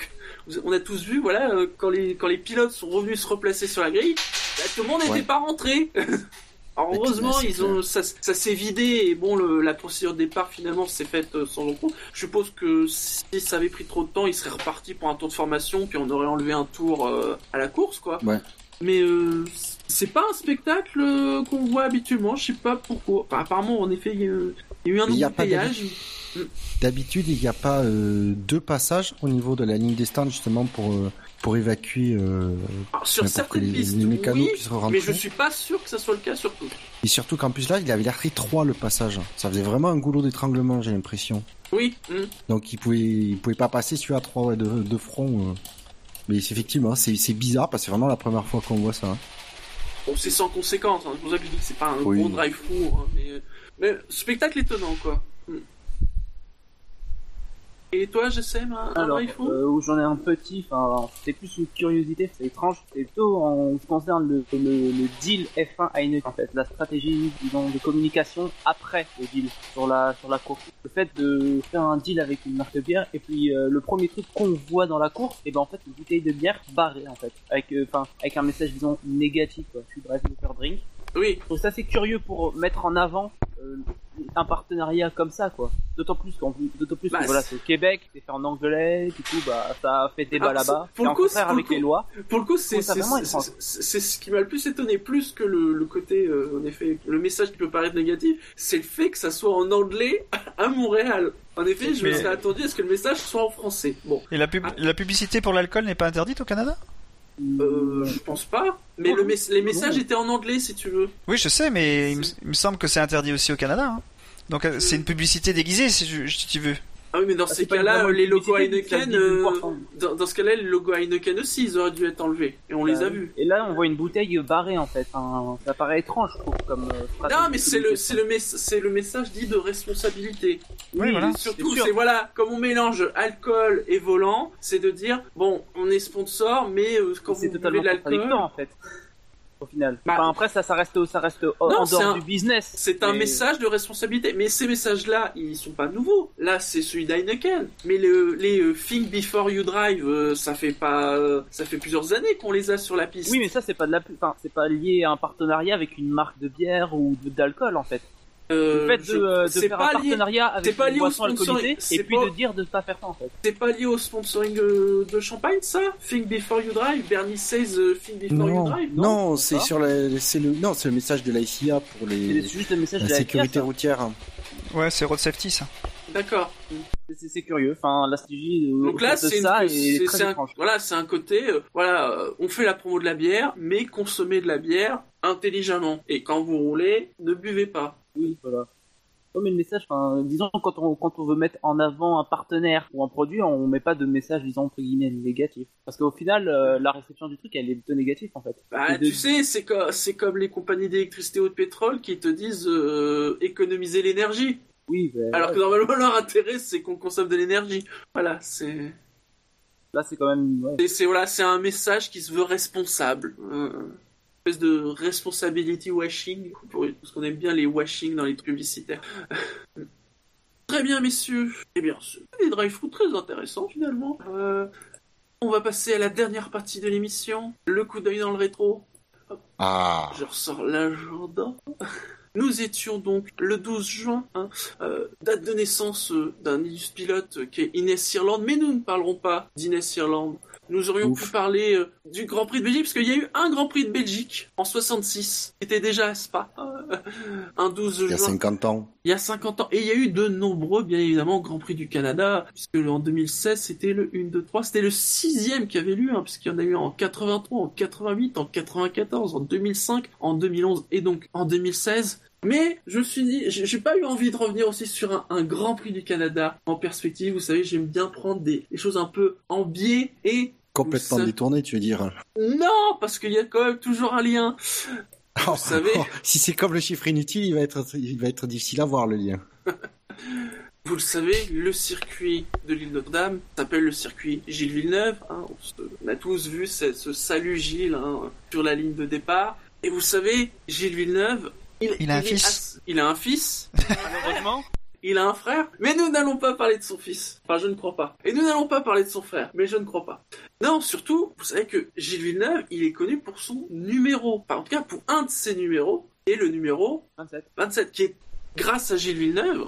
on a tous vu, voilà, quand les, quand les pilotes sont revenus se replacer sur la grille, bah, tout le monde n'était Ouais. pas rentré. Alors heureusement, ils ont, ça, ça s'est vidé et bon, le, la procédure de départ finalement s'est faite euh, sans encombre. Je suppose que si ça avait pris trop de temps, ils seraient repartis pour un tour de formation, puis on aurait enlevé un tour euh, à la course, quoi. Ouais. Mais euh, c'est pas un spectacle euh, qu'on voit habituellement, je sais pas pourquoi. Enfin, apparemment, en effet, il y a eu, un embouteillage. D'habitude, il n'y a pas euh, deux passages au niveau de la ligne des stands, justement, pour, euh, pour évacuer, euh, Alors, sur pour que certaines les, pistes, les mécanos oui, mais je suis pas sûr que ça soit le cas sur toutes. Et surtout qu'en plus là, il avait étroit le passage. Ça faisait vraiment un goulot d'étranglement, j'ai l'impression. Oui. hmm. Donc il pouvait, il pouvait pas passer celui à trois ouais, de, de front. euh. Mais c'est- effectivement, c'est c'est bizarre parce que c'est vraiment la première fois qu'on voit ça. hein. Bon, c'est sans conséquence, hein. c'est pour ça que je dis que c'est pas un Oui. gros drive-through, hein, mais, mais spectacle étonnant, quoi. Et toi, j'essaie un, un Alors, drive-through euh, où j'en ai un petit, enfin, c'est plus une curiosité, c'est étrange, c'est plutôt en ce qui concerne le, le, le deal F1 Heineken, en fait, la stratégie, disons, de communication après le deal sur la, sur la course. Le fait de faire un deal avec une marque de bière, et puis euh, le premier truc qu'on voit dans la course, et ben en fait, une bouteille de bière barrée, en fait, avec, euh, enfin, avec un message, disons, négatif, quoi. Je suis bref, faire drink. Oui, trouve ça assez curieux pour mettre en avant un partenariat comme ça, quoi. D'autant plus qu'en d'autant plus Bah, que voilà, c'est- au Québec, c'est fait en anglais, du coup, bah, ça a fait débat Ah, là-bas. pour pour avec les lois. pour le coup, c'est c'est- ce qui m'a le plus étonné, plus que le, le côté, euh, en effet, le message qui peut paraître négatif, c'est le fait que ça soit en anglais à Montréal. En effet, je me Mais- serais attendu à ce que le message soit en français. Bon, Et la, pub- Ah. la publicité pour l'alcool n'est pas interdite au Canada? Euh, je pense pas. Mais le mes- les messages étaient en anglais, si tu veux. Oui, je sais, mais il me, il me semble que c'est interdit aussi au Canada. hein. Donc euh, c'est une publicité déguisée, si tu veux. Ah oui, mais dans Ah, ces cas-là, une les logos Heineken, euh, 10%. dans, dans ce cas-là, les logos Heineken aussi, ils auraient dû être enlevés. Et on les a Euh, vus. Et là, on voit une bouteille barrée, en fait. Enfin, ça paraît étrange, je trouve, comme euh, Non, mais c'est le, c'est le, mes- c'est le message dit de responsabilité. Oui, voilà. et surtout, c'est voilà, comme on mélange alcool et volant, c'est de dire, bon, on est sponsor, mais euh, quand vous buvez de l'alcool, en fait. Au final. Bah, enfin, après, ça, ça reste, ça reste Non, en c'est dehors un- du business. c'est un message de responsabilité. Mais ces messages-là, ils sont pas nouveaux. Là, c'est celui d'Heineken. Mais le, les euh, Think Before You Drive, euh, ça fait pas, euh, ça fait plusieurs années qu'on les a sur la piste. Oui, mais ça, c'est pas de la, enfin, c'est pas lié à un partenariat avec une marque de bière ou d'alcool, en fait. Euh, Le fait de, je- euh, de c'est faire pas un lié- partenariat c'est avec pas une boisson sponsoring, alcoolisée c'est et puis pas- de dire de pas faire ça en fait. C'est pas lié au sponsoring euh, de champagne, ça? Think before you drive. Bernie says euh, think before you Non, drive. non, c'est pas? sur la, c'est le, non, c'est le message de la SIA pour C'est les, juste le message la de la sécurité FIA, routière. Ouais, c'est road safety ça. D'accord. C'est- C'est curieux. Enfin, la stratégie de, Donc là, c'est ça c'est- très c'est un, voilà, c'est un côté, euh, voilà, euh, on fait la promo de la bière, mais consommez de la bière intelligemment. Et quand vous roulez, ne buvez pas. Oui, voilà. Ouais, mais le message, enfin, disons, quand on, quand on veut mettre en avant un partenaire ou un produit, on met pas de message, disons, entre guillemets, négatif. Parce qu'au final, euh, la réception du truc, elle est plutôt négative, en fait. Bah, de- tu sais, c'est co- c'est comme les compagnies d'électricité ou de pétrole qui te disent euh, économiser l'énergie. Oui, mais Alors que normalement, leur intérêt, c'est qu'on consomme de l'énergie. Voilà, c'est. là, c'est quand même, ouais. C'est voilà, c'est un message qui se veut responsable. Euh, espèce de responsibility washing, pour- parce qu'on aime bien les washing dans les publicitaires. Très bien, messieurs. Eh bien, c'est des drive-thru très intéressants finalement. Euh, on va passer à la dernière partie de l'émission. Le coup d'œil dans le rétro. Ah, Je ressors l'agenda. Nous étions donc le 12 juin, hein, euh, date de naissance euh, d'un illustre pilote euh, qui est Inès Irland, mais nous ne parlerons pas d'Inès Irland. Nous aurions Ouf. pu parler euh, du Grand Prix de Belgique, parce qu'il y a eu un Grand Prix de Belgique en 66, qui était déjà à Spa, euh, un 12 il y juin a 50 ans. il y a 50 ans. Et il y a eu de nombreux, bien évidemment, Grand Prix du Canada, puisque en 2016, c'était le 1, 2, 3, c'était le sixième qui avait lieu, hein, puisqu'il y en a eu en 83, en 88, en 94, en 2005, en 2011 et donc en 2016. Mais je me suis dit, j'ai pas eu envie de revenir aussi sur un, un Grand Prix du Canada en perspective. Vous savez, j'aime bien prendre des, des choses un peu en biais et Complètement Ça- détourné, tu veux dire. non, parce qu'il y a quand même toujours un lien. Vous savez- si c'est comme le chiffre inutile, il va être, il va être difficile à voir le lien. Vous le savez, le circuit de l'île Notre-Dame s'appelle le circuit Gilles Villeneuve. hein. on, se- on a tous vu ce, ce salut Gilles hein, sur la ligne de départ. Et vous savez, Gilles Villeneuve, il, Il a un fils. Il a un fils, Malheureusement, il a un frère, mais nous n'allons pas parler de son fils. Enfin, je ne crois pas. Et nous n'allons pas parler de son frère, mais je ne crois pas. Non, surtout, vous savez que Gilles Villeneuve, il est connu pour son numéro. Enfin, en tout cas, pour un de ses numéros, qui est le numéro 27. 27, qui est, grâce à Gilles Villeneuve,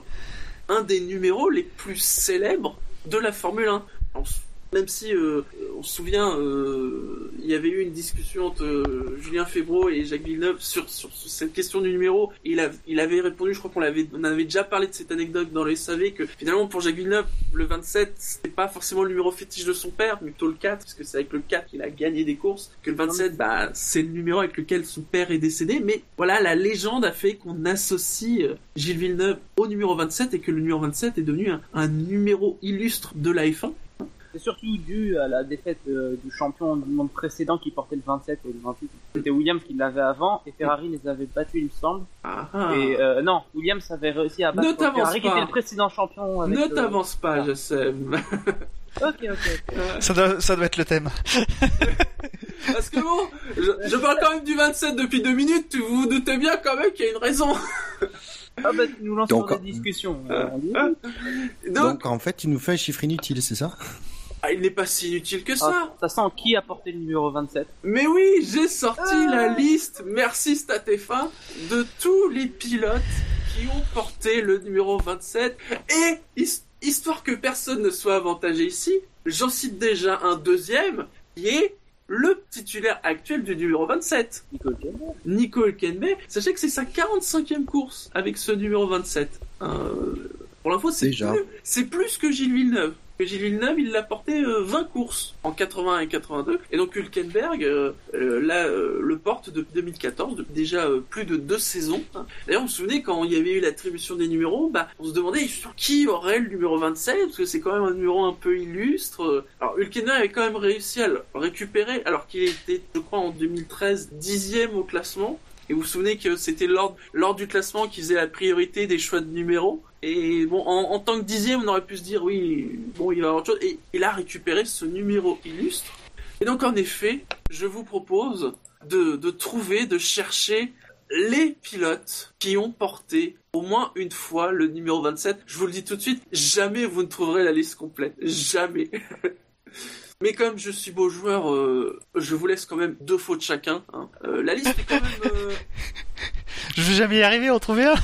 un des numéros les plus célèbres de la Formule 1. On s- même si euh, on se souvient, euh, il y avait eu une discussion entre euh, Julien Febro et Jacques Villeneuve sur, cette question du numéro. Il, avait répondu, je crois qu'on avait déjà parlé de cette anecdote dans le SAV, que finalement pour Jacques Villeneuve, le 27, c'était pas forcément le numéro fétiche de son père, mais plutôt le 4, parce que c'est avec le 4 qu'il a gagné des courses, que le 27, bah, c'est le numéro avec lequel son père est décédé, mais voilà, la légende a fait qu'on associe euh, Gilles Villeneuve au numéro 27 et que le numéro 27 est devenu un, un numéro illustre de la F1. C'est surtout dû à la défaite euh, du champion du monde précédent qui portait le 27 et le 28. C'était Williams qui l'avait avant et Ferrari les avait battus, il me semble. Ah, ah. Et euh, non, Williams avait réussi à battre Ferrari qui pas. était le précédent champion. Avec ne le- t'avance pas, Ah. je sais. Ok, ok. Ça doit, ça doit être le thème. Parce que bon, je, je parle quand même du 27 depuis deux minutes, vous vous doutez bien quand même qu'il y a une raison. Ah bah tu nous lances Donc, des discussions. euh, euh, on dit. Donc, Donc en fait, il nous fait un chiffre inutile, c'est ça? Ah, il n'est pas si inutile que ça. Ah, ça sent qui a porté le numéro 27 Mais oui, j'ai sorti Ah. la liste, merci Statefa, de tous les pilotes qui ont porté le numéro 27. Et his- histoire que personne ne soit avantagé ici, j'en cite déjà un deuxième qui est le titulaire actuel du numéro 27. Nicole Kemmer. Nico Hülkenberg, sachez que c'est sa 45e course avec ce numéro 27. Euh, pour l'info, c'est Déjà. plus, c'est plus que Gilles Villeneuve. Gilles Villeneuve, il l'a porté euh, 20 courses en 81 et 82. Et donc Hülkenberg, euh, euh, là, euh, le porte depuis 2014, depuis déjà euh, plus de deux saisons. D'ailleurs, vous vous souvenez, quand il y avait eu l'attribution des numéros, bah, on se demandait sur qui aurait le numéro 27, parce que c'est quand même un numéro un peu illustre. Alors Hülkenberg avait quand même réussi à le récupérer, alors qu'il était, je crois, en 2013, dixième au classement. Et vous vous souvenez que c'était lors, lors du classement qui faisait la priorité des choix de numéros. Et bon, en, tant que dixième, on aurait pu se dire, oui, bon, il va avoir autre chose. Et il a récupéré ce numéro illustre. Et donc, en effet, je vous propose de, de trouver, de chercher les pilotes qui ont porté au moins une fois le numéro 27. Je vous le dis tout de suite, jamais vous ne trouverez la liste complète. Jamais. Mais comme je suis beau joueur, euh, je vous laisse quand même deux fautes chacun. hein. Euh, la liste est quand même... euh, Je vais jamais y arriver à en trouver un.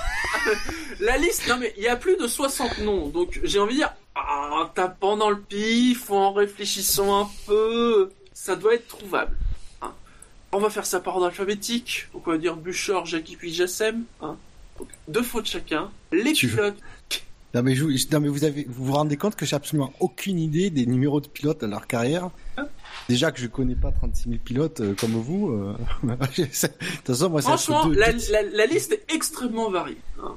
La liste, non mais il y a plus de 60 noms, donc j'ai envie de dire, en tapant dans le pif, ou en réfléchissant un peu, ça doit être trouvable. hein. On va faire ça par ordre alphabétique, donc on va dire Buchor, Jackie puis Jassem. Hein. Donc, deux fautes chacun. Les Tu veux- pilotes, Non mais, je, je- non, mais vous avez, vous vous rendez compte que j'ai absolument aucune idée des numéros de pilotes à leur carrière. Déjà que je connais pas 36 000 pilotes euh, comme vous. euh, de toute façon, moi, c'est entre franchement, deux- la, deux- la- la liste est extrêmement variée. hein.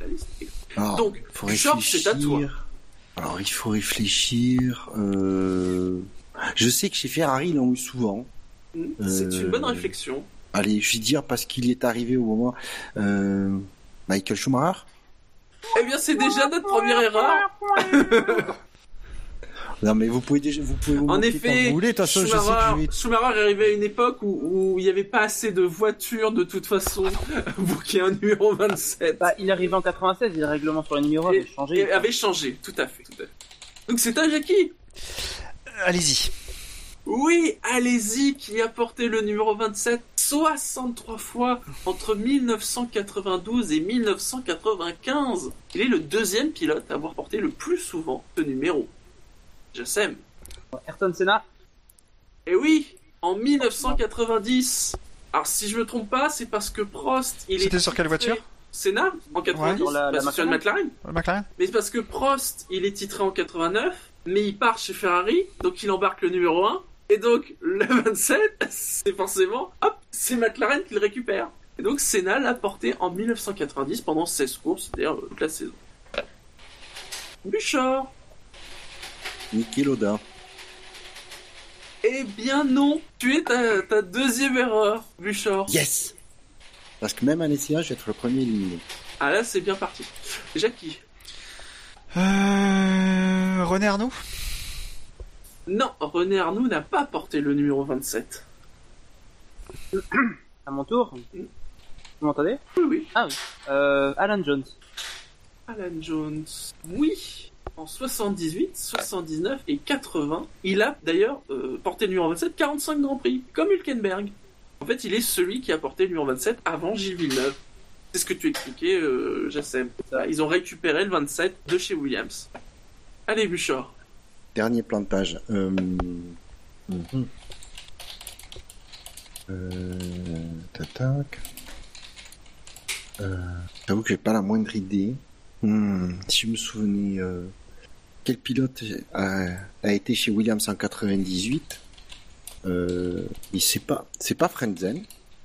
La liste est- Alors, donc, Georges, c'est à toi. Alors, il faut réfléchir. Euh... Je sais que chez Ferrari, ils l'ont eu souvent. C'est une bonne réflexion. Allez, je vais dire parce qu'il est arrivé au moment. Michael Schumacher. Eh bien, c'est déjà notre première erreur. Non, mais vous pouvez déjà, vous pouvez vous En effet, vous voulez. Façon, je sais Schumacher. Schumacher est arrivé à une époque où, où il n'y avait pas assez de voitures de toute façon pour qu'il y ait un numéro 27. Bah, il est arrivé en 96, et le règlement sur les numéros avait changé. Et avait changé, tout à fait. tout à fait. Donc c'est un Jackie. Allez-y. Oui, allez-y, qui a porté le numéro 27 63 fois entre 1992 et 1995. Il est le deuxième pilote à avoir porté le plus souvent ce numéro. Jassem. Ayrton Senna, Et oui, en 1990. Alors si je me trompe pas, c'est parce que Prost, il C'était sur quelle titré- voiture? Senna en 90, Sur la- bah, la c'est sur une McLaren. Le McLaren Mais c'est parce que Prost, il est titré en 89, mais il part chez Ferrari, donc il embarque le numéro 1, et donc le 27, c'est forcément, hop, c'est McLaren qui le récupère. Et donc Senna l'a porté en 1990 pendant 16 courses, c'est-à-dire euh, toute la saison. Bouchard. Niki Loda. Eh bien non, tu es ta, ta deuxième erreur, Bouchard. Yes. Parce que même en essayant, je vais être le premier éliminé. Ah là, c'est bien parti. Jackie. Euh... René Arnoux? Non, René Arnoux n'a pas porté le numéro 27. à mon tour. Vous m'entendez? Oui, oui. Ah oui. Euh, Alan Jones. Alan Jones. Oui. En 78, 79 et 80, il a d'ailleurs euh, porté le numéro 27 45 Grands Prix, comme Hülkenberg. En fait, il est celui qui a porté le numéro 27 avant Gilles Villeneuve. C'est ce que tu expliquais, euh, Jassem. Ils ont récupéré le 27 de chez Williams. Allez, Bouchard. Dernier plantage. Euh... mhm. Euh... Tac. Euh... J'avoue que j'ai pas la moindre idée. Hmm, Si je me souvenais, euh, quel pilote a, été chez Williams en 98 euh, Il c'est pas, c'est pas Frenzen.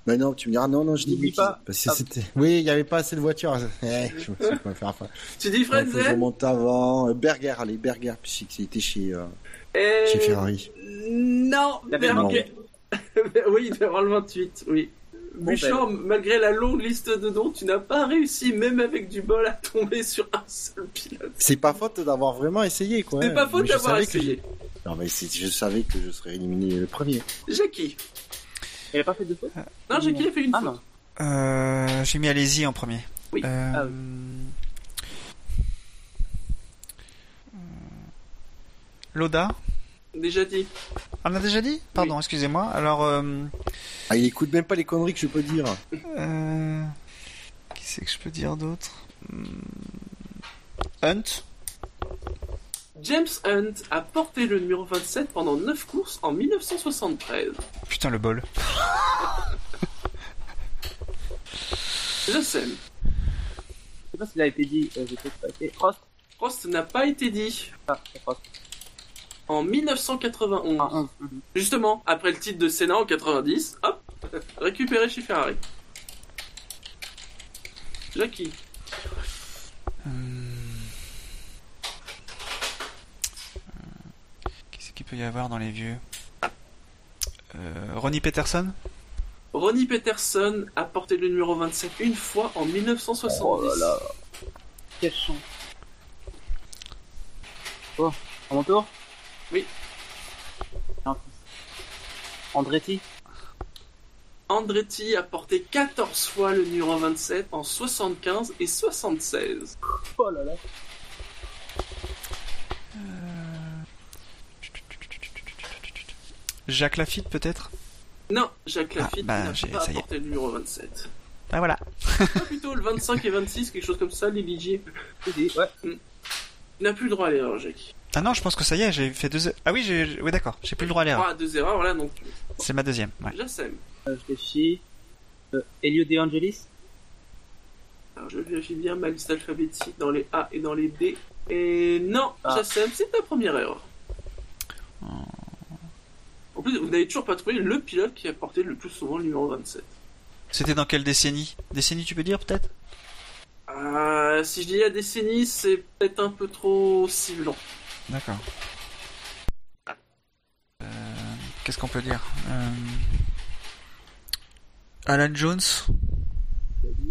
Mais non, tu me diras non, non, je dis pas. Parce que Ah. c'était, oui, il y avait pas assez de voitures. Eh, je me suis pas fait affaire. Tu dis que je remonte avant. Euh, Berger, allez, Berger, puisqu'il était chez, euh, Et- chez Ferrari. Non, Berger- oui, il devait avoir le 28, oui. Bon, Bouchard, malgré la longue liste de noms, tu n'as pas réussi, même avec du bol, à tomber sur un seul pilote. C'est pas faute d'avoir vraiment essayé, quoi. C'est pas faute d'avoir essayé. Non, mais je savais que je serais éliminé le premier. Jackie. Il a pas fait de faute Non, Jackie a fait une Ah faute. non. euh... J'ai mis Allez-y en premier. Oui. Euh... Ah oui. Loda Déjà dit. On a déjà dit? Pardon, excusez-moi. Alors, euh... Ah, il écoute même pas les conneries que je peux dire. euh... Qui c'est que je peux dire d'autre? Hmm. Hunt? James Hunt a porté le numéro 27 pendant 9 courses en 1973. Putain, le bol. Je sais. Je sais pas s'il a été dit. Euh, j'ai peut-être pas été. Frost? Prost n'a pas été dit. Ah, c'est Frost. En 1991. Ah, 11. Justement, après le titre de Senna en 90, hop, récupéré chez Ferrari. Jackie. Qu'est-ce qu'il peut y avoir dans les vieux euh... Ronnie Peterson? Ronnie Peterson a porté le numéro 27 une fois en 1970. Oh là là. Quelle chance. Bon, à mon tour? Oui. Andretti? Andretti a porté 14 fois le numéro 27 en 75 et 76. Oh là là. Jacques Lafitte peut-être? Non, Jacques Ah, Lafitte bah, n'a pas ça y est. porté le numéro 27. Ben voilà. Ah, plutôt le 25 et 26, quelque chose comme ça, les DJ. Ouais. Il n'a plus le droit à l'erreur, Jackie. Ah non, je pense que ça y est, j'ai fait deux. Ah oui, j'ai. Oui, d'accord. J'ai plus le droit à l'erreur. Ah, deux erreurs, voilà, donc C'est ma deuxième. Ouais. Jassem. Euh, je réfléchis. Euh, Elio De Angelis? Alors je vérifie bien ma liste alphabétique dans les A et dans les D. Et non, Ah. Jassem, c'est ta première erreur. En plus, vous n'avez toujours pas trouvé le pilote qui a porté le plus souvent le numéro 27. C'était dans quelle décennie? Décennie, tu peux dire peut-être? Euh, si je dis la décennie, c'est peut-être un peu trop ciblant. D'accord. Euh, Qu'est-ce qu'on peut dire? Euh, Alan Jones?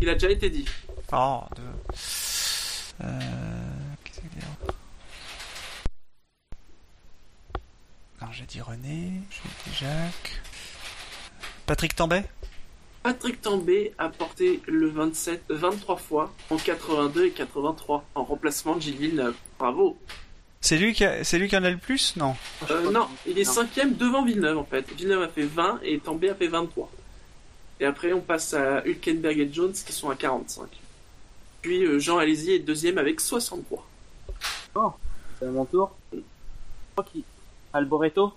Il a déjà été dit. Oh, de... Euh, Qu'est-ce que je veux dire Alors j'ai dit René, j'ai dit Jacques. Patrick Tambay? Patrick Tambay a porté le 27 23 fois en 82 et 83 en remplacement de Gilles Villeneuve. Bravo. C'est lui, qui a... c'est lui qui en a le plus? Non. Euh, non, il est Non. cinquième devant Villeneuve en fait. Villeneuve a fait 20 et Tambay a fait 23. Et après on passe à Hülkenberg et Jones qui sont à 45. Puis euh, Jean Alési est deuxième avec 63. C'est à mon tour. Je crois qu'il. Alboreto?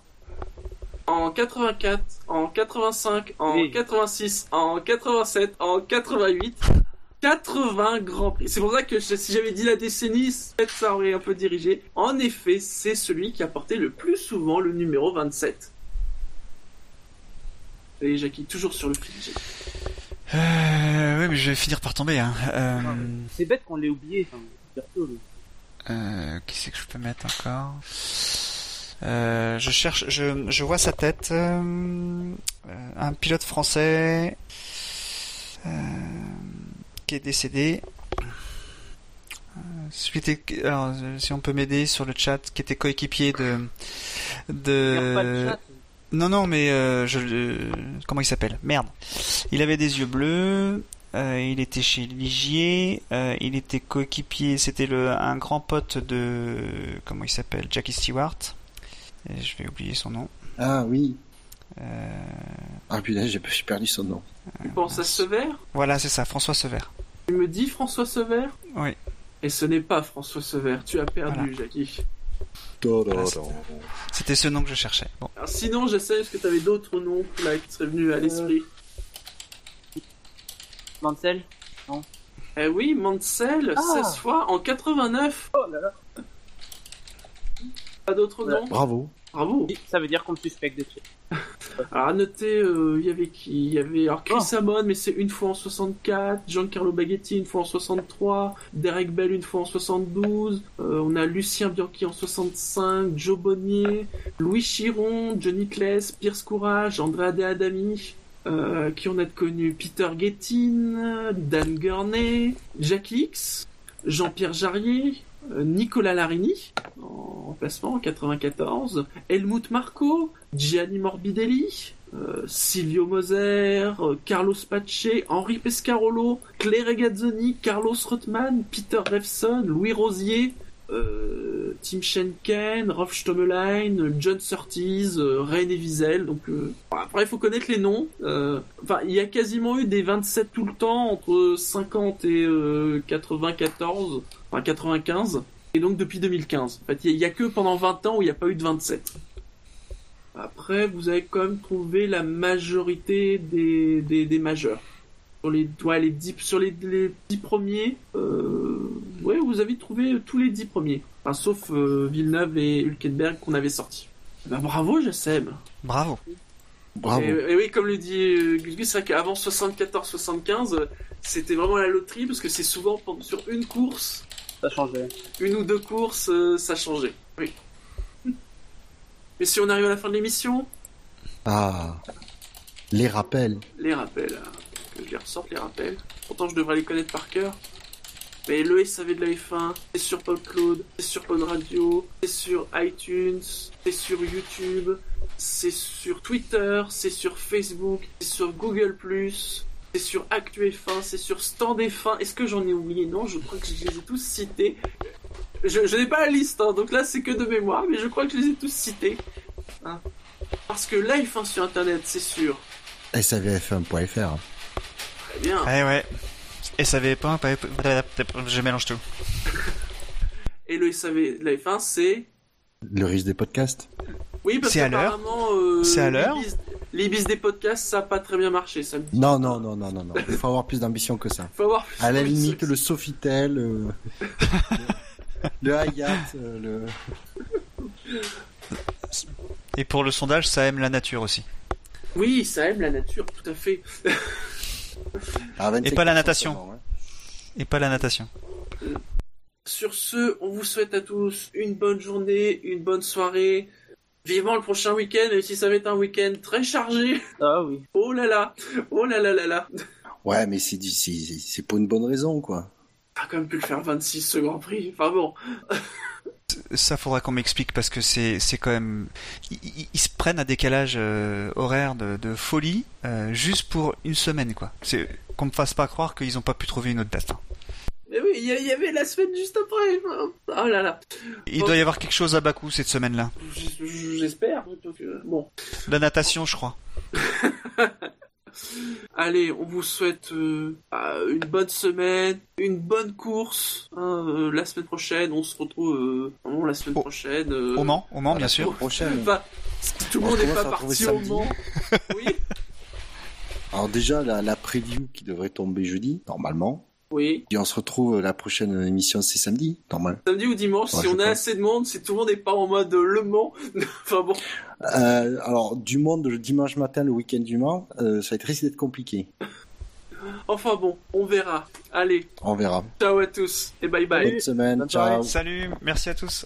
En 84, en 85, en Oui. 86, en 87, en 88, 80 grands prix. C'est pour ça que je- si j'avais dit la décennie, peut-être ça aurait un peu dirigé. En effet, c'est celui qui a porté le plus souvent le numéro 27. Et Jackie, toujours sur le fil. Euh, oui, mais je vais finir par tomber. Hein. Euh, C'est bête qu'on l'ait oublié. Enfin, euh, qui c'est que je peux mettre encore? Euh, Je cherche, je, je vois sa tête. euh, un pilote français euh, qui est décédé. Euh, était- alors, euh, si on peut m'aider sur le chat, qui était coéquipier de de. Non, non, mais euh, je, comment il s'appelle? Merde. Il avait des yeux bleus. euh, il était chez Ligier. euh, il était coéquipier. C'était le un grand pote de comment il s'appelle? Jackie Stewart. Et je vais oublier son nom. Ah oui. Euh, Ah putain, j'ai perdu son nom. Tu penses à Sever voilà, c'est ça, François Sever. Tu me dis François Sever Oui. Et ce n'est pas François Sever. Tu as perdu, Voilà. Jackie. Voilà, C'était ce nom que je cherchais. Bon, Alors, sinon, j'essaie, est-ce que tu avais d'autres noms là, qui seraient venus à l'esprit? Mansell Eh oui, Mansell, Ah. 16 fois en 89. Oh là là. Pas d'autres noms? Bravo. Bravo. Ça veut dire qu'on me suspecte de tuer. Alors à noter, euh, il y avait qui Il y avait alors Chris Oh. Amon, mais c'est une fois en 64. Giancarlo Baghetti une fois en 63. Derek Bell une fois en 72. euh, on a Lucien Bianchi en 65. Joe Bonnier, Louis Chiron, Johnny Kless, Pierce Courage, Andrea De Adami. Euh, qui on a de connu Peter Gettin, Dan Gurney, Jacques Lix, Jean-Pierre Jarrier, euh, Nicolas Larini en remplacement en 94, Helmut Marco, Gianni Morbidelli, euh, Silvio Moser, euh, Carlos Pace, Henri Pescarolo, Claire Gazzoni, Carlos Rothman, Peter Revson, Louis Rosier, euh, Tim Schenken, Rolf Stommelein, John Surtees, euh, René Wiesel. Donc euh, après il faut connaître les noms. Enfin il y a quasiment eu des 27 tout le temps entre 50 et euh, 94, enfin 95. Et donc depuis 2015. En fait il y, a- que pendant 20 ans où il n'y a pas eu de 27. Après, vous avez quand même trouvé la majorité des, des, des majeurs. Sur les, ouais, les dix, sur les, les premiers, euh, ouais, vous avez trouvé tous les dix premiers. Enfin, sauf euh, Villeneuve et Hülkenberg qu'on avait sortis. Bah, bravo, Jassem. bravo. Bravo. Et, et oui, comme le dit euh, Gus, c'est vrai qu'avant 74-75, euh, c'était vraiment la loterie parce que c'est souvent pendant- sur une course, Ça changeait. une ou deux courses, euh, ça changeait. Oui. Mais si on arrive à la fin de l'émission, Ah. Les rappels. les rappels, hein, que je les ressorte les rappels. Pourtant je devrais les connaître par cœur. Mais le SAV de la F1, c'est sur PodCloud, c'est sur Pod Radio, c'est sur iTunes, c'est sur YouTube, c'est sur Twitter, c'est sur Facebook, c'est sur Google+, c'est sur Actu F1, c'est sur Stand F1. Est-ce que j'en ai oublié? Non, je crois que je les ai tous cités. Je, je n'ai pas la liste, hein, donc là c'est que de mémoire, mais je crois que je les ai tous cités. Hein. Parce que la F1 sur Internet, c'est sûr SAVF1.fr. Très bien. Ouais, ouais. Et ça avait pas, pas- je mélange tout. Et le SAV la F1, c'est Le risque des podcasts. Oui, parce C'est à l'heure euh, C'est à l'heure L'Ibis des podcasts, ça a pas très bien marché samedi. Non, non, non, non, non, non. Il faut avoir plus d'ambition que ça. Faut avoir plus À la limite, le Sofitel, euh, le, Hayat, euh, le... Et pour le sondage, ça aime la nature aussi. Oui, ça aime la nature, tout à fait. 25% Et pas la natation. seulement. Et pas la natation. Sur ce, on vous souhaite à tous une bonne journée, une bonne soirée. Vivement le prochain week-end, même si ça va être un week-end très chargé. Ah oui. Oh là là, oh là là là là. Ouais, mais c'est c'est c'est pour une bonne raison, quoi. T'as quand même pu le faire 26 ce Grand Prix. Enfin bon, Ça faudra qu'on m'explique parce que c'est c'est quand même ils, ils- ils se prennent un décalage euh, horaire de, de folie euh, juste pour une semaine quoi. C'est qu'on me fasse pas croire qu'ils ont pas pu trouver une autre date. hein. Mais oui, il y, avait la semaine juste après. Oh là là, Il doit y avoir quelque chose à Bakou cette semaine-là. J'espère. Bon, La natation, je crois. allez, on vous souhaite euh, euh, une bonne semaine, une bonne course. hein, euh, la semaine prochaine, on se retrouve euh, la semaine Au- prochaine. euh, Au Mans, au Mans bien sûr. Prochaine. Enfin, si tout le On monde n'est pas parti au. Mans. Oui, Alors déjà, la, la preview qui devrait tomber jeudi, normalement. Oui. Puis on se retrouve, la prochaine émission, c'est samedi, normal. Samedi ou dimanche, Ouais, si on a pense. assez de monde, si tout le monde n'est pas en mode Le Mans. enfin bon, Euh, alors, du monde le dimanche matin, le week-end du Mans, euh, ça va être risque d'être compliqué. enfin bon, on verra. Allez, On verra. ciao à tous et bye bye. Bonne semaine, Bonne ciao. soirée. Salut, merci à tous.